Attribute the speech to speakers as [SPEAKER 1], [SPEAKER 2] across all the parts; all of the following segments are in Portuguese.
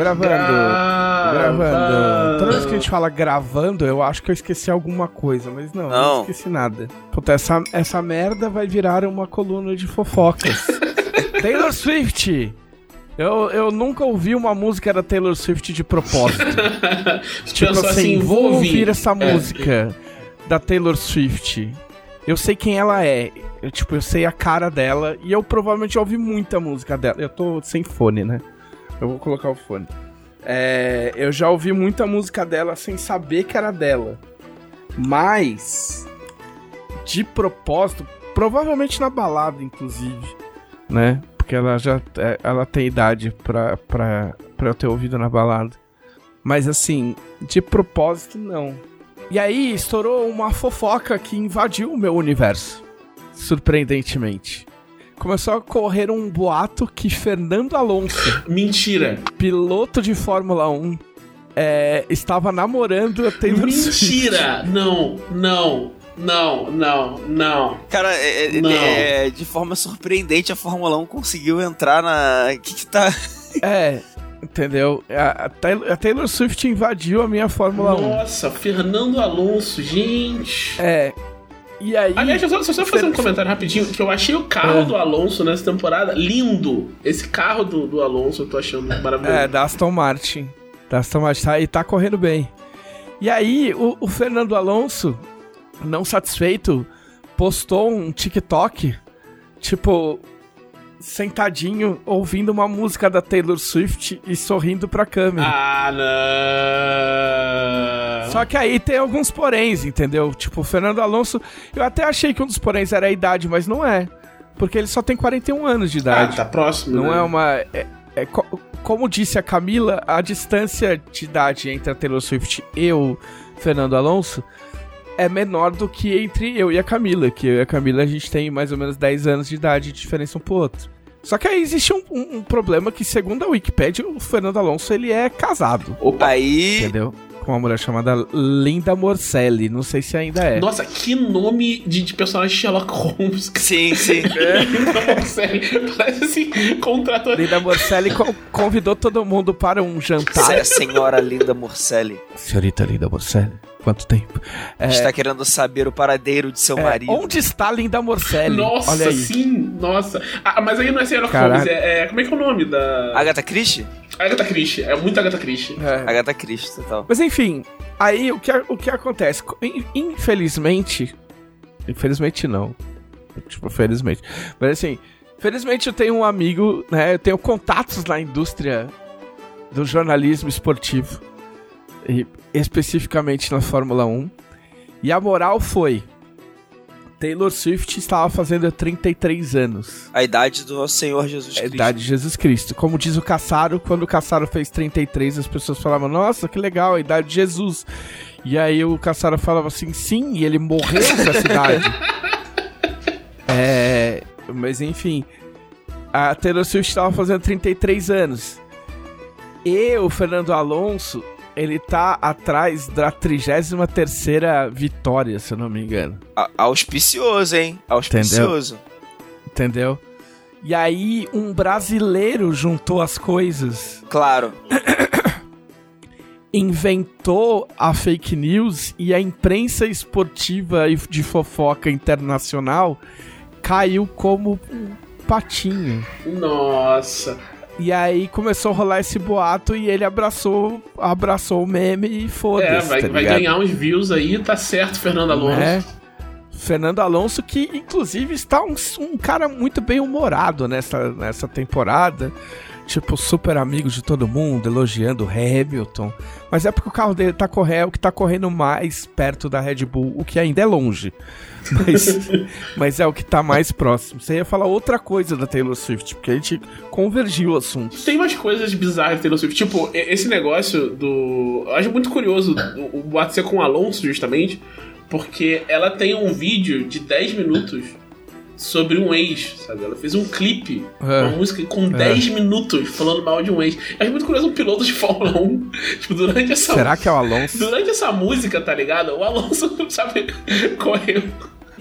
[SPEAKER 1] gravando. Gravando. Toda vez que a gente fala gravando, eu acho que eu esqueci alguma coisa, mas não, não, não esqueci nada. Puta, essa, essa merda vai virar uma coluna de fofocas. Taylor Swift! Eu, eu nunca ouvi uma música da Taylor Swift de propósito. tipo assim, assim, vou ouvir essa é. música da Taylor Swift. Eu sei quem ela é. Eu, tipo, eu sei a cara dela e eu provavelmente ouvi muita música dela. Eu tô sem fone, né? Eu vou colocar o fone. É, eu já ouvi muita música dela sem saber que era dela. Mas, de propósito, provavelmente na balada, inclusive, né? Porque ela já é, ela tem idade pra, pra, pra eu ter ouvido na balada. Mas assim, de propósito, não. E aí estourou uma fofoca que invadiu o meu universo. Surpreendentemente. Começou a correr um boato que Fernando Alonso.
[SPEAKER 2] Mentira!
[SPEAKER 1] Piloto de Fórmula 1. É, estava namorando a Taylor
[SPEAKER 2] Mentira! Swift. Não, não, não, não, não.
[SPEAKER 3] Cara, é, é não. é, de forma surpreendente a Fórmula 1 conseguiu entrar na. O que, que tá.
[SPEAKER 1] É, Entendeu? A, a, Taylor Swift invadiu a minha Fórmula
[SPEAKER 2] Nossa, 1. Nossa, Fernando Alonso, gente.
[SPEAKER 1] É. E aí.
[SPEAKER 2] Aliás, só, só fazer um comentário rapidinho, que eu achei o carro é. do Alonso nessa temporada lindo. Esse carro do, do Alonso eu tô achando maravilhoso.
[SPEAKER 1] É, da Aston Martin. Da Aston Martin. Tá, e tá correndo bem. E aí, o, o Fernando Alonso, não satisfeito, postou um TikTok, tipo, sentadinho ouvindo uma música da Taylor Swift e sorrindo pra câmera.
[SPEAKER 2] Ah, não!
[SPEAKER 1] Só que aí tem alguns poréns, entendeu? Tipo, o Fernando Alonso, eu até achei que um dos poréns era a idade, mas não é. Porque ele só tem 41 anos de idade.
[SPEAKER 2] Ah, tá próximo.
[SPEAKER 1] Não
[SPEAKER 2] né?
[SPEAKER 1] é uma. É, é, como disse a Camila, a distância de idade entre a Taylor Swift e o Fernando Alonso é menor do que entre eu e a Camila, que eu e a Camila a gente tem mais ou menos 10 anos de idade de diferença um pro outro. Só que aí existe um, um, um problema que, segundo a Wikipedia, o Fernando Alonso ele é casado.
[SPEAKER 3] Opa, aí.
[SPEAKER 1] Entendeu? com uma mulher chamada Linda Morcelli. Não sei se ainda é.
[SPEAKER 2] Nossa, que nome de, de personagem Sherlock Holmes.
[SPEAKER 3] Sim, sim. É.
[SPEAKER 2] Linda Morcelli. Parece assim, contratou.
[SPEAKER 1] Linda Morcelli co convidou todo mundo para um jantar.
[SPEAKER 3] É a senhora Linda Morcelli.
[SPEAKER 1] Senhorita Linda Morcelli. Quanto tempo?
[SPEAKER 3] É... Está querendo saber o paradeiro de seu é, marido.
[SPEAKER 1] Onde está Linda Morcelli?
[SPEAKER 2] Nossa,
[SPEAKER 1] Olha aí.
[SPEAKER 2] sim, nossa. Ah, mas aí não é Sherlock Holmes, é, é, Como é que é o nome da.
[SPEAKER 3] Agatha Christie?
[SPEAKER 2] Agatha Christie, é muito Agatha Christie. É.
[SPEAKER 3] Agatha Christie, total.
[SPEAKER 1] Mas enfim, aí o que, o que acontece? Infelizmente. Infelizmente não. Tipo, felizmente. Mas assim, felizmente eu tenho um amigo, né? Eu tenho contatos na indústria do jornalismo esportivo e especificamente na Fórmula 1. E a moral foi: Taylor Swift estava fazendo 33 anos.
[SPEAKER 3] A idade do nosso Senhor Jesus Cristo.
[SPEAKER 1] A idade de Jesus Cristo. Como diz o Caçaro, quando o Caçaro fez 33, as pessoas falavam: Nossa, que legal, a idade de Jesus. E aí o Caçaro falava assim: Sim, e ele morreu nessa idade. é. Mas enfim. A Taylor Swift estava fazendo 33 anos. E o Fernando Alonso ele tá atrás da 33 vitória, se eu não me engano.
[SPEAKER 3] A auspicioso, hein? Auspicioso.
[SPEAKER 1] Entendeu? Entendeu? E aí, um brasileiro juntou as coisas.
[SPEAKER 3] Claro.
[SPEAKER 1] Inventou a fake news e a imprensa esportiva e de fofoca internacional caiu como um patinho.
[SPEAKER 2] Nossa.
[SPEAKER 1] E aí começou a rolar esse boato e ele abraçou, abraçou o meme e foda-se. É,
[SPEAKER 2] vai,
[SPEAKER 1] tá
[SPEAKER 2] vai ganhar uns views aí, tá certo, Fernando Alonso. É.
[SPEAKER 1] Fernando Alonso, que inclusive está um, um cara muito bem humorado nessa, nessa temporada tipo, super amigo de todo mundo, elogiando o Hamilton. Mas é porque o carro dele tá correndo, é o que tá correndo mais perto da Red Bull, o que ainda é longe. Mas, mas é o que tá mais próximo. Você ia falar outra coisa da Taylor Swift, porque a gente convergiu o assunto.
[SPEAKER 2] Tem umas coisas bizarras da Taylor Swift. Tipo, esse negócio do. Eu acho muito curioso o ser com o Alonso, justamente, porque ela tem um vídeo de 10 minutos sobre um ex, sabe? Ela fez um clipe, é. uma música com é. 10 minutos falando mal de um ex. É muito curioso um piloto de Fórmula 1, tipo, durante essa...
[SPEAKER 1] Será que é o Alonso?
[SPEAKER 2] Durante essa música, tá ligado? O Alonso, sabe, correu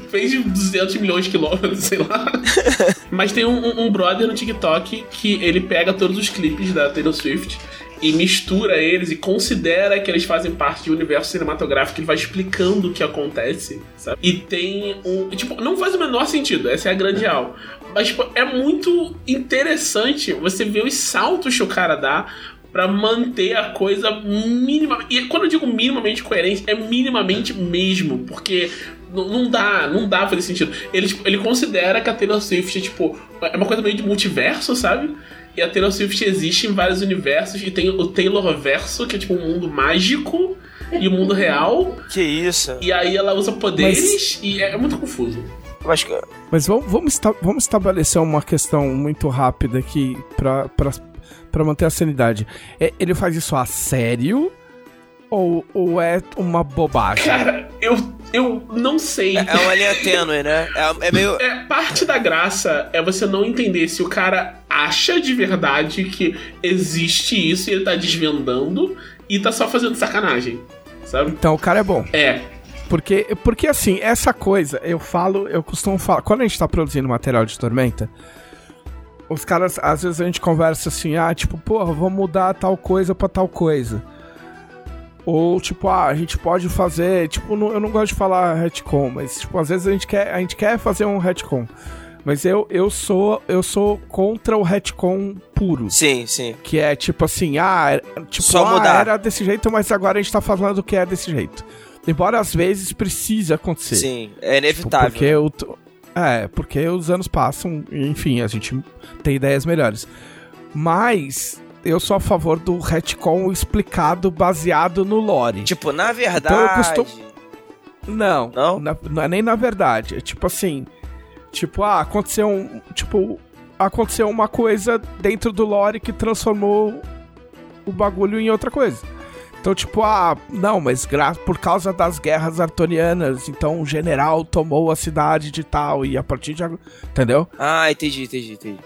[SPEAKER 2] fez 200 milhões de quilômetros, sei lá. Mas tem um, um, brother no TikTok que ele pega todos os clipes da Taylor Swift e mistura eles e considera que eles fazem parte de um universo cinematográfico, ele vai explicando o que acontece, sabe? E tem um. Tipo, não faz o menor sentido, essa é a grande real. Mas, tipo, é muito interessante você ver os saltos que o cara dá para manter a coisa mínima. E quando eu digo minimamente coerente, é minimamente mesmo, porque não dá, não dá fazer sentido. Ele, tipo, ele considera que a Taylor Swift é tipo é uma coisa meio de multiverso, sabe? E a Taylor Swift existe em vários universos e tem o Taylor Verso, que é tipo um mundo mágico e o um mundo real.
[SPEAKER 3] Que isso?
[SPEAKER 2] E aí ela usa poderes Mas... e é, é muito confuso.
[SPEAKER 1] Mas, Mas vamos, vamos, vamos estabelecer uma questão muito rápida aqui pra, pra, pra manter a sanidade. É, ele faz isso a sério? Ou, ou é uma bobagem?
[SPEAKER 2] Cara, eu, eu não sei.
[SPEAKER 3] É, é uma linha tênue, né? É, é meio.
[SPEAKER 2] É, parte da graça é você não entender se o cara acha de verdade que existe isso e ele tá desvendando e tá só fazendo sacanagem. Sabe?
[SPEAKER 1] Então o cara é bom.
[SPEAKER 2] É.
[SPEAKER 1] Porque, porque assim, essa coisa, eu falo, eu costumo falar. Quando a gente tá produzindo material de Tormenta, os caras, às vezes a gente conversa assim, ah, tipo, porra, vamos mudar tal coisa pra tal coisa. Ou, tipo, ah, a gente pode fazer. Tipo, não, eu não gosto de falar retcon, mas, tipo, às vezes a gente quer, a gente quer fazer um retcon. Mas eu, eu sou eu sou contra o retcon puro.
[SPEAKER 3] Sim, sim.
[SPEAKER 1] Que é tipo assim, ah, tipo, Só ah, mudar. era desse jeito, mas agora a gente tá falando que é desse jeito. Embora às vezes precise acontecer.
[SPEAKER 3] Sim, é inevitável.
[SPEAKER 1] Tipo, porque eu, é, porque os anos passam, enfim, a gente tem ideias melhores. Mas eu sou a favor do retcon explicado baseado no lore.
[SPEAKER 3] Tipo, na verdade. Então eu costumo...
[SPEAKER 1] Não, não? Na, não é nem na verdade. É tipo assim. Tipo, ah, aconteceu um. Tipo, aconteceu uma coisa dentro do lore que transformou o bagulho em outra coisa. Então, tipo, ah, não, mas por causa das guerras artonianas, então o general tomou a cidade de tal e a partir de agora. Entendeu?
[SPEAKER 3] Ah, entendi, entendi, entendi.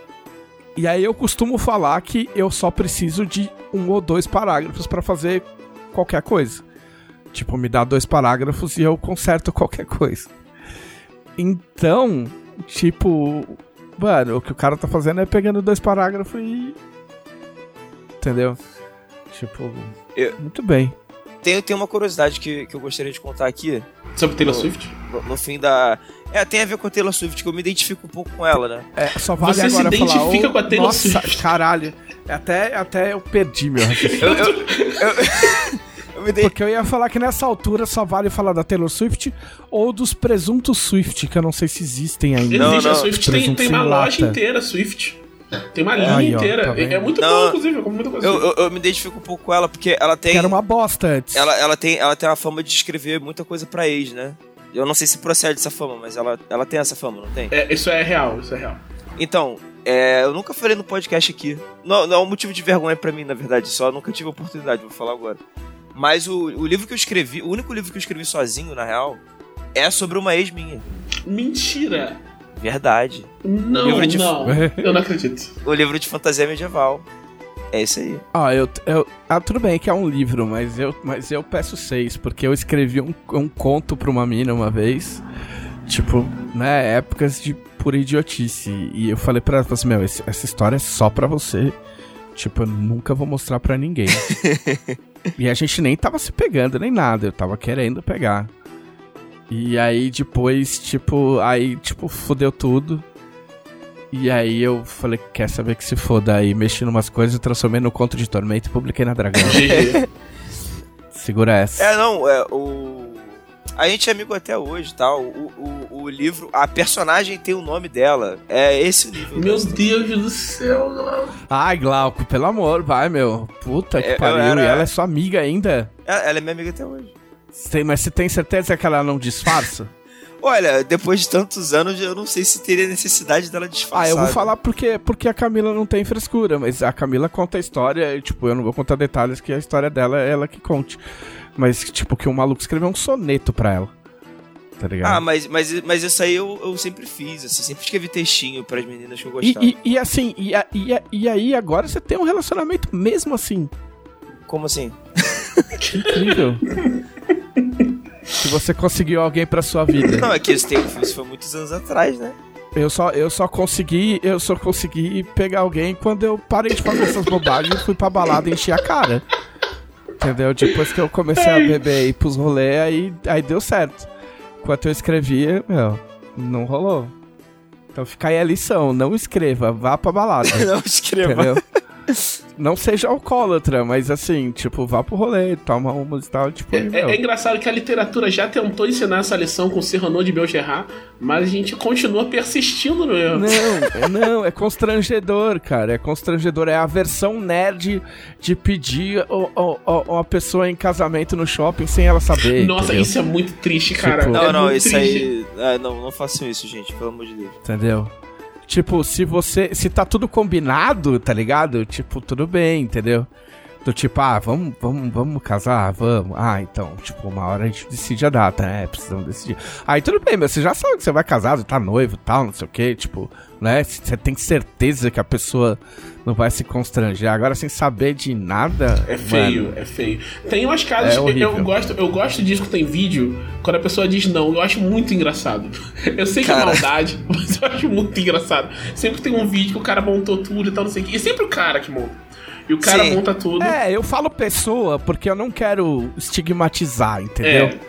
[SPEAKER 1] E aí eu costumo falar que eu só preciso de um ou dois parágrafos para fazer qualquer coisa. Tipo, me dá dois parágrafos e eu conserto qualquer coisa. Então, tipo, mano, o que o cara tá fazendo é pegando dois parágrafos e. Entendeu? Tipo, eu... muito bem.
[SPEAKER 3] Tem, tem uma curiosidade que, que eu gostaria de contar aqui.
[SPEAKER 2] Sobre Taylor no, Swift?
[SPEAKER 3] No, no, fim da. É, tem a ver com a Taylor Swift, que eu me identifico um pouco com ela, né?
[SPEAKER 1] É, só vale Você agora se identifica falar, com a Taylor nossa, Swift? caralho. Até, até eu perdi meu raciocínio. eu, eu, eu, eu Porque eu ia falar que nessa altura só vale falar da Taylor Swift ou dos presuntos Swift, que eu não sei se existem ainda.
[SPEAKER 2] Existe, não, a Swift tem, tem uma loja inteira, Swift. Tem uma linha Aí, ó, inteira. Tá é, é muito bom, inclusive. Eu, muita coisa
[SPEAKER 3] eu, eu, eu, me identifico um pouco com ela, porque ela tem.
[SPEAKER 1] Que era uma bosta antes.
[SPEAKER 3] Ela, ela, tem, ela tem a fama de escrever muita coisa pra ex, né? Eu não sei se procede essa fama, mas ela, ela tem essa fama, não tem?
[SPEAKER 2] É, isso é real, isso é real.
[SPEAKER 3] Então, é, eu nunca falei no podcast aqui. Não, não é um motivo de vergonha para mim, na verdade, só nunca tive a oportunidade, vou falar agora. Mas o, o livro que eu escrevi, o único livro que eu escrevi sozinho, na real, é sobre uma ex minha.
[SPEAKER 2] Mentira!
[SPEAKER 3] Verdade.
[SPEAKER 2] Não, de... não. eu não acredito.
[SPEAKER 3] O livro de fantasia medieval. É isso aí.
[SPEAKER 1] Ah, eu, eu, ah, tudo bem que é um livro, mas eu, mas eu peço seis, porque eu escrevi um, um conto pra uma mina uma vez. Tipo, né, épocas de pura idiotice. E eu falei pra ela, assim, meu, esse, essa história é só pra você. Tipo, eu nunca vou mostrar pra ninguém. e a gente nem tava se pegando, nem nada. Eu tava querendo pegar. E aí depois, tipo, aí, tipo, fodeu tudo. E aí eu falei, quer saber que se foda? Aí mexi numas coisas, transformei no conto de tormento e publiquei na Dragão. Segura essa.
[SPEAKER 3] É, não, é, o... A gente é amigo até hoje, tal. Tá? O, o, o, livro, a personagem tem o nome dela. É esse o livro.
[SPEAKER 2] Meu Deus do céu, Glauco.
[SPEAKER 1] Ai, Glauco, pelo amor, vai, meu. Puta que é, pariu. Era... E ela é sua amiga ainda.
[SPEAKER 3] Ela, ela é minha amiga até hoje.
[SPEAKER 1] Tem, mas você tem certeza que ela não disfarça?
[SPEAKER 3] Olha, depois de tantos anos, eu não sei se teria necessidade dela disfarçar.
[SPEAKER 1] Ah, eu vou falar porque, porque a Camila não tem frescura, mas a Camila conta a história, e, tipo, eu não vou contar detalhes que a história dela é ela que conte. Mas, tipo, que o maluco escreveu um soneto pra ela. Tá ligado?
[SPEAKER 3] Ah, mas, mas, mas isso aí eu, eu sempre fiz, assim, sempre escrevi textinho pras meninas que eu gostava.
[SPEAKER 1] E, e, e assim, e, e, e aí agora você tem um relacionamento mesmo assim.
[SPEAKER 3] Como assim?
[SPEAKER 1] Que incrível. que você conseguiu alguém pra sua vida.
[SPEAKER 3] Não, é que isso, tem, isso foi muitos anos atrás, né?
[SPEAKER 1] Eu só, eu só consegui, eu só consegui pegar alguém quando eu parei de fazer essas bobagens e fui pra balada e enchi a cara. Entendeu? Depois que eu comecei a beber e ir pros rolês, aí, aí deu certo. Enquanto eu escrevia, meu, não rolou. Então fica aí a lição, não escreva, vá pra balada.
[SPEAKER 3] não escreva. Entendeu?
[SPEAKER 1] Não seja alcoólatra, mas assim, tipo, vá pro rolê, toma umas e tal, tipo...
[SPEAKER 2] É, é, é, engraçado que a literatura já tentou ensinar essa lição com Cyrano de Bergerac, mas a gente continua persistindo no erro.
[SPEAKER 1] Não, não, é constrangedor, cara, é constrangedor, é a versão nerd de pedir uma pessoa em casamento no shopping sem ela saber.
[SPEAKER 2] Nossa,
[SPEAKER 1] entendeu?
[SPEAKER 2] isso é muito triste, cara. Tipo,
[SPEAKER 3] não,
[SPEAKER 2] é
[SPEAKER 3] não, isso triste. aí... É, não, não façam isso, gente, pelo amor de Deus.
[SPEAKER 1] Entendeu? Tipo, se você. Se tá tudo combinado, tá ligado? Tipo, tudo bem, entendeu? Do tipo, ah, vamos, vamos, vamos casar? Vamos. Ah, então, tipo, uma hora a gente decide a data, né? Precisamos decidir. Aí tudo bem, mas você já sabe que você vai casar, você tá noivo e tal, não sei o que, tipo, né? Você tem certeza que a pessoa não vai se constranger. Agora, sem saber de nada.
[SPEAKER 2] É feio, mano, é feio. Tem umas casas é que eu gosto, eu gosto disso que tem vídeo, quando a pessoa diz não, eu acho muito engraçado. Eu sei que é cara. é maldade, mas eu acho muito engraçado. Sempre tem um vídeo que o cara montou tudo e tal, não sei o que. E sempre o cara que monta. E o cara Sim. monta tudo.
[SPEAKER 1] É, eu falo pessoa porque eu não quero estigmatizar, entendeu? É.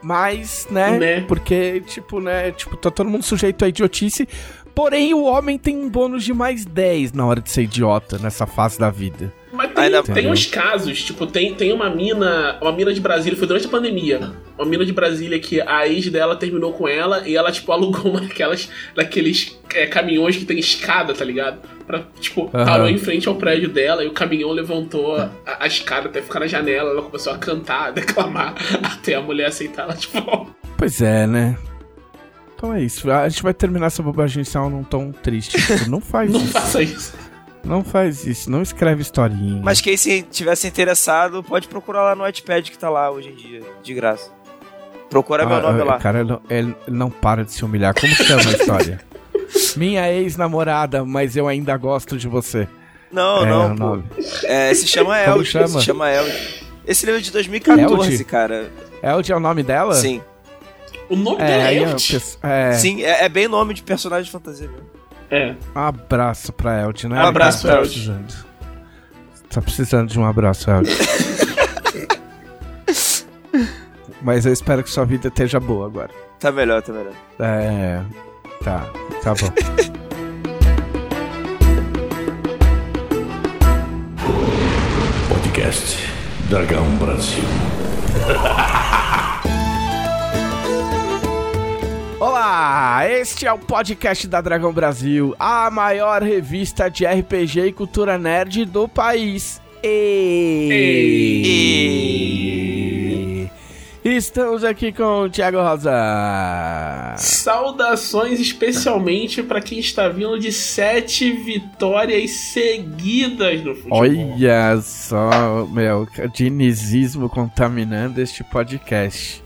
[SPEAKER 1] Mas, né, né? Porque, tipo, né, tipo, tá todo mundo sujeito a idiotice. Porém, o homem tem um bônus de mais 10 na hora de ser idiota nessa fase da vida.
[SPEAKER 2] Tem, Ainda... tem uns casos, tipo, tem, tem uma mina, uma mina de Brasília, foi durante a pandemia, uma mina de Brasília que a ex dela terminou com ela e ela, tipo, alugou uma daquelas, daqueles é, caminhões que tem escada, tá ligado? Pra, tipo, uhum. parou em frente ao prédio dela e o caminhão levantou a, a escada até ficar na janela, ela começou a cantar, a declamar, até a mulher aceitar ela, tipo...
[SPEAKER 1] Pois é, né? Então é isso. A gente vai terminar essa bobagem num tom triste. Não faz
[SPEAKER 2] não
[SPEAKER 1] isso.
[SPEAKER 2] Não faça isso.
[SPEAKER 1] Não faz isso, não escreve historinha.
[SPEAKER 3] Mas quem se tivesse interessado, pode procurar lá no Wattpad que tá lá hoje em dia, de graça. Procura ah, meu nome lá.
[SPEAKER 1] Cara, ele, ele não para de se humilhar. Como chama a história? Minha ex-namorada, mas eu ainda gosto de você.
[SPEAKER 3] Não, é, não. Nome. É, se chama Eld. Chama? Se chama Eld. Esse livro é de 2014, Eld? cara.
[SPEAKER 1] Eld é o nome dela?
[SPEAKER 3] Sim.
[SPEAKER 2] O nome é, dela é
[SPEAKER 1] Eld?
[SPEAKER 3] É... Sim, é, é, bem nome de personagem de fantasia mesmo.
[SPEAKER 2] É.
[SPEAKER 1] Um abraço pra Eld, né?
[SPEAKER 2] Um abraço tá pra Eld.
[SPEAKER 1] Tá precisando de um abraço, Eld. Mas eu espero que sua vida esteja boa agora.
[SPEAKER 3] Tá melhor, tá melhor.
[SPEAKER 1] É. Tá, tá bom.
[SPEAKER 4] Podcast Dragão Brasil.
[SPEAKER 1] Olá, este é o podcast da Dragão Brasil, a maior revista de RPG e cultura nerd do país. E... e... Estamos aqui com o Thiago Rosa.
[SPEAKER 2] Saudações especialmente para quem está vindo de sete vitórias seguidas no futebol.
[SPEAKER 1] Olha só, meu, dinizismo contaminando este podcast.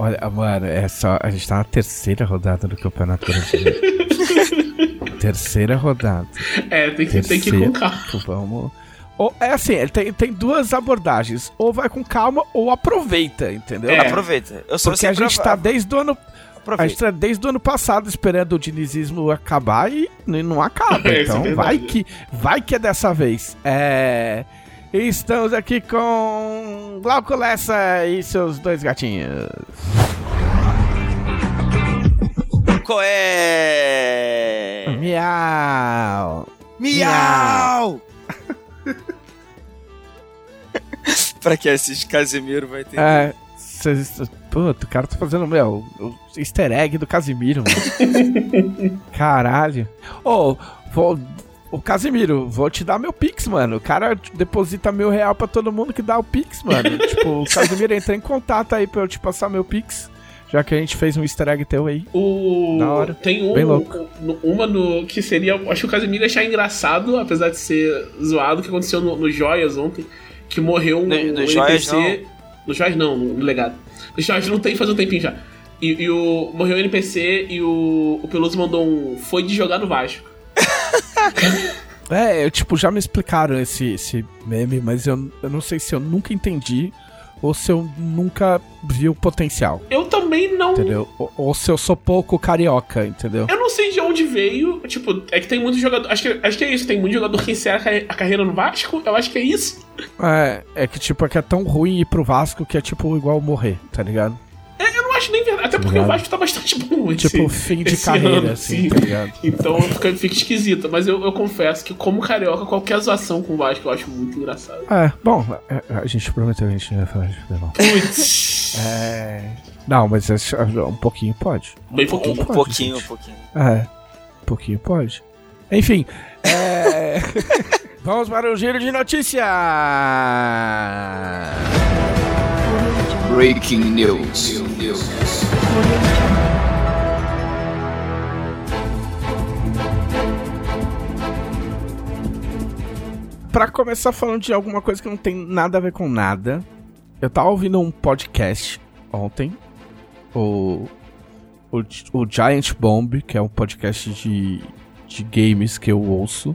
[SPEAKER 1] Olha, mano, é só. A gente tá na terceira rodada do Campeonato Brasileiro. terceira rodada.
[SPEAKER 2] É, tem que, terceira, tem que ir com calma.
[SPEAKER 1] Vamos. Ou, é assim, ele tem, tem duas abordagens. Ou vai com calma ou aproveita, entendeu?
[SPEAKER 3] É. Aproveita.
[SPEAKER 1] Eu sou Porque a gente tá desde o ano. Aproveita. A gente tá desde o ano passado esperando o dinizismo acabar e não acaba. É, então é vai que vai que é dessa vez. É. Estamos aqui com Glauco Lessa e seus dois gatinhos.
[SPEAKER 3] Qual é?
[SPEAKER 1] Miau!
[SPEAKER 3] Miau! pra que assiste Casimiro vai ter.
[SPEAKER 1] É. Cês, o cara tá fazendo, meu, o easter egg do Casimiro, mano. Caralho. Ô, oh, vou Ô Casimiro, vou te dar meu Pix, mano. O cara deposita mil real pra todo mundo que dá o Pix, mano. tipo, o Casimiro, entra em contato aí pra eu te passar meu Pix. Já que a gente fez um easter egg teu aí.
[SPEAKER 2] O... Da hora. Tem um, Bem louco. uma no, que seria. Acho que o Casimiro ia achar engraçado, apesar de ser zoado, que aconteceu no, no Joias ontem. Que morreu um, no,
[SPEAKER 3] no um Joias, NPC. Não.
[SPEAKER 2] No Joias não, no, no legado. No Joias não tem faz um tempinho já. E, e o. Morreu o NPC e o, o Peluso mandou um. Foi de jogar no Vasco.
[SPEAKER 1] é, eu, tipo, já me explicaram esse, esse meme, mas eu, eu não sei se eu nunca entendi ou se eu nunca vi o potencial.
[SPEAKER 2] Eu também não.
[SPEAKER 1] Entendeu? Ou, ou se eu sou pouco carioca, entendeu?
[SPEAKER 2] Eu não sei de onde veio. Tipo, é que tem muito jogador. Acho que, acho que é isso. Tem muito jogador que encerra a carreira no Vasco. Eu acho que é isso.
[SPEAKER 1] É, é que tipo, é que é tão ruim ir pro Vasco que é tipo igual morrer, tá ligado?
[SPEAKER 2] É, eu não acho nem porque o Vasco tá bastante bom
[SPEAKER 1] esse Tipo, fim de carreira, ano, assim, tá ligado?
[SPEAKER 2] Então fica, fica esquisito. Mas eu, eu confesso que, como carioca, qualquer zoação com o Vasco eu acho muito engraçado.
[SPEAKER 1] É, bom, é, a gente prometeu que a gente ia falar de futebol. Putz. É. Não, mas é, um pouquinho pode.
[SPEAKER 2] Bem pouquinho.
[SPEAKER 3] Um, um pouquinho, um pouquinho.
[SPEAKER 1] É, um pouquinho pode. Enfim, é... vamos para o giro de notícias.
[SPEAKER 5] Breaking News.
[SPEAKER 1] Para começar falando de alguma coisa que não tem nada a ver com nada, eu tava ouvindo um podcast ontem o, o, o Giant Bomb, que é um podcast de, de games que eu ouço.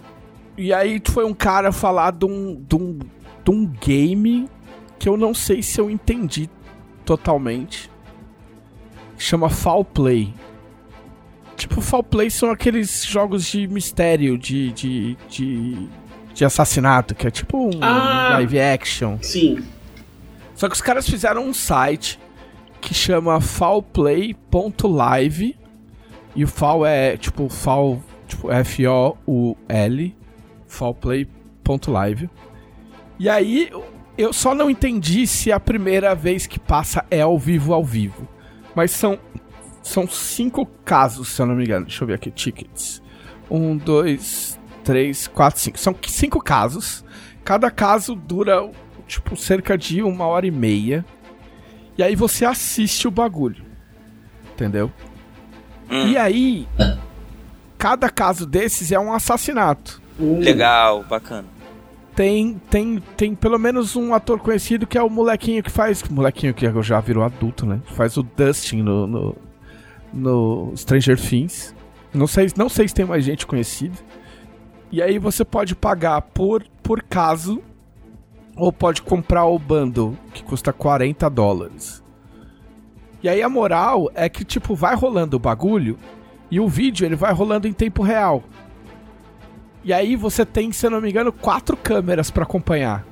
[SPEAKER 1] E aí foi um cara falar de um, de, um, de um game que eu não sei se eu entendi totalmente. Chama Fall Play. Tipo, Fall Play são aqueles jogos de mistério, de, de, de, de assassinato, que é tipo um ah, live action.
[SPEAKER 2] Sim.
[SPEAKER 1] Só que os caras fizeram um site que chama fallplay.live. E o fall é tipo fall, tipo F-O-U-L, fallplay.live. E aí eu só não entendi se a primeira vez que passa é ao vivo ao vivo. Mas são são cinco casos, se eu não me engano. Deixa eu ver aqui, tickets. Um, dois, três, quatro, cinco. São cinco casos. Cada caso dura, tipo, cerca de uma hora e meia. E aí você assiste o bagulho. Entendeu? Hum. E aí, cada caso desses é um assassinato.
[SPEAKER 3] Legal, bacana.
[SPEAKER 1] Tem, tem, tem pelo menos um ator conhecido que é o molequinho que faz. Molequinho que já virou adulto, né? Faz o Dustin no, no, no Stranger Things. Não sei, não sei se tem mais gente conhecida. E aí você pode pagar por, por caso ou pode comprar o bundle, que custa 40 dólares. E aí a moral é que, tipo, vai rolando o bagulho e o vídeo ele vai rolando em tempo real. E aí você tem, se eu não me engano, quatro câmeras para acompanhar.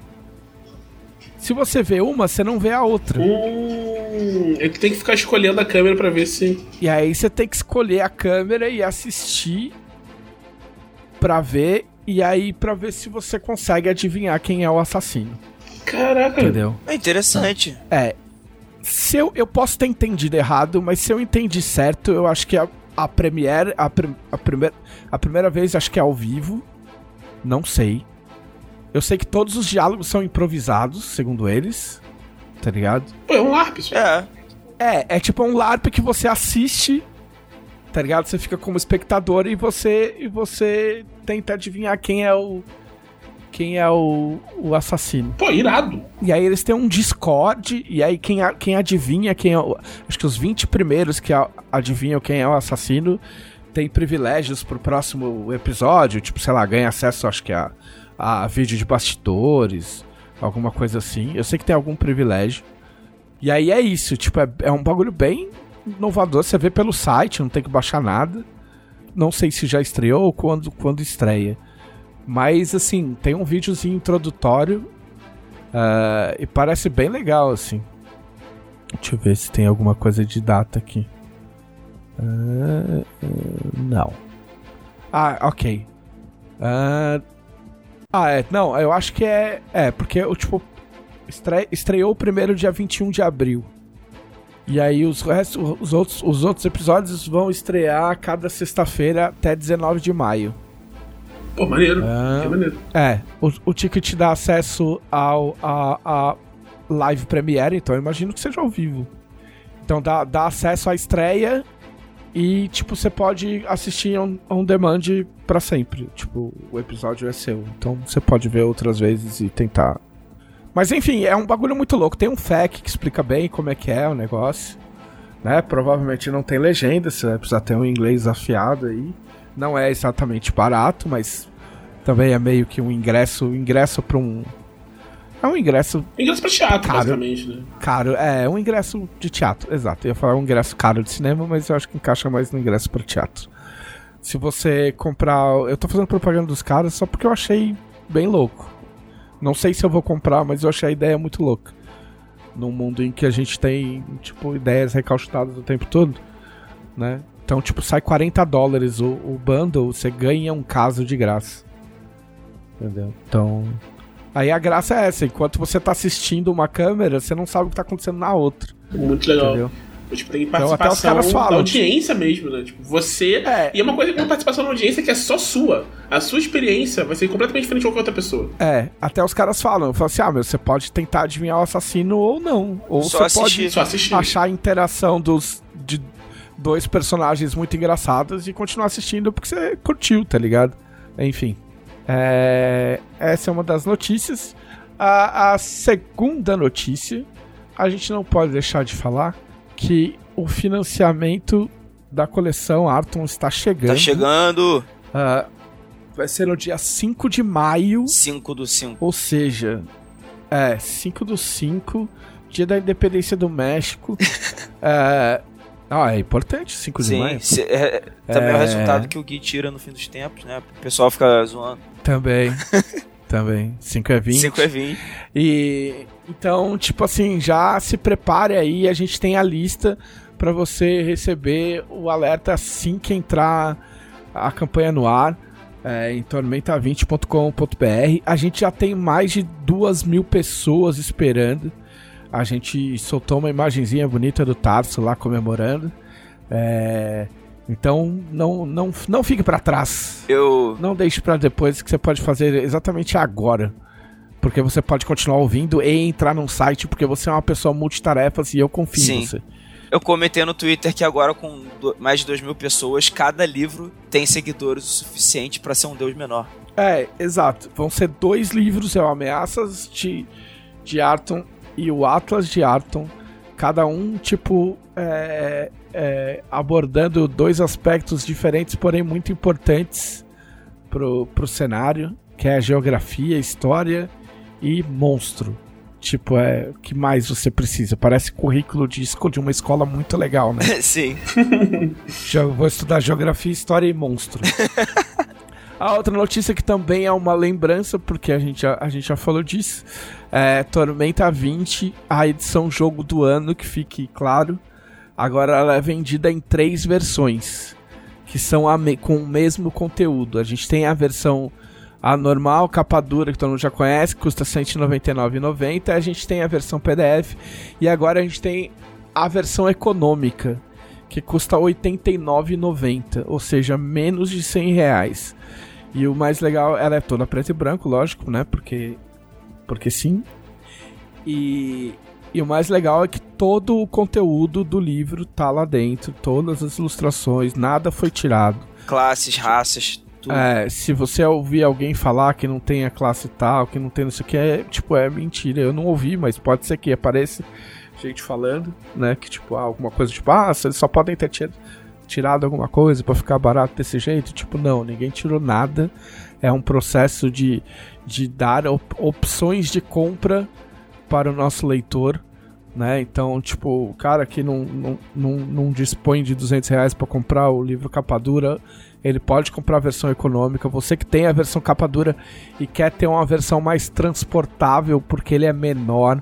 [SPEAKER 1] Se você vê uma, você não vê a outra.
[SPEAKER 2] Hum, é que tem que ficar escolhendo a câmera para ver se.
[SPEAKER 1] E aí você tem que escolher a câmera e assistir para ver e aí para ver se você consegue adivinhar quem é o assassino.
[SPEAKER 2] Caraca.
[SPEAKER 1] Entendeu?
[SPEAKER 3] É interessante.
[SPEAKER 1] É. Se eu, eu posso ter entendido errado, mas se eu entendi certo, eu acho que a, a Premiere, a, a, primeira, a primeira vez acho que é ao vivo. Não sei. Eu sei que todos os diálogos são improvisados, segundo eles. Tá ligado?
[SPEAKER 2] é um LARP, isso.
[SPEAKER 3] É.
[SPEAKER 1] É, é tipo um LARP que você assiste tá ligado? Você fica como espectador e você e você tenta adivinhar quem é o quem é o, o assassino.
[SPEAKER 2] Pô, irado.
[SPEAKER 1] E aí eles têm um Discord, e aí quem, quem adivinha quem é o. Acho que os 20 primeiros que adivinham quem é o assassino tem privilégios pro próximo episódio. Tipo, sei lá, ganha acesso, acho que a, a vídeo de bastidores, alguma coisa assim. Eu sei que tem algum privilégio. E aí é isso, tipo, é, é um bagulho bem inovador, você vê pelo site, não tem que baixar nada. Não sei se já estreou ou quando, quando estreia. Mas, assim, tem um videozinho introdutório uh, e parece bem legal, assim. Deixa eu ver se tem alguma coisa de data aqui. Uh, não. Ah, ok. ah, é. Não, eu acho que é. É, porque o tipo. Estre, estreou o primeiro dia 21 de abril. E aí os, restos, os, outros, os outros episódios vão estrear cada sexta-feira até 19 de maio.
[SPEAKER 2] Pô, maneiro. É, maneiro.
[SPEAKER 1] É, o, o ticket dá acesso ao a, a live premiere, então eu imagino que seja ao vivo. Então dá, dá acesso à estreia e, tipo, você pode assistir on, on demand para sempre. Tipo, o episódio é seu. Então você pode ver outras vezes e tentar mas enfim, é um bagulho muito louco. Tem um FAQ que explica bem como é que é o negócio. Né? Provavelmente não tem legenda, você vai precisar ter um inglês afiado aí. Não é exatamente barato, mas também é meio que um ingresso, ingresso para um É um ingresso.
[SPEAKER 2] Ingresso pra teatro, caro, basicamente, né?
[SPEAKER 1] Caro, é, um ingresso de teatro, exato. Eu ia falar um ingresso caro de cinema, mas eu acho que encaixa mais no ingresso para teatro. Se você comprar. Eu tô fazendo propaganda dos caras só porque eu achei bem louco. Não sei se eu vou comprar, mas eu achei a ideia muito louca. Num mundo em que a gente tem, tipo, ideias recalchutadas o tempo todo, né? Então, tipo, sai 40 dólares o, o bundle, você ganha um caso de graça. Entendeu? Então. Aí a graça é essa, enquanto você tá assistindo uma câmera, você não sabe o que tá acontecendo na outra.
[SPEAKER 2] Muito legal. Entendeu? Tipo, tem participação então, falam, da audiência mesmo, né? Tipo, você. É. E é uma coisa com participação da audiência que é só sua. A sua experiência vai ser completamente diferente de qualquer outra pessoa.
[SPEAKER 1] É, até os caras falam, falam assim: ah, meu, você pode tentar adivinhar o assassino ou não. Ou só você assistir. pode
[SPEAKER 2] assistir.
[SPEAKER 1] achar a interação dos. Dois personagens muito engraçados e continuar assistindo porque você curtiu, tá ligado? Enfim. É, essa é uma das notícias. A, a, segunda notícia, a gente não pode deixar de falar que o financiamento da coleção Arton está chegando. Está
[SPEAKER 3] chegando!
[SPEAKER 1] Uh, vai ser no dia 5 de maio.
[SPEAKER 3] 5 do 5.
[SPEAKER 1] Ou seja, é, 5 do 5, dia da independência do México. é, ah, é importante, 5 de maio.
[SPEAKER 3] Se, é, também é... o é. resultado que o Gui tira no fim dos tempos, né? O pessoal fica zoando.
[SPEAKER 1] Também. também. 5 é 20.
[SPEAKER 3] 5 é 20.
[SPEAKER 1] E então, tipo assim, já se prepare aí, a gente tem a lista para você receber o alerta assim que entrar a campanha no ar. É, em tormenta20.com.br. A gente já tem mais de duas mil pessoas esperando a gente soltou uma imagenzinha bonita do Tarso lá comemorando. É, então não, não, não fique para trás.
[SPEAKER 3] Eu
[SPEAKER 1] não deixe para depois que você pode fazer exatamente agora. Porque você pode continuar ouvindo e entrar num site porque você é uma pessoa multitarefas e eu confio Sim. em você.
[SPEAKER 3] Eu comentei no Twitter que agora com mais de 2 mil pessoas, cada livro tem seguidores o suficiente para ser um deus menor.
[SPEAKER 1] É, exato. Vão ser dois livros, é o Ameaças de, de Arton e o Atlas de Arton, cada um, tipo, é, é, abordando dois aspectos diferentes, porém muito importantes pro, pro cenário, que é a geografia, história e monstro. Tipo, é o que mais você precisa? Parece currículo de, de uma escola muito legal, né?
[SPEAKER 3] Sim.
[SPEAKER 1] Já vou estudar geografia, história e monstro. A outra notícia que também é uma lembrança, porque a gente já, a gente já falou disso, é Tormenta 20, a edição jogo do ano, que fique claro. Agora ela é vendida em três versões, que são com o mesmo conteúdo. A gente tem a versão a normal, capa dura, que todo mundo já conhece, custa R$ 199,90. A gente tem a versão PDF. E agora a gente tem a versão econômica, que custa R$ 89,90, ou seja, menos de 100 reais. E o mais legal, ela é toda preto e branco, lógico, né? Porque. Porque sim. E, e o mais legal é que todo o conteúdo do livro tá lá dentro, todas as ilustrações, nada foi tirado.
[SPEAKER 3] Classes, raças, tudo.
[SPEAKER 1] É, se você ouvir alguém falar que não tem a classe tal, que não tem não sei o que, é, tipo, é mentira. Eu não ouvi, mas pode ser que apareça gente falando, né? Que tipo, alguma coisa tipo, ah, eles só podem ter tirado tirado alguma coisa para ficar barato desse jeito? Tipo, não, ninguém tirou nada. É um processo de, de dar op opções de compra para o nosso leitor. Né? Então, tipo, o cara que não, não, não, não dispõe de 200 reais para comprar o livro capa dura, ele pode comprar a versão econômica. Você que tem a versão capa dura e quer ter uma versão mais transportável porque ele é menor,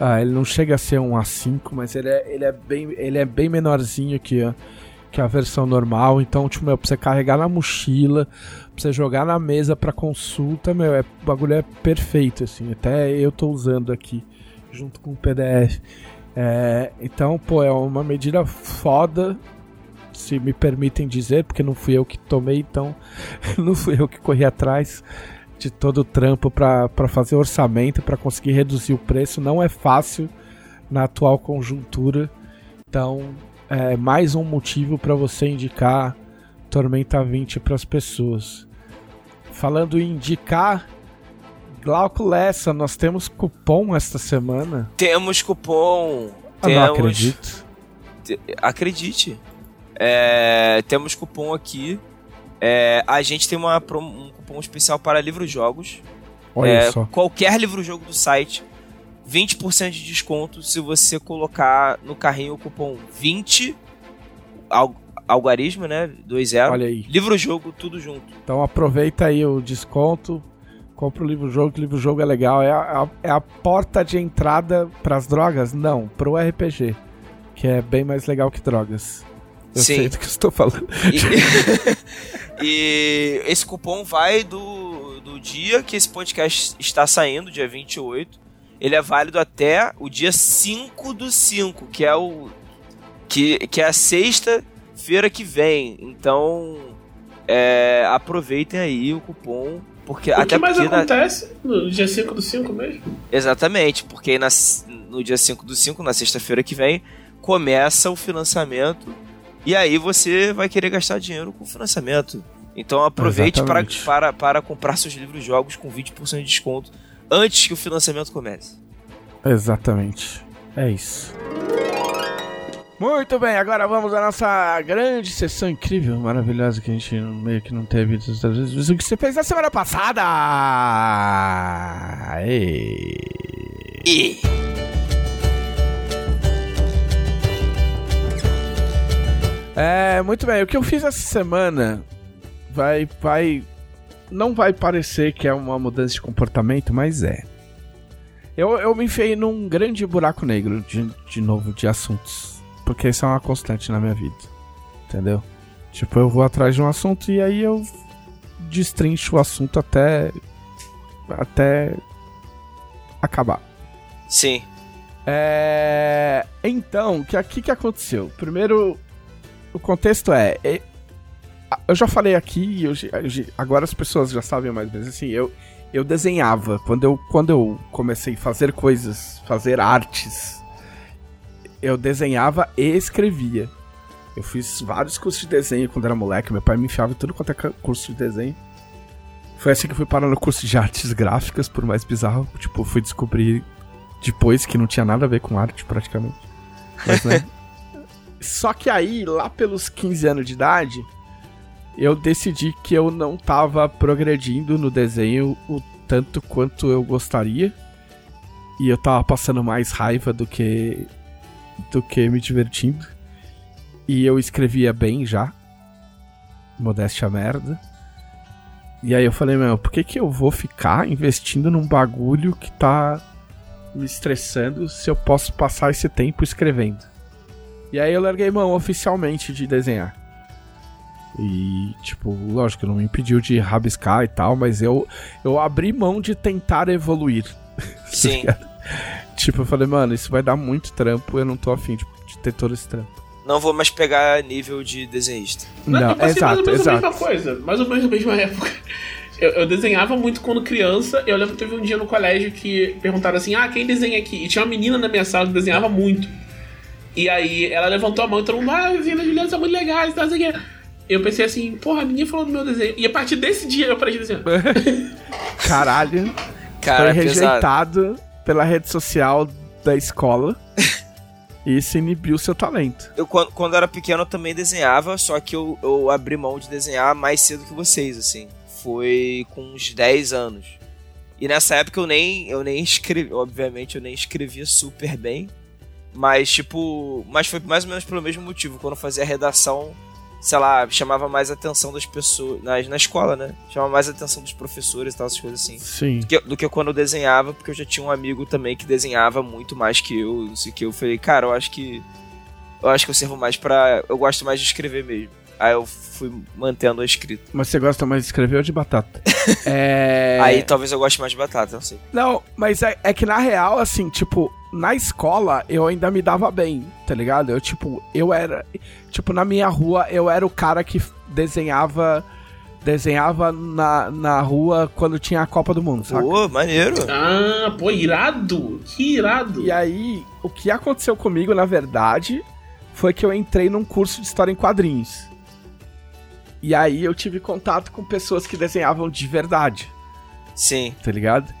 [SPEAKER 1] ah, ele não chega a ser um A5, mas ele é, ele é, bem, ele é bem menorzinho que, que a versão normal. Então, tipo, meu, pra você carregar na mochila, pra você jogar na mesa pra consulta, meu, é, o bagulho é perfeito, assim. Até eu tô usando aqui, junto com o PDF. É, então, pô, é uma medida foda, se me permitem dizer, porque não fui eu que tomei, então não fui eu que corri atrás de todo o trampo para fazer orçamento, para conseguir reduzir o preço. Não é fácil na atual conjuntura. Então, é mais um motivo para você indicar Tormenta 20 para as pessoas. Falando em indicar, Glauco Lessa, nós temos cupom esta semana?
[SPEAKER 3] Temos cupom.
[SPEAKER 1] Eu temos... não acredito.
[SPEAKER 3] Acredite. É... Temos cupom aqui. É... A gente tem uma, um cupom especial para livros jogos. Olha é, só. Qualquer livro-jogo do site, 20% de desconto se você colocar no carrinho o cupom 20 algarismo, né? 2.0.
[SPEAKER 1] Olha aí.
[SPEAKER 3] Livro-jogo, tudo junto.
[SPEAKER 1] Então aproveita aí o desconto, compra o livro-jogo, que o livro-jogo é legal. É a, é a porta de entrada para as drogas? Não, pro RPG, que é bem mais legal que drogas. Eu Sim. sei do que estou falando.
[SPEAKER 3] E, e esse cupom vai do, do dia que esse podcast está saindo, dia 28. Ele é válido até o dia 5 do 5, que é o. Que, que é a sexta-feira que vem. Então. É, aproveitem aí o cupom. Porque,
[SPEAKER 2] o
[SPEAKER 3] até
[SPEAKER 2] que mais acontece na... no dia 5 do 5 mesmo?
[SPEAKER 3] Exatamente, porque na, no dia 5 do 5, na sexta-feira que vem, começa o financiamento e aí você vai querer gastar dinheiro com financiamento. Então aproveite para, para, para comprar seus livros jogos com 20% de desconto antes que o financiamento comece.
[SPEAKER 1] Exatamente. É isso. Muito bem, agora vamos à nossa grande sessão incrível, maravilhosa que a gente meio que não teve o que você fez na semana passada. E... e... É, muito bem. O que eu fiz essa semana vai, vai, não vai parecer que é uma mudança de comportamento, mas é. Eu, eu me enfiei num grande buraco negro de, de novo de assuntos, porque isso é uma constante na minha vida, entendeu? Tipo, eu vou atrás de um assunto e aí eu destrincho o assunto até até acabar.
[SPEAKER 3] Sim.
[SPEAKER 1] É... Então, o que, que, que aconteceu? Primeiro, o contexto é, é, eu já falei aqui, eu, agora as pessoas já sabem mais menos assim, eu, eu desenhava. Quando eu, quando eu comecei a fazer coisas, fazer artes, eu desenhava e escrevia. Eu fiz vários cursos de desenho quando era moleque, meu pai me enfiava em tudo quanto é curso de desenho. Foi assim que eu fui parar no curso de artes gráficas, por mais bizarro. Tipo, fui descobrir depois que não tinha nada a ver com arte, praticamente. Mas, né? Só que aí, lá pelos 15 anos de idade, eu decidi que eu não tava progredindo no desenho o tanto quanto eu gostaria. E eu tava passando mais raiva do que do que me divertindo. E eu escrevia bem já. Modéstia merda. E aí eu falei, meu, por que que eu vou ficar investindo num bagulho que tá me estressando se eu posso passar esse tempo escrevendo? E aí eu larguei mão oficialmente de desenhar. E, tipo, lógico, não me impediu de rabiscar e tal, mas eu, eu abri mão de tentar evoluir.
[SPEAKER 3] Sim.
[SPEAKER 1] tipo, eu falei, mano, isso vai dar muito trampo, eu não tô afim de, de ter todo esse trampo.
[SPEAKER 3] Não vou mais pegar nível de desenhista.
[SPEAKER 1] Não, não exato, mais ou menos exato.
[SPEAKER 2] a mesma coisa, mais ou menos na mesma época. Eu, eu, desenhava muito quando criança. Eu lembro que teve um dia no colégio que perguntaram assim: Ah, quem desenha aqui? E tinha uma menina na minha sala que desenhava muito. E aí ela levantou a mão e todo mundo, ah, Vila Juliana são muito legais, tá, assim, eu pensei assim, porra, a menina falou do meu desenho. E a partir desse dia eu parei de desenhar.
[SPEAKER 1] Caralho.
[SPEAKER 3] Cara,
[SPEAKER 1] foi rejeitado pela rede social da escola. e isso inibiu seu talento.
[SPEAKER 3] Eu, quando, quando era pequeno, eu também desenhava, só que eu, eu abri mão de desenhar mais cedo que vocês, assim. Foi com uns 10 anos. E nessa época eu nem, eu nem escrevi, obviamente eu nem escrevia super bem. Mas, tipo. Mas foi mais ou menos pelo mesmo motivo. Quando eu fazia a redação, sei lá, chamava mais a atenção das pessoas. Na, na escola, né? Chamava mais a atenção dos professores e tal, essas coisas assim.
[SPEAKER 1] Sim.
[SPEAKER 3] Do que, do que quando eu desenhava, porque eu já tinha um amigo também que desenhava muito mais que eu. Não sei que. Eu falei, cara, eu acho que. Eu acho que eu servo mais pra. Eu gosto mais de escrever mesmo. Aí eu fui mantendo a escrita.
[SPEAKER 1] Mas você gosta mais de escrever ou de batata?
[SPEAKER 3] é... Aí talvez eu goste mais de batata, não sei.
[SPEAKER 1] Não, mas é, é que na real, assim, tipo, na escola eu ainda me dava bem, tá ligado? Eu, tipo, eu era. Tipo, na minha rua eu era o cara que desenhava. Desenhava na, na rua quando tinha a Copa do Mundo, sabe?
[SPEAKER 3] Pô, maneiro.
[SPEAKER 2] Ah, pô, irado. Que irado.
[SPEAKER 1] E aí, o que aconteceu comigo, na verdade, foi que eu entrei num curso de história em quadrinhos. E aí eu tive contato com pessoas que desenhavam de verdade.
[SPEAKER 3] Sim.
[SPEAKER 1] Tá ligado?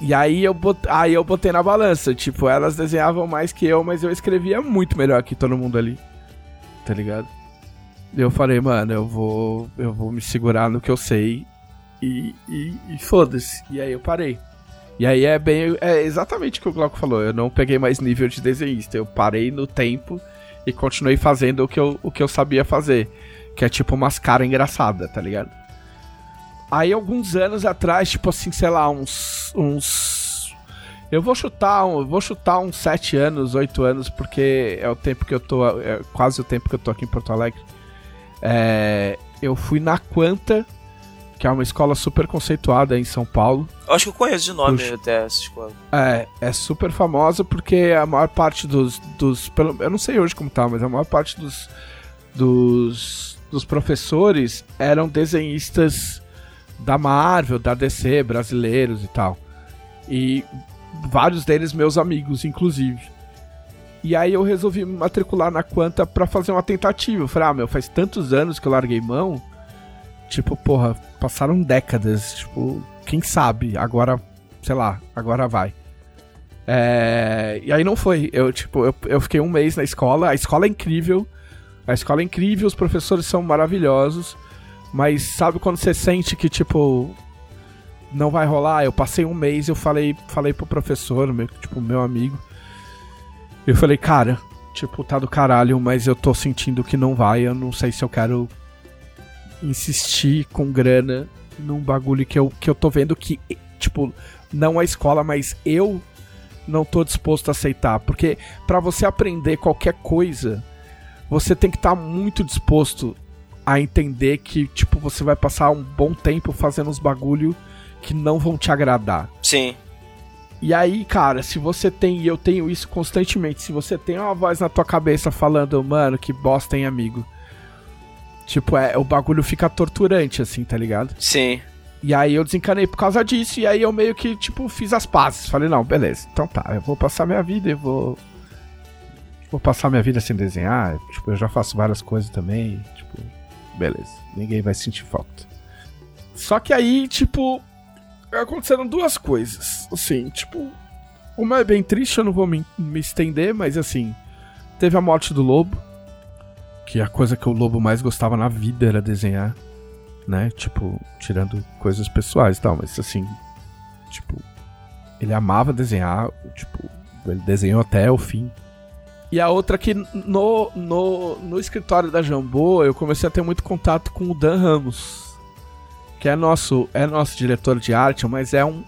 [SPEAKER 1] E aí eu, bot... aí eu botei na balança. Tipo, elas desenhavam mais que eu, mas eu escrevia muito melhor que todo mundo ali. Tá ligado? Eu falei, mano, eu vou. Eu vou me segurar no que eu sei. E, e, e foda-se. E aí eu parei. E aí é bem. É exatamente o que o Glauco falou. Eu não peguei mais nível de desenhista. Eu parei no tempo e continuei fazendo o que eu, o que eu sabia fazer. Que é tipo umas caras engraçadas, tá ligado? Aí alguns anos atrás, tipo assim, sei lá, uns. uns eu vou chutar, um, vou chutar uns 7 anos, 8 anos, porque é o tempo que eu tô. É quase o tempo que eu tô aqui em Porto Alegre. É, eu fui na Quanta que é uma escola super conceituada em São Paulo.
[SPEAKER 3] acho que eu conheço de nome Puxa. até essa escola.
[SPEAKER 1] É, é super famosa porque a maior parte dos. dos pelo, eu não sei hoje como tá, mas a maior parte dos, dos, dos professores eram desenhistas da Marvel, da DC, brasileiros e tal. E vários deles meus amigos, inclusive. E aí eu resolvi me matricular na Quanta para fazer uma tentativa. Eu falei, ah, meu, faz tantos anos que eu larguei mão Tipo, porra, passaram décadas. Tipo, quem sabe? Agora, sei lá, agora vai. É... E aí não foi. Eu, tipo, eu, eu fiquei um mês na escola. A escola é incrível. A escola é incrível, os professores são maravilhosos. Mas sabe quando você sente que, tipo, não vai rolar? Eu passei um mês eu falei, falei pro professor, meu, tipo, meu amigo. Eu falei, cara, tipo, tá do caralho, mas eu tô sentindo que não vai. Eu não sei se eu quero insistir com grana num bagulho que eu, que eu tô vendo que, tipo, não a escola, mas eu não tô disposto a aceitar. Porque para você aprender qualquer coisa, você tem que estar tá muito disposto a entender que, tipo, você vai passar um bom tempo fazendo uns bagulho que não vão te agradar.
[SPEAKER 3] Sim.
[SPEAKER 1] E aí, cara, se você tem, e eu tenho isso constantemente, se você tem uma voz na tua cabeça falando, mano, que bosta, hein, amigo Tipo, é, o bagulho fica torturante, assim, tá ligado?
[SPEAKER 3] Sim.
[SPEAKER 1] E aí eu desencanei por causa disso, e aí eu meio que, tipo, fiz as pazes. Falei, não, beleza, então tá, eu vou passar minha vida, eu vou. Vou passar minha vida sem desenhar. Tipo, eu já faço várias coisas também. Tipo, beleza, ninguém vai sentir falta. Só que aí, tipo, aconteceram duas coisas. Assim, tipo, uma é bem triste, eu não vou me, me estender, mas assim, teve a morte do lobo que a coisa que o Lobo mais gostava na vida era desenhar, né? Tipo, tirando coisas pessoais e tal, mas assim, tipo, ele amava desenhar, tipo, ele desenhou até o fim. E a outra que no, no, no escritório da Jambô eu comecei a ter muito contato com o Dan Ramos, que é nosso, é nosso diretor de arte, mas é um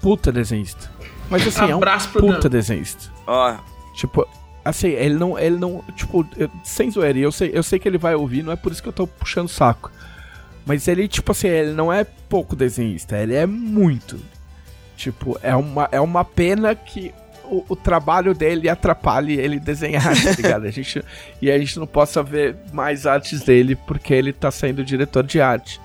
[SPEAKER 1] puta desenhista. Mas assim, Abraço é um puta Dan. desenhista.
[SPEAKER 3] Ó.
[SPEAKER 1] Tipo, Assim, ele não. Ele não. Tipo, eu, sem zoeira, eu sei, eu sei que ele vai ouvir, não é por isso que eu tô puxando o saco. Mas ele, tipo assim, ele não é pouco desenhista, ele é muito. Tipo, é uma, é uma pena que o, o trabalho dele atrapalhe ele desenhar, tá ligado? A gente, e a gente não possa ver mais artes dele porque ele tá sendo diretor de arte.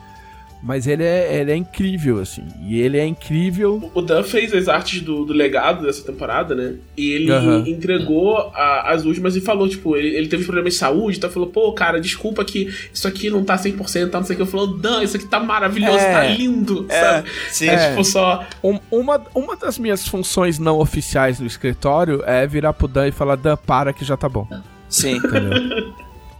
[SPEAKER 1] Mas ele é, ele é incrível, assim. E ele é incrível.
[SPEAKER 2] O Dan fez as artes do, do legado dessa temporada, né? E ele uhum. entregou a, as últimas e falou, tipo, ele, ele teve problemas de saúde, então falou, pô, cara, desculpa que isso aqui não tá 100%, tá não sei o que. Eu falou, Dan, isso aqui tá maravilhoso, é, tá lindo, é, sabe? Sim. É, tipo, só.
[SPEAKER 1] Um, uma, uma das minhas funções não oficiais no escritório é virar pro Dan e falar, Dan, para que já tá bom.
[SPEAKER 3] Sim. Entendeu?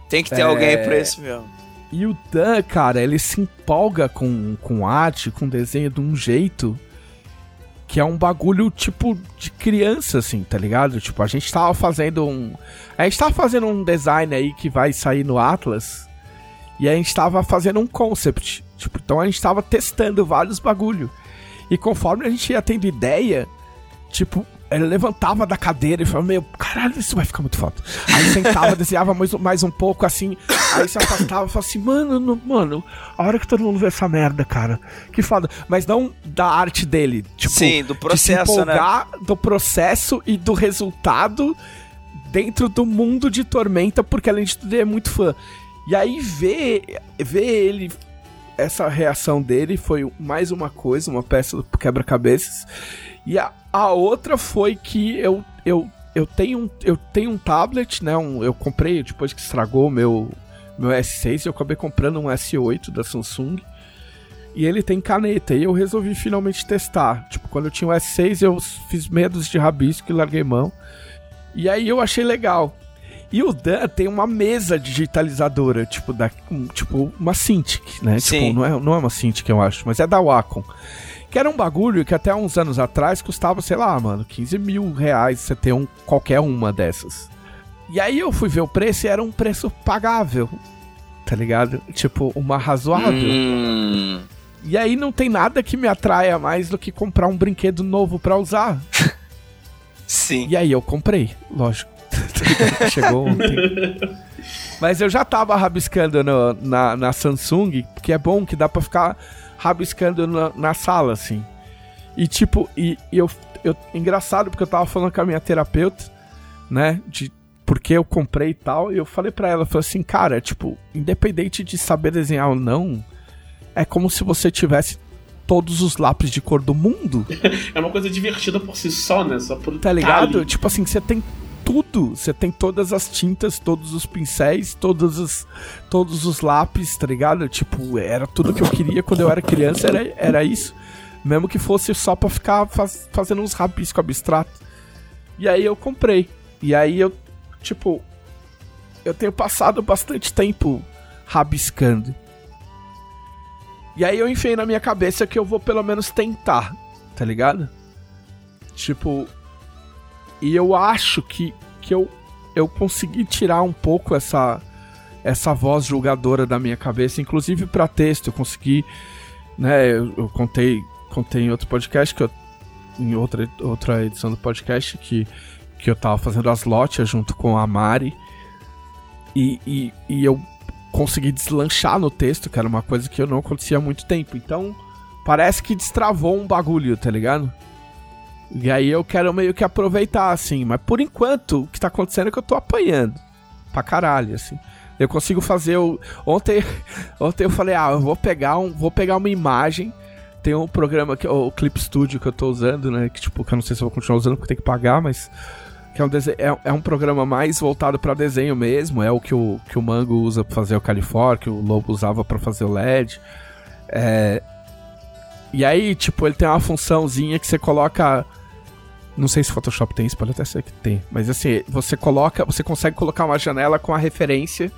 [SPEAKER 3] Tem que ter é... alguém pra isso mesmo.
[SPEAKER 1] E o Dan, cara, ele se empolga com, com arte, com desenho de um jeito que é um bagulho tipo de criança, assim, tá ligado? Tipo, a gente tava fazendo um. A gente tava fazendo um design aí que vai sair no Atlas. E a gente tava fazendo um concept. Tipo, então a gente tava testando vários bagulho. E conforme a gente ia tendo ideia, tipo, ele levantava da cadeira e falava, meu, caralho, isso vai ficar muito foda. Aí sentava, desenhava mais, mais um pouco assim, aí se afastava e falava assim, mano, no, mano, a hora que todo mundo vê essa merda, cara, que foda. Mas não da arte dele, tipo,
[SPEAKER 3] Sim, do processo,
[SPEAKER 1] né? do processo e do resultado dentro do mundo de Tormenta, porque além de tudo ele é muito fã. E aí ver, ver ele essa reação dele foi mais uma coisa, uma peça do quebra-cabeças. E a, a outra foi que eu, eu, eu, tenho, um, eu tenho um tablet, né? Um, eu comprei depois que estragou o meu, meu S6, eu acabei comprando um S8 da Samsung. E ele tem caneta. E eu resolvi finalmente testar. Tipo, quando eu tinha o S6, eu fiz medos de rabisco e larguei mão. E aí eu achei legal. E o Dan tem uma mesa digitalizadora, tipo, da, um, tipo uma Cintiq, né? Sim. Tipo, não é, não é uma Cintiq, eu acho, mas é da Wacom. Que era um bagulho que até uns anos atrás custava, sei lá, mano, 15 mil reais você ter um, qualquer uma dessas. E aí eu fui ver o preço e era um preço pagável, tá ligado? Tipo, uma razoável. Hum. E aí não tem nada que me atraia mais do que comprar um brinquedo novo para usar.
[SPEAKER 3] Sim.
[SPEAKER 1] E aí eu comprei, lógico. Chegou ontem. Mas eu já tava rabiscando no, na, na Samsung, que é bom que dá pra ficar rabiscando na, na sala, assim. E tipo, e, e eu, eu. Engraçado, porque eu tava falando com a minha terapeuta, né? De porque eu comprei e tal. E eu falei pra ela, falei assim, cara, tipo, independente de saber desenhar ou não, é como se você tivesse todos os lápis de cor do mundo.
[SPEAKER 2] é uma coisa divertida por si só, né? Só por
[SPEAKER 1] Tá ligado? Tipo assim, você tem tudo. Você tem todas as tintas, todos os pincéis, todos os, todos os lápis, tá ligado? Tipo, era tudo que eu queria quando eu era criança, era, era isso. Mesmo que fosse só pra ficar faz, fazendo uns rabiscos abstratos. E aí eu comprei. E aí eu, tipo, eu tenho passado bastante tempo rabiscando. E aí eu enfiei na minha cabeça que eu vou pelo menos tentar, tá ligado? Tipo, e eu acho que, que eu, eu consegui tirar um pouco essa, essa voz julgadora da minha cabeça, inclusive para texto. Eu consegui, né? Eu, eu, contei, contei em outro podcast, que eu, em outra, outra edição do podcast, que, que eu tava fazendo as lotes junto com a Mari. E, e, e eu consegui deslanchar no texto, que era uma coisa que eu não acontecia há muito tempo. Então, parece que destravou um bagulho, tá ligado? E aí eu quero meio que aproveitar, assim. Mas por enquanto, o que tá acontecendo é que eu tô apanhando. Pra caralho, assim. Eu consigo fazer o. Ontem, ontem eu falei, ah, eu vou pegar, um, vou pegar uma imagem. Tem um programa que o Clip Studio que eu tô usando, né? Que tipo, que eu não sei se eu vou continuar usando porque tem que pagar, mas. Que é um, desenho, é, é um programa mais voltado para desenho mesmo. É o que o, que o Mango usa pra fazer o California, que o Lobo usava para fazer o LED. É, e aí, tipo, ele tem uma funçãozinha que você coloca não sei se Photoshop tem isso, pode até ser que tem. Mas assim, você coloca. Você consegue colocar uma janela com a referência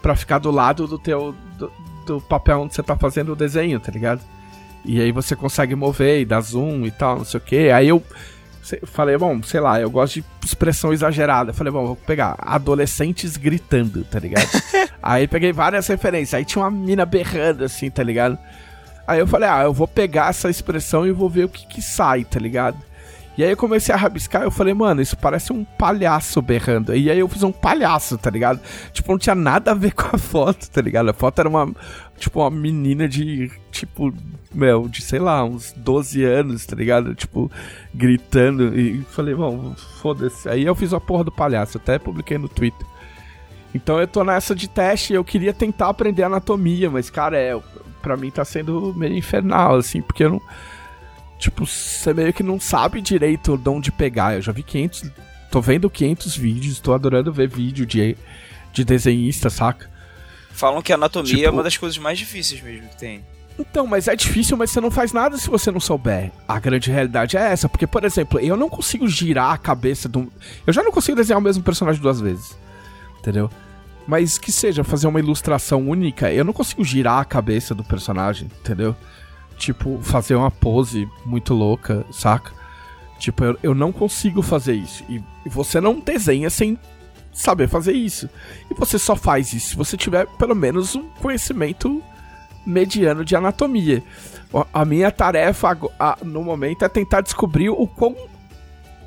[SPEAKER 1] para ficar do lado do teu. Do, do, papel onde você tá fazendo o desenho, tá ligado? E aí você consegue mover e dar zoom e tal, não sei o que. Aí eu falei, bom, sei lá, eu gosto de expressão exagerada. falei, bom, vou pegar adolescentes gritando, tá ligado? aí peguei várias referências. Aí tinha uma mina berrando, assim, tá ligado? Aí eu falei, ah, eu vou pegar essa expressão e vou ver o que que sai, tá ligado? E aí eu comecei a rabiscar eu falei, mano, isso parece um palhaço berrando. E aí eu fiz um palhaço, tá ligado? Tipo, não tinha nada a ver com a foto, tá ligado? A foto era uma, tipo, uma menina de, tipo, meu, de sei lá, uns 12 anos, tá ligado? Tipo, gritando. E falei, bom, foda-se. Aí eu fiz a porra do palhaço, até publiquei no Twitter. Então eu tô nessa de teste eu queria tentar aprender anatomia, mas, cara, é, pra mim tá sendo meio infernal, assim, porque eu não tipo, você meio que não sabe direito de onde pegar. Eu já vi 500, tô vendo 500 vídeos, tô adorando ver vídeo de, de desenhista, saca?
[SPEAKER 3] Falam que a anatomia tipo, é uma das coisas mais difíceis mesmo que tem.
[SPEAKER 1] Então, mas é difícil, mas você não faz nada se você não souber. A grande realidade é essa, porque, por exemplo, eu não consigo girar a cabeça de um. Eu já não consigo desenhar o mesmo personagem duas vezes. Entendeu? Mas que seja fazer uma ilustração única, eu não consigo girar a cabeça do personagem, entendeu? tipo, fazer uma pose muito louca, saca? Tipo, eu, eu não consigo fazer isso. E, e você não desenha sem saber fazer isso. E você só faz isso se você tiver pelo menos um conhecimento mediano de anatomia. A minha tarefa no momento é tentar descobrir o quão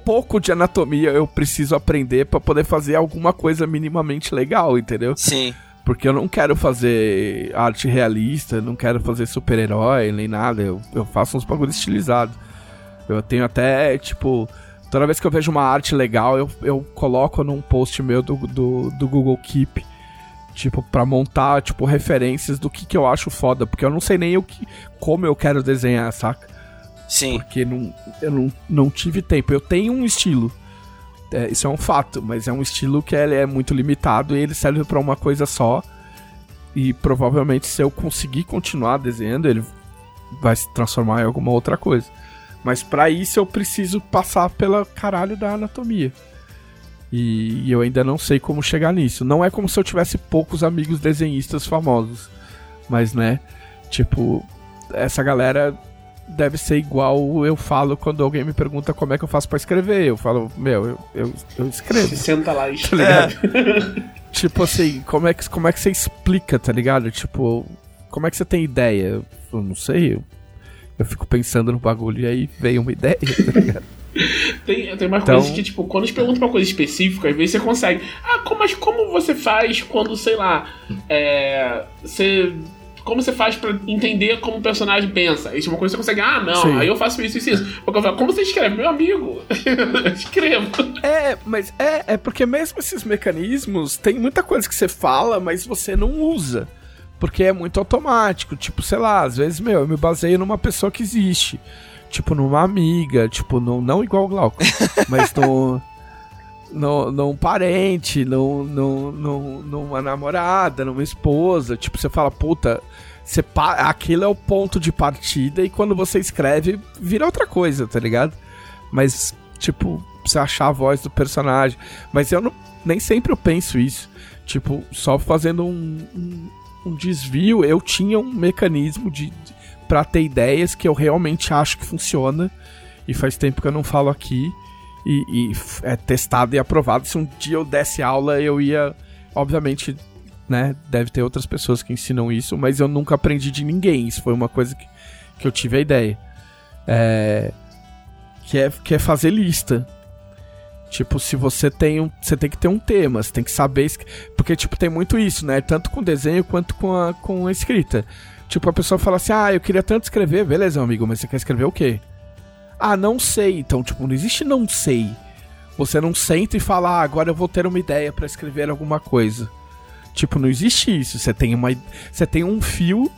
[SPEAKER 1] pouco de anatomia eu preciso aprender para poder fazer alguma coisa minimamente legal, entendeu?
[SPEAKER 3] Sim.
[SPEAKER 1] Porque eu não quero fazer arte realista, não quero fazer super-herói nem nada. Eu, eu faço uns bagulhos estilizados. Eu tenho até, tipo, toda vez que eu vejo uma arte legal, eu, eu coloco num post meu do, do, do Google Keep. Tipo, pra montar, tipo, referências do que, que eu acho foda. Porque eu não sei nem o que, como eu quero desenhar, saca?
[SPEAKER 3] Sim.
[SPEAKER 1] Porque não, eu não, não tive tempo. Eu tenho um estilo. É, isso é um fato, mas é um estilo que ele é muito limitado e ele serve para uma coisa só. E provavelmente se eu conseguir continuar desenhando, ele vai se transformar em alguma outra coisa. Mas para isso eu preciso passar pela caralho da anatomia. E, e, eu ainda não sei como chegar nisso. Não é como se eu tivesse poucos amigos desenhistas famosos. Mas, né? Tipo, essa galera deve ser igual eu falo quando alguém me pergunta como é que eu faço para escrever. Eu falo, meu, eu, eu, eu escrevo. Você
[SPEAKER 2] senta lá e tá ligado?
[SPEAKER 1] É. tipo assim, como é, que, como é que você explica, tá ligado? Tipo, como é que você tem ideia? Eu não sei. Eu, eu fico pensando no bagulho e aí vem uma ideia, tá ligado?
[SPEAKER 2] Tem, tem mais então... coisas que, tipo, quando te perguntam uma coisa específica, às vezes você consegue. Ah, como, mas como você faz quando, sei lá, é, você. Como você faz para entender como o personagem pensa? Isso é uma coisa que você consegue. Ah, não, Sim. aí eu faço isso, isso, isso. Porque eu falo, como você escreve? Meu amigo, escrevo.
[SPEAKER 1] É, mas é, é porque mesmo esses mecanismos, tem muita coisa que você fala, mas você não usa. Porque é muito automático. Tipo, sei lá, às vezes, meu, eu me baseio numa pessoa que existe tipo, numa amiga, tipo, no, não igual o Glauco, mas no, num parente, no, no, no, numa namorada, numa esposa. Tipo, você fala, puta, você aquilo é o ponto de partida e quando você escreve, vira outra coisa, tá ligado? Mas, tipo, você achar a voz do personagem. Mas eu não, nem sempre eu penso isso. Tipo, só fazendo um, um, um desvio, eu tinha um mecanismo de, de para ter ideias que eu realmente acho que funciona. E faz tempo que eu não falo aqui. E, e, é testado e aprovado. Se um dia eu desse aula, eu ia. Obviamente, né? Deve ter outras pessoas que ensinam isso, mas eu nunca aprendi de ninguém. Isso foi uma coisa que, que eu tive a ideia. É, que, é, que é fazer lista. Tipo, se você tem um. Você tem que ter um tema, você tem que saber. Porque, tipo, tem muito isso, né? Tanto com desenho quanto com a, com a escrita. Tipo, a pessoa fala assim: ah, eu queria tanto escrever. Beleza, amigo, mas você quer escrever o quê? Ah, não sei. Então, tipo, não existe não sei. Você não senta e fala, ah, agora eu vou ter uma ideia para escrever alguma coisa. Tipo, não existe isso. Você tem uma. Você tem um fio,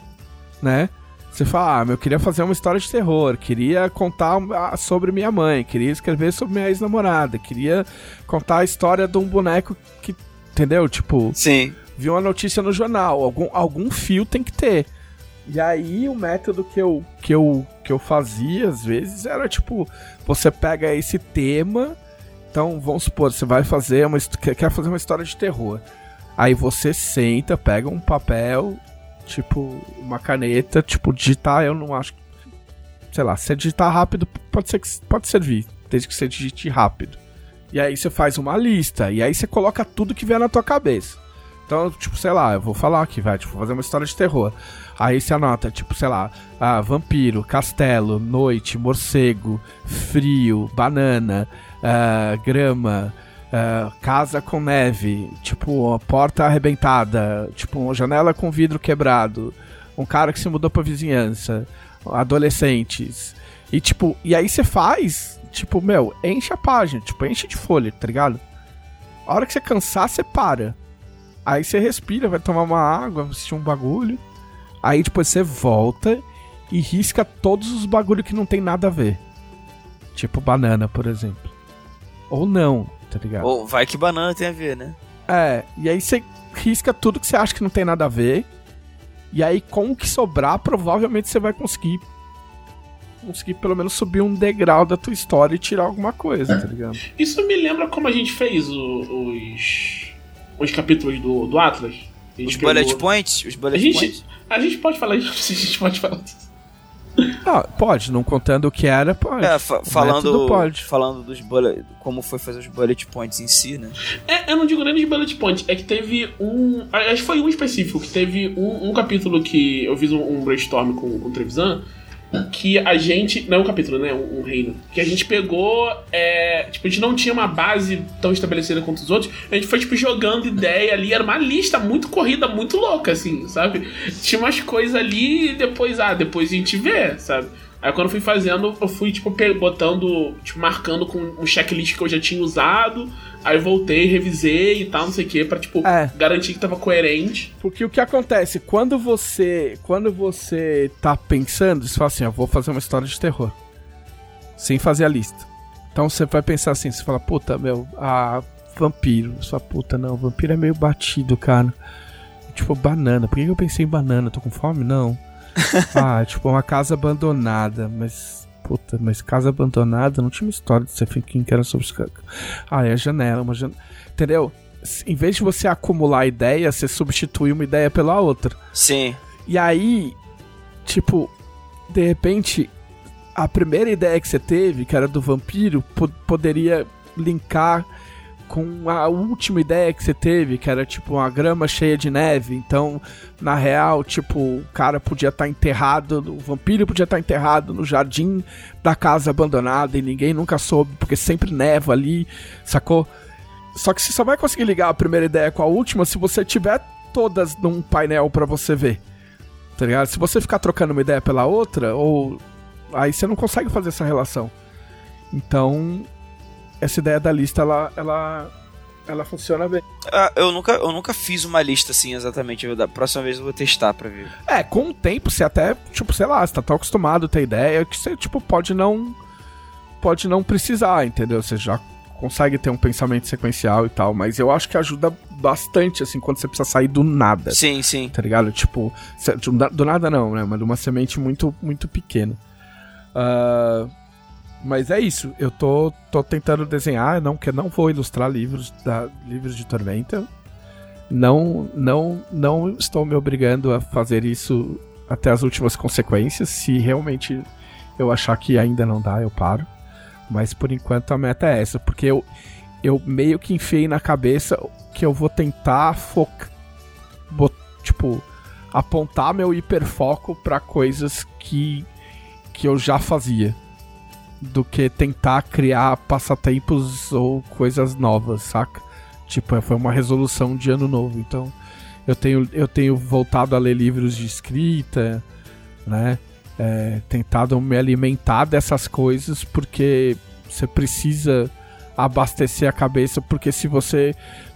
[SPEAKER 1] né? Você fala, ah, eu queria fazer uma história de terror, queria contar sobre minha mãe, queria escrever sobre minha ex-namorada, queria contar a história de um boneco que. Entendeu? Tipo.
[SPEAKER 3] Sim.
[SPEAKER 1] Viu uma notícia no jornal. Algum, algum fio tem que ter. E aí o método que eu, que eu, que eu fazia às vezes era tipo, você pega esse tema, então vamos supor, você vai fazer uma quer fazer uma história de terror. Aí você senta, pega um papel, tipo, uma caneta, tipo, digitar, eu não acho sei lá, se digitar rápido pode ser pode servir, desde que você digite rápido. E aí você faz uma lista, e aí você coloca tudo que vier na tua cabeça. Então, tipo, sei lá, eu vou falar aqui, vai, tipo, fazer uma história de terror. Aí você anota, tipo, sei lá, ah, vampiro, castelo, noite, morcego, frio, banana, uh, grama, uh, casa com neve, tipo, porta arrebentada, tipo, janela com vidro quebrado, um cara que se mudou pra vizinhança, adolescentes. E tipo, e aí você faz, tipo, meu, enche a página, tipo, enche de folha, tá ligado? A hora que você cansar, você para. Aí você respira, vai tomar uma água, assistir um bagulho. Aí depois você volta e risca todos os bagulho que não tem nada a ver. Tipo banana, por exemplo. Ou não, tá ligado?
[SPEAKER 3] Ou vai que banana tem a ver, né?
[SPEAKER 1] É, e aí você risca tudo que você acha que não tem nada a ver. E aí, com o que sobrar, provavelmente você vai conseguir. Conseguir pelo menos subir um degrau da tua história e tirar alguma coisa, tá ligado?
[SPEAKER 2] Isso me lembra como a gente fez o, os. os capítulos do, do Atlas.
[SPEAKER 3] Os bullet points? Os bullet
[SPEAKER 2] a gente,
[SPEAKER 3] points?
[SPEAKER 2] A gente pode falar isso, a gente pode falar disso.
[SPEAKER 1] Ah, pode, não contando o que era, pode.
[SPEAKER 3] É, fa falando, pode. falando dos bullet, como foi fazer os bullet points em si, né?
[SPEAKER 2] É, eu não digo nem dos bullet points, é que teve um. Acho que foi um específico, que teve um, um capítulo que eu fiz um, um brainstorm com, com o Trevisan que a gente. Não é um capítulo, né? Um, um reino. Que a gente pegou. É, tipo, a gente não tinha uma base tão estabelecida quanto os outros. A gente foi, tipo, jogando ideia ali. Era uma lista muito corrida, muito louca, assim, sabe? Tinha umas coisas ali e depois, ah, depois a gente vê, sabe? Aí quando eu fui fazendo, eu fui, tipo, botando, tipo, marcando com um checklist que eu já tinha usado. Aí voltei, revisei e tal, não sei o que, pra, tipo, é. garantir que tava coerente.
[SPEAKER 1] Porque o que acontece, quando você. Quando você tá pensando, você fala assim, eu vou fazer uma história de terror. Sem fazer a lista. Então você vai pensar assim, você fala, puta, meu, a vampiro. Sua puta, não, vampiro é meio batido, cara. Tipo, banana. Por que eu pensei em banana? Tô com fome? Não. ah, tipo, uma casa abandonada, mas. Puta, mas Casa Abandonada não tinha uma história de Stephen King que era sobre. Ah, é a janela, uma janela. Entendeu? Em vez de você acumular ideia, você substitui uma ideia pela outra.
[SPEAKER 3] Sim.
[SPEAKER 1] E aí, tipo, de repente, a primeira ideia que você teve, que era do vampiro, po poderia linkar com a última ideia que você teve, que era tipo uma grama cheia de neve. Então, na real, tipo, o cara podia estar tá enterrado, o vampiro podia estar tá enterrado no jardim da casa abandonada e ninguém nunca soube, porque sempre neva ali, sacou? Só que você só vai conseguir ligar a primeira ideia com a última se você tiver todas num painel para você ver. Tá ligado? Se você ficar trocando uma ideia pela outra, ou aí você não consegue fazer essa relação. Então, essa ideia da lista, ela, ela, ela funciona bem.
[SPEAKER 3] Ah, eu, nunca, eu nunca fiz uma lista assim exatamente. Da próxima vez eu vou testar pra ver.
[SPEAKER 1] É, com o tempo você até, tipo, sei lá, você tá tão acostumado a ter ideia que você, tipo, pode não. Pode não precisar, entendeu? Você já consegue ter um pensamento sequencial e tal, mas eu acho que ajuda bastante, assim, quando você precisa sair do nada.
[SPEAKER 3] Sim, sim.
[SPEAKER 1] Tá ligado? Tipo, do nada não, né? Mas de uma semente muito, muito pequena. Uh, mas é isso, eu tô, tô tentando desenhar, não que não vou ilustrar livros da livros de Tormenta. Não, não, não estou me obrigando a fazer isso até as últimas consequências. Se realmente eu achar que ainda não dá, eu paro. Mas por enquanto a meta é essa, porque eu, eu meio que enfiei na cabeça que eu vou tentar focar. Tipo, apontar meu hiperfoco para coisas que, que eu já fazia do que tentar criar passatempos ou coisas novas, saca? Tipo, foi uma resolução de ano novo. Então, eu tenho, eu tenho voltado a ler livros de escrita, né? É, tentado me alimentar dessas coisas porque você precisa abastecer a cabeça, porque se você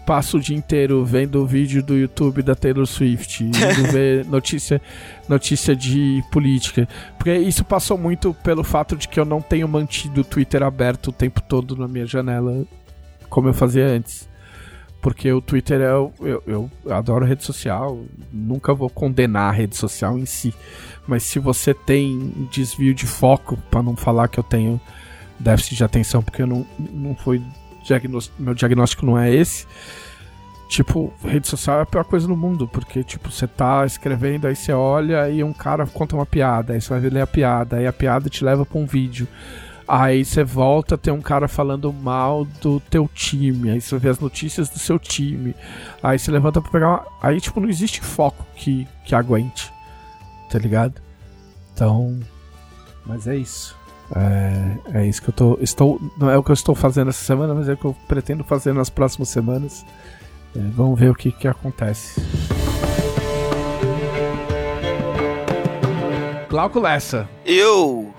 [SPEAKER 1] passo o dia inteiro vendo o vídeo do YouTube da Taylor Swift, indo ver notícia, notícia de política. Porque isso passou muito pelo fato de que eu não tenho mantido o Twitter aberto o tempo todo na minha janela, como eu fazia antes. Porque o Twitter é. Eu, eu, eu adoro rede social, nunca vou condenar a rede social em si. Mas se você tem desvio de foco, para não falar que eu tenho déficit de atenção, porque eu não, não foi meu diagnóstico não é esse. Tipo, rede social é a pior coisa no mundo, porque, tipo, você tá escrevendo, aí você olha e um cara conta uma piada, aí você vai ler a piada, aí a piada te leva pra um vídeo. Aí você volta, tem um cara falando mal do teu time, aí você vê as notícias do seu time. Aí você levanta pra pegar uma... Aí, tipo, não existe foco que, que aguente, tá ligado? Então, mas é isso. É, é isso que eu tô. Estou, não é o que eu estou fazendo essa semana, mas é o que eu pretendo fazer nas próximas semanas. É, vamos ver o que, que acontece. Glauco Lessa.
[SPEAKER 3] Eu.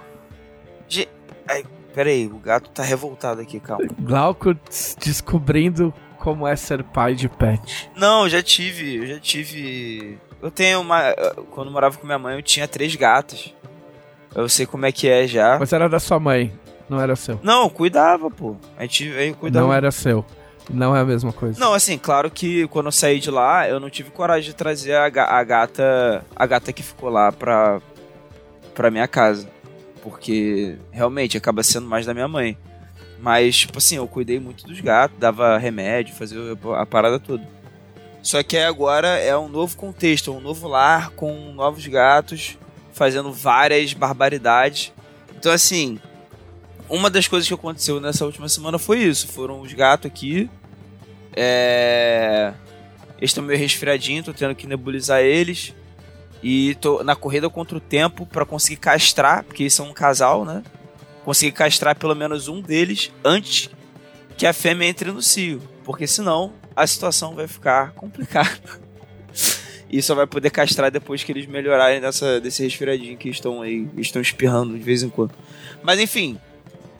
[SPEAKER 3] Ge... Ai, peraí, o gato tá revoltado aqui, calma.
[SPEAKER 1] Glauco descobrindo como é ser pai de pet.
[SPEAKER 3] Não, eu já tive, eu já tive. Eu tenho uma. Quando eu morava com minha mãe, eu tinha três gatos. Eu sei como é que é já.
[SPEAKER 1] Mas era da sua mãe, não era seu.
[SPEAKER 3] Não, cuidava, pô. A gente veio cuidar.
[SPEAKER 1] Não era seu. Não é a mesma coisa.
[SPEAKER 3] Não, assim, claro que quando eu saí de lá, eu não tive coragem de trazer a, a gata. A gata que ficou lá pra, pra minha casa. Porque realmente acaba sendo mais da minha mãe. Mas, tipo assim, eu cuidei muito dos gatos, dava remédio, fazia a parada toda. Só que agora é um novo contexto, um novo lar com novos gatos fazendo várias barbaridades. Então, assim, uma das coisas que aconteceu nessa última semana foi isso. Foram os gatos aqui. É... Eles estão meio resfriadinhos, tô tendo que nebulizar eles. E tô na corrida contra o tempo para conseguir castrar, porque eles são um casal, né? Conseguir castrar pelo menos um deles antes que a fêmea entre no cio. Porque senão a situação vai ficar complicada. e só vai poder castrar depois que eles melhorarem dessa, desse resfriadinho que estão aí, estão espirrando de vez em quando. Mas enfim,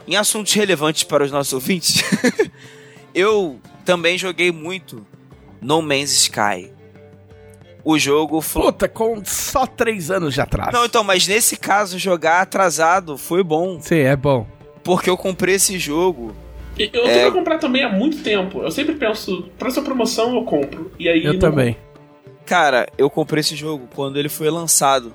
[SPEAKER 3] em assuntos relevantes para os nossos ouvintes, eu também joguei muito No Man's Sky. O jogo
[SPEAKER 1] foi. Puta, com só três anos de atraso.
[SPEAKER 3] Não, então, mas nesse caso, jogar atrasado foi bom.
[SPEAKER 1] Sim, é bom.
[SPEAKER 3] Porque eu comprei esse jogo.
[SPEAKER 2] Eu é... tenho que comprar também há muito tempo. Eu sempre penso, pra essa promoção eu compro. E aí
[SPEAKER 1] eu não... também.
[SPEAKER 3] Cara, eu comprei esse jogo quando ele foi lançado,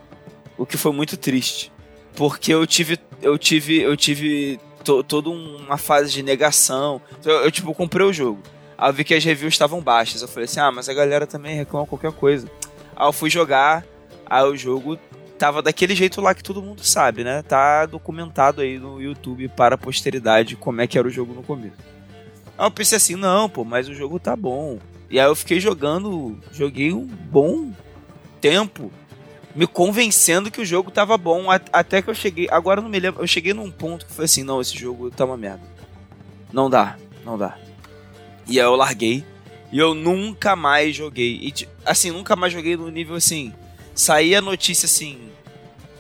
[SPEAKER 3] o que foi muito triste. Porque eu tive. Eu tive. Eu tive to, toda uma fase de negação. Eu, eu, tipo, comprei o jogo. Aí eu vi que as reviews estavam baixas. Eu falei assim, ah, mas a galera também reclama qualquer coisa. Aí eu fui jogar, aí o jogo tava daquele jeito lá que todo mundo sabe, né? Tá documentado aí no YouTube para a posteridade como é que era o jogo no começo. Aí eu pensei assim, não, pô, mas o jogo tá bom. E aí eu fiquei jogando, joguei um bom tempo, me convencendo que o jogo tava bom, até que eu cheguei, agora não me lembro, eu cheguei num ponto que foi assim, não, esse jogo tá uma merda. Não dá, não dá. E aí eu larguei, e eu nunca mais joguei. E, assim, nunca mais joguei no nível assim. Saía a notícia assim: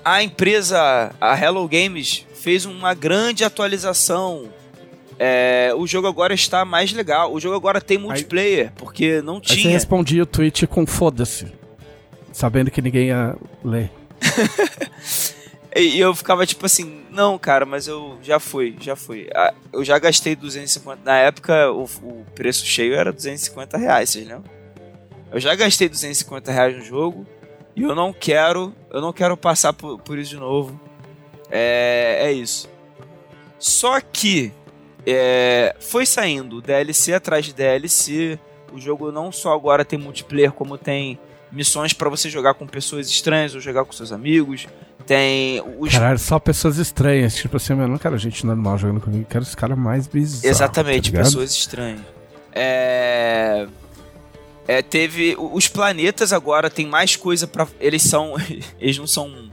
[SPEAKER 3] a empresa, a Hello Games, fez uma grande atualização. É, o jogo agora está mais legal. O jogo agora tem multiplayer, aí, porque não tinha. Aí você
[SPEAKER 1] respondia o tweet com foda-se. Sabendo que ninguém ia ler.
[SPEAKER 3] e eu ficava tipo assim, não, cara, mas eu já fui, já fui. Eu já gastei 250. Na época, o, o preço cheio era 250 reais, vocês lembram? Eu já gastei 250 reais no jogo. E eu não quero, eu não quero passar por, por isso de novo. É, é isso. Só que é, foi saindo DLC atrás de DLC. O jogo não só agora tem multiplayer, como tem missões para você jogar com pessoas estranhas ou jogar com seus amigos. Tem os.
[SPEAKER 1] Caralho, só pessoas estranhas. Tipo assim, eu não quero gente normal jogando comigo, quero os caras mais bizarros.
[SPEAKER 3] Exatamente,
[SPEAKER 1] tá
[SPEAKER 3] pessoas estranhas. É. É, teve. Os planetas agora tem mais coisa para Eles são. Eles não são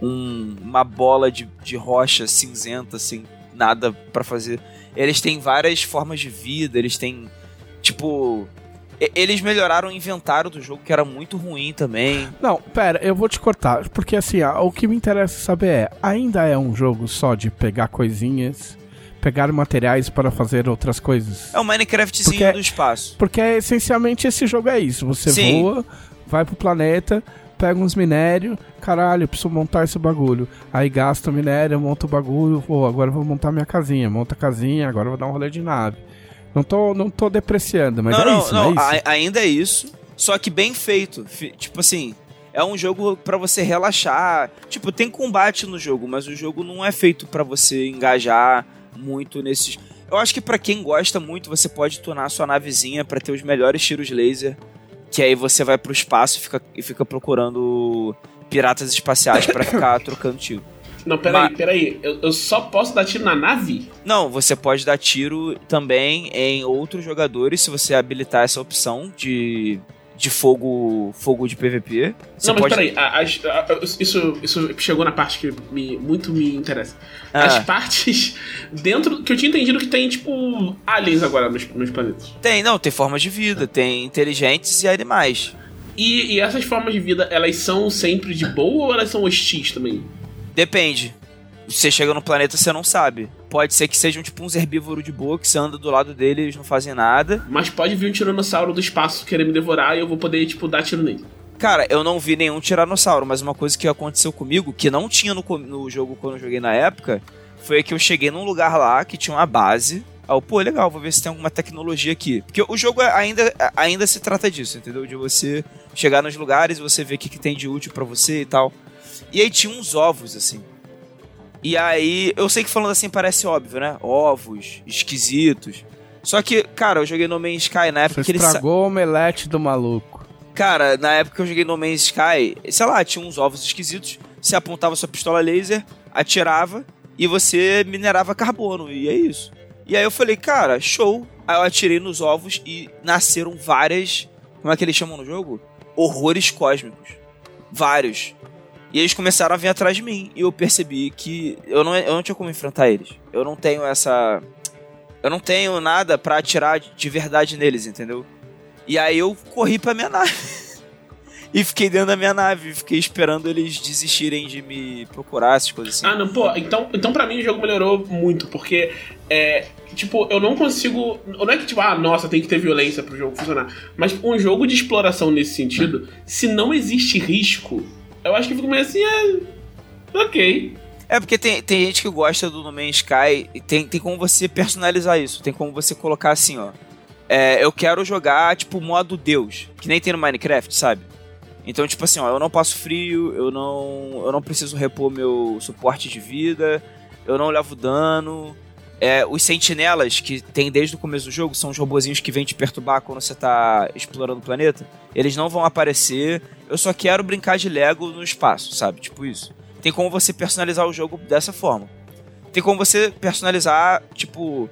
[SPEAKER 3] um, uma bola de, de rocha cinzenta, sem nada para fazer. Eles têm várias formas de vida, eles têm. Tipo. Eles melhoraram o inventário do jogo, que era muito ruim também.
[SPEAKER 1] Não, pera, eu vou te cortar. Porque assim, o que me interessa saber é: ainda é um jogo só de pegar coisinhas pegar materiais para fazer outras coisas.
[SPEAKER 3] É um Minecraftzinho porque, do espaço.
[SPEAKER 1] Porque essencialmente esse jogo é isso. Você Sim. voa, vai pro planeta, pega uns minérios, caralho, preciso montar esse bagulho. Aí gasta o minério, monta o bagulho, pô, agora vou montar minha casinha, monta a casinha, agora vou dar um rolê de nave. Não tô, não tô depreciando, mas
[SPEAKER 3] não,
[SPEAKER 1] é
[SPEAKER 3] não,
[SPEAKER 1] isso,
[SPEAKER 3] não,
[SPEAKER 1] é isso.
[SPEAKER 3] ainda é isso, só que bem feito. Tipo assim, é um jogo para você relaxar. Tipo, tem combate no jogo, mas o jogo não é feito para você engajar muito nesses. Eu acho que para quem gosta muito, você pode tunar sua navezinha para ter os melhores tiros laser. Que aí você vai pro espaço e fica, e fica procurando piratas espaciais para ficar trocando tiro.
[SPEAKER 2] Não, peraí, Mas... peraí. Eu, eu só posso dar tiro na nave?
[SPEAKER 3] Não, você pode dar tiro também em outros jogadores se você habilitar essa opção de de fogo fogo de PVP.
[SPEAKER 2] Você não, mas pode... peraí, a, a, a, isso, isso chegou na parte que me, muito me interessa. Ah. As partes dentro. Que eu tinha entendido que tem, tipo, aliens agora nos, nos planetas.
[SPEAKER 3] Tem, não, tem formas de vida, tem inteligentes e animais.
[SPEAKER 2] E, e essas formas de vida, elas são sempre de boa ou elas são hostis também?
[SPEAKER 3] Depende. Você chega no planeta, você não sabe. Pode ser que sejam tipo uns herbívoros de boa que você anda do lado dele e eles não fazem nada.
[SPEAKER 2] Mas pode vir um tiranossauro do espaço querer me devorar e eu vou poder, tipo, dar tiro nele.
[SPEAKER 3] Cara, eu não vi nenhum tiranossauro, mas uma coisa que aconteceu comigo, que não tinha no, no jogo quando eu joguei na época, foi que eu cheguei num lugar lá que tinha uma base. Aí eu, pô, legal, vou ver se tem alguma tecnologia aqui. Porque o jogo ainda, ainda se trata disso, entendeu? De você chegar nos lugares, você ver o que, que tem de útil para você e tal. E aí tinha uns ovos, assim. E aí, eu sei que falando assim parece óbvio, né? Ovos, esquisitos. Só que, cara, eu joguei No Man's Sky na época
[SPEAKER 1] Você
[SPEAKER 3] que
[SPEAKER 1] ele. Estragou o omelete do maluco.
[SPEAKER 3] Cara, na época que eu joguei No Man's Sky, sei lá, tinha uns ovos esquisitos. Você apontava sua pistola laser, atirava e você minerava carbono. E é isso. E aí eu falei, cara, show. Aí eu atirei nos ovos e nasceram várias. Como é que eles chamam no jogo? Horrores cósmicos. Vários. E eles começaram a vir atrás de mim. E eu percebi que eu não, eu não tinha como enfrentar eles. Eu não tenho essa. Eu não tenho nada para atirar de verdade neles, entendeu? E aí eu corri pra minha nave. e fiquei dentro da minha nave. Fiquei esperando eles desistirem de me procurar, essas coisas assim.
[SPEAKER 2] Ah, não, pô, então, então pra mim o jogo melhorou muito, porque é. Tipo, eu não consigo. Não é que, tipo, ah, nossa, tem que ter violência pro jogo funcionar. Mas um jogo de exploração nesse sentido, se não existe risco, eu acho que fico meio assim, é. Ok.
[SPEAKER 3] É porque tem, tem gente que gosta do No Man's Sky e tem, tem como você personalizar isso. Tem como você colocar assim, ó. É, eu quero jogar, tipo, modo Deus. Que nem tem no Minecraft, sabe? Então, tipo assim, ó, eu não passo frio, eu não, eu não preciso repor meu suporte de vida, eu não levo dano. É, os sentinelas que tem desde o começo do jogo são os robozinhos que vêm te perturbar quando você tá explorando o planeta. Eles não vão aparecer. Eu só quero brincar de Lego no espaço, sabe? Tipo isso. Tem como você personalizar o jogo dessa forma. Tem como você personalizar, tipo,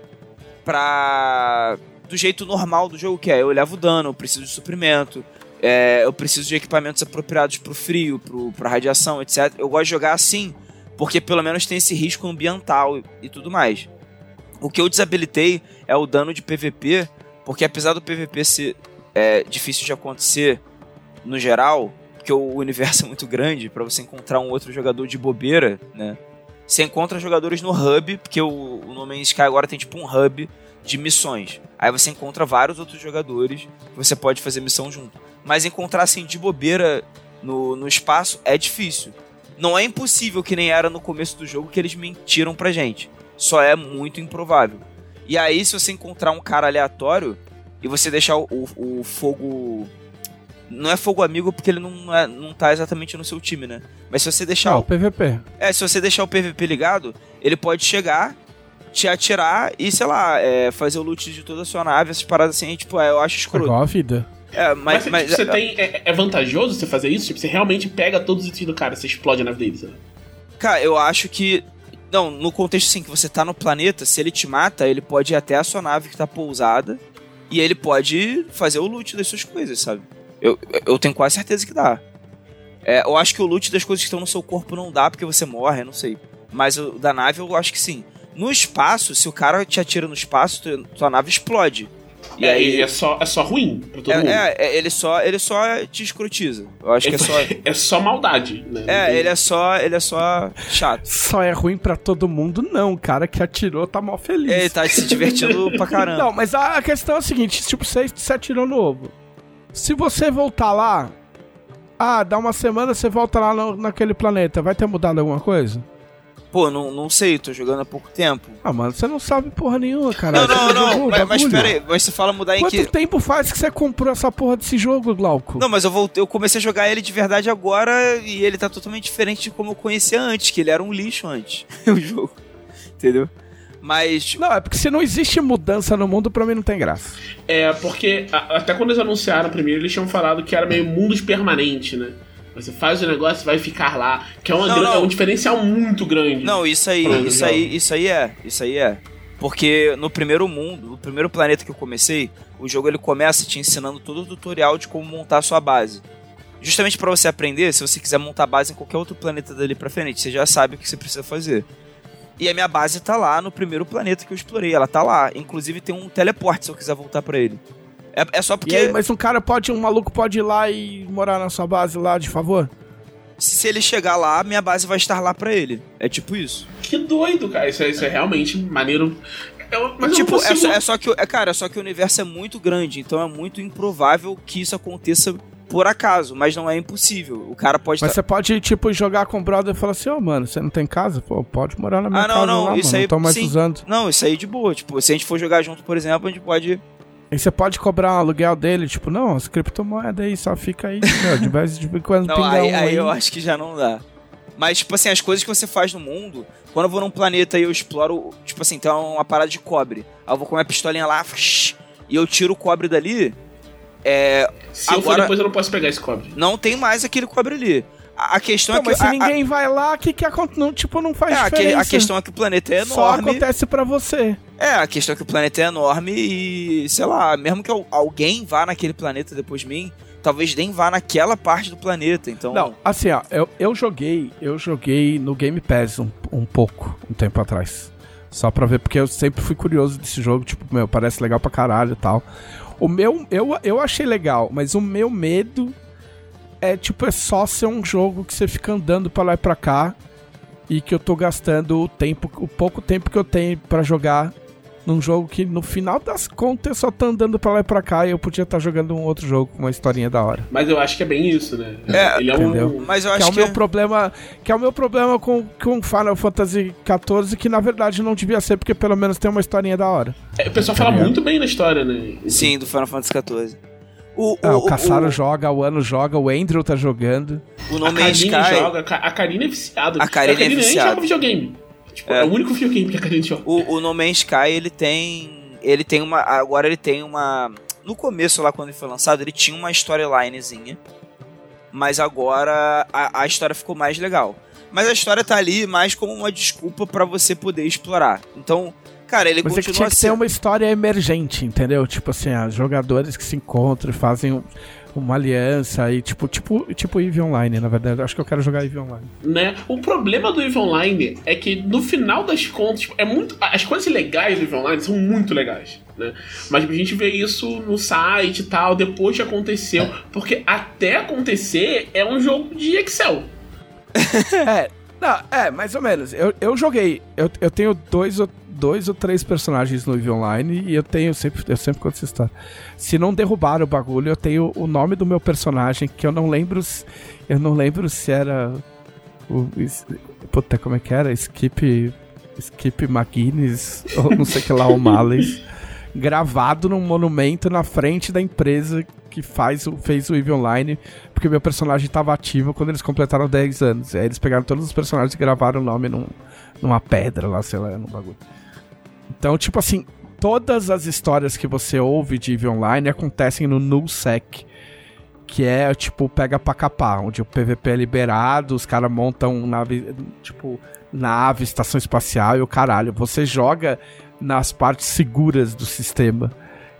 [SPEAKER 3] pra. do jeito normal do jogo, que é eu levo dano, eu preciso de suprimento, é, eu preciso de equipamentos apropriados pro frio, pro, pra radiação, etc. Eu gosto de jogar assim, porque pelo menos tem esse risco ambiental e tudo mais. O que eu desabilitei é o dano de PVP, porque apesar do PVP ser é, difícil de acontecer no geral, porque o universo é muito grande para você encontrar um outro jogador de bobeira, né? Você encontra jogadores no hub, porque o, o No Man's Sky agora tem tipo um hub de missões. Aí você encontra vários outros jogadores que você pode fazer missão junto. Mas encontrar assim de bobeira no, no espaço é difícil. Não é impossível que nem era no começo do jogo que eles mentiram pra gente. Só é muito improvável. E aí, se você encontrar um cara aleatório e você deixar o, o, o fogo. Não é fogo amigo porque ele não, é, não tá exatamente no seu time, né? Mas se você deixar.
[SPEAKER 1] Não, o PVP.
[SPEAKER 3] É, se você deixar o PVP ligado, ele pode chegar, te atirar e, sei lá, é, fazer o loot de toda a sua nave, essas paradas assim, tipo, é, eu acho escroto.
[SPEAKER 1] Igual a vida.
[SPEAKER 3] É, mas,
[SPEAKER 2] Mas,
[SPEAKER 3] mas,
[SPEAKER 2] tipo, você tem. É, é vantajoso você fazer isso? Tipo, você realmente pega todos os itens do cara, você explode a nave deles. Né?
[SPEAKER 3] Cara, eu acho que. Não, no contexto assim, que você tá no planeta, se ele te mata, ele pode ir até a sua nave que tá pousada e ele pode fazer o loot das suas coisas, sabe? Eu, eu tenho quase certeza que dá. É, eu acho que o loot das coisas que estão no seu corpo não dá porque você morre, não sei. Mas o da nave eu acho que sim. No espaço, se o cara te atira no espaço, tu- tua nave explode. E
[SPEAKER 2] é,
[SPEAKER 3] aí.
[SPEAKER 2] é, só, é só ruim pra todo
[SPEAKER 3] É,
[SPEAKER 2] mundo.
[SPEAKER 3] é, é, ele só ele só te escrotiza. Eu acho que é só.
[SPEAKER 2] é só maldade, né?
[SPEAKER 3] É, ele é só. Ele é só chato.
[SPEAKER 1] Só é ruim pra todo mundo, não. O cara que atirou tá mó feliz.
[SPEAKER 3] Ele tá se divertindo pra caramba.
[SPEAKER 1] Não, mas a a questão é a seguinte: tipo, você, você atirou no ovo. Se você voltar lá, ah, dá uma semana, você volta lá no- naquele planeta, vai ter mudado alguma coisa?
[SPEAKER 3] Pô, não, não sei, tô jogando há pouco tempo.
[SPEAKER 1] Ah, mano, você não sabe porra nenhuma, cara.
[SPEAKER 3] Não, não,
[SPEAKER 1] Você
[SPEAKER 3] não.
[SPEAKER 1] jogou o
[SPEAKER 3] Mas, mas pera aí, mas você fala mudar em
[SPEAKER 1] Quanto
[SPEAKER 3] que.
[SPEAKER 1] tempo faz que você comprou essa porra desse jogo, Glauco?
[SPEAKER 3] Não, mas eu voltei, eu comecei a jogar ele de verdade agora e ele tá totalmente diferente de como eu conhecia antes, que ele era um lixo antes, o jogo. Entendeu? Mas.
[SPEAKER 1] Não, é porque se não existe mudança no mundo, pra mim não tem graça.
[SPEAKER 2] É, porque a- até quando eles anunciaram primeiro, eles tinham falado que era meio mundos permanente, né? Você faz o negócio e vai ficar lá. Que é, uma
[SPEAKER 3] Não,
[SPEAKER 2] gran-
[SPEAKER 3] não.
[SPEAKER 2] é um diferencial muito grande.
[SPEAKER 3] Não, isso aí, isso aí, isso aí é. Isso aí é. Porque no primeiro mundo, no primeiro planeta que eu comecei, o jogo ele começa te ensinando todo o tutorial de como montar a sua base. Justamente pra você aprender, se você quiser montar base em qualquer outro planeta dali pra frente, você já sabe o que você precisa fazer. E a minha base tá lá no primeiro planeta que eu explorei, ela tá lá. Inclusive tem um teleporte se eu quiser voltar pra ele. É, é só porque
[SPEAKER 1] E aí, mas um cara pode, um maluco pode ir lá e morar na sua base lá, de favor?
[SPEAKER 3] se ele chegar lá, minha base vai estar lá pra ele. É tipo isso.
[SPEAKER 2] Que doido, cara. Isso é, isso é realmente maneiro. Eu, mas
[SPEAKER 3] tipo,
[SPEAKER 2] não
[SPEAKER 3] é, só, é só que, o- é, cara, é só que o universo é muito grande, então é muito improvável que isso aconteça por acaso, mas não é impossível. O cara pode
[SPEAKER 1] Mas
[SPEAKER 3] tá-
[SPEAKER 1] você pode, tipo, jogar com o brother e falar assim, ô, mano, você não tem casa? Pô, pode morar na minha
[SPEAKER 3] Ah, não,
[SPEAKER 1] casa
[SPEAKER 3] não,
[SPEAKER 1] lá,
[SPEAKER 3] isso
[SPEAKER 1] mano,
[SPEAKER 3] aí
[SPEAKER 1] não tô mais
[SPEAKER 3] sim.
[SPEAKER 1] usando.
[SPEAKER 3] Não, isso aí de boa. Tipo, se a gente for jogar junto, por exemplo, a gente pode.
[SPEAKER 1] E você pode cobrar um aluguel dele, tipo, não, as criptomoedas aí, só fica aí, meu, de vez de quando
[SPEAKER 3] Não, aí,
[SPEAKER 1] um
[SPEAKER 3] aí
[SPEAKER 1] aí.
[SPEAKER 3] eu acho que já não dá. Mas, tipo assim, as coisas que você faz no mundo, quando eu vou num planeta e eu exploro, tipo assim, tem uma parada de cobre. Aí eu vou com a minha pistolinha lá, e eu tiro o cobre dali. É,
[SPEAKER 2] Se eu for
[SPEAKER 3] agora-
[SPEAKER 2] depois, eu não posso pegar esse cobre.
[SPEAKER 3] não tem mais aquele cobre ali. A, questão
[SPEAKER 1] Não,
[SPEAKER 3] é que.
[SPEAKER 1] mas se
[SPEAKER 3] a- a-
[SPEAKER 1] ninguém vai lá, o que que acontece? Não, tipo, não faz
[SPEAKER 3] É,
[SPEAKER 1] diferença.
[SPEAKER 3] a questão é que o planeta é
[SPEAKER 1] Só
[SPEAKER 3] enorme.
[SPEAKER 1] acontece pra você.
[SPEAKER 3] É, a questão é que o planeta é enorme e, sei lá, mesmo que al- alguém vá naquele planeta depois de mim, talvez nem vá naquela parte do planeta. Então.
[SPEAKER 1] Não, assim, ó, eu, eu joguei, eu joguei no Game Pass um, um pouco, um tempo atrás. Só pra ver, porque eu sempre fui curioso desse jogo, tipo, meu, parece legal pra caralho e tal. O meu, eu, eu achei legal, mas o meu medo é, tipo, é só ser um jogo que você fica andando pra lá e pra cá e que eu tô gastando o tempo, o pouco tempo que eu tenho pra jogar num jogo que no final das contas eu só tô andando pra lá e pra cá e eu podia estar jogando um outro jogo com uma historinha da hora.
[SPEAKER 2] Mas eu acho que é bem isso, né?
[SPEAKER 3] É,
[SPEAKER 2] Ele é
[SPEAKER 1] entendeu?
[SPEAKER 2] um.
[SPEAKER 3] Mas eu
[SPEAKER 1] Que é
[SPEAKER 3] acho
[SPEAKER 1] o
[SPEAKER 3] que.
[SPEAKER 1] meu problema, que é o meu problema com, com Final Fantasy XIV, que na verdade não devia ser, porque pelo menos tem uma historinha da hora.
[SPEAKER 2] É, o pessoal fala
[SPEAKER 1] ligado?
[SPEAKER 2] muito bem na história, né?
[SPEAKER 3] Sim, do Final Fantasy XIV.
[SPEAKER 1] O, ah, o, o Caçaro o... joga, o Ano joga, o Andrew tá jogando.
[SPEAKER 2] O nome a Sky... joga, a Karine é viciada.
[SPEAKER 3] A Karine, a Karine é viciada.
[SPEAKER 2] joga videogame. Tipo, é. é. o único videogame que a Karine joga.
[SPEAKER 3] O, o No Man's Sky, ele tem... Ele tem uma... Agora ele tem uma... No começo lá, quando ele foi lançado, ele tinha uma storylinezinha. Mas agora a, a história ficou mais legal. Mas a história tá ali mais como uma desculpa para você poder explorar. Então, Cara, ele
[SPEAKER 1] Mas
[SPEAKER 3] continua
[SPEAKER 1] é que tinha que ser uma história emergente, entendeu? Tipo assim, ah, jogadores que se encontram e fazem uma aliança e tipo, tipo, tipo Eve Online, na verdade. Acho que eu quero jogar Eve Online.
[SPEAKER 2] Né? O problema do Eve Online é que no final das contas, é muito. As coisas legais do Eve Online são muito legais. Né? Mas a gente vê isso no site e tal, depois que aconteceu. Porque até acontecer é um jogo de Excel.
[SPEAKER 1] é, não, é, mais ou menos. Eu, eu joguei. Eu, eu tenho dois ou dois ou três personagens no EVE Online e eu tenho sempre, eu sempre conto essa história. Se não derrubar o bagulho, eu tenho o nome do meu personagem que eu não lembro, eu não lembro se era o puta, como é que era? Skip Skip McGuinness ou não sei que lá o Males gravado num monumento na frente da empresa que faz fez o EVE Online, porque meu personagem estava ativo quando eles completaram 10 anos. Aí eles pegaram todos os personagens e gravaram o nome num, numa pedra lá, sei lá, num bagulho. Então, tipo assim, todas as histórias que você ouve de EVE Online acontecem no nullsec, que é tipo pega pra capar, onde o PVP é liberado, os caras montam nave, tipo, nave, estação espacial e o caralho. Você joga nas partes seguras do sistema,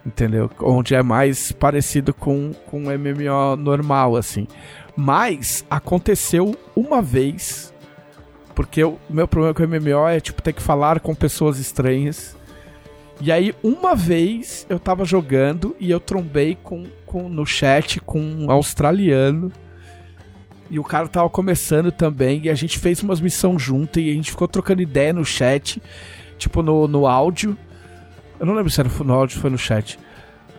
[SPEAKER 1] entendeu? Onde é mais parecido com com um MMO normal assim. Mas aconteceu uma vez porque o meu problema com o MMO é, tipo, ter que falar com pessoas estranhas. E aí, uma vez, eu tava jogando e eu trombei com, com, no chat com um australiano. E o cara tava começando também. E a gente fez umas missões junto e a gente ficou trocando ideia no chat. Tipo, no, no áudio. Eu não lembro se era no áudio ou foi no chat.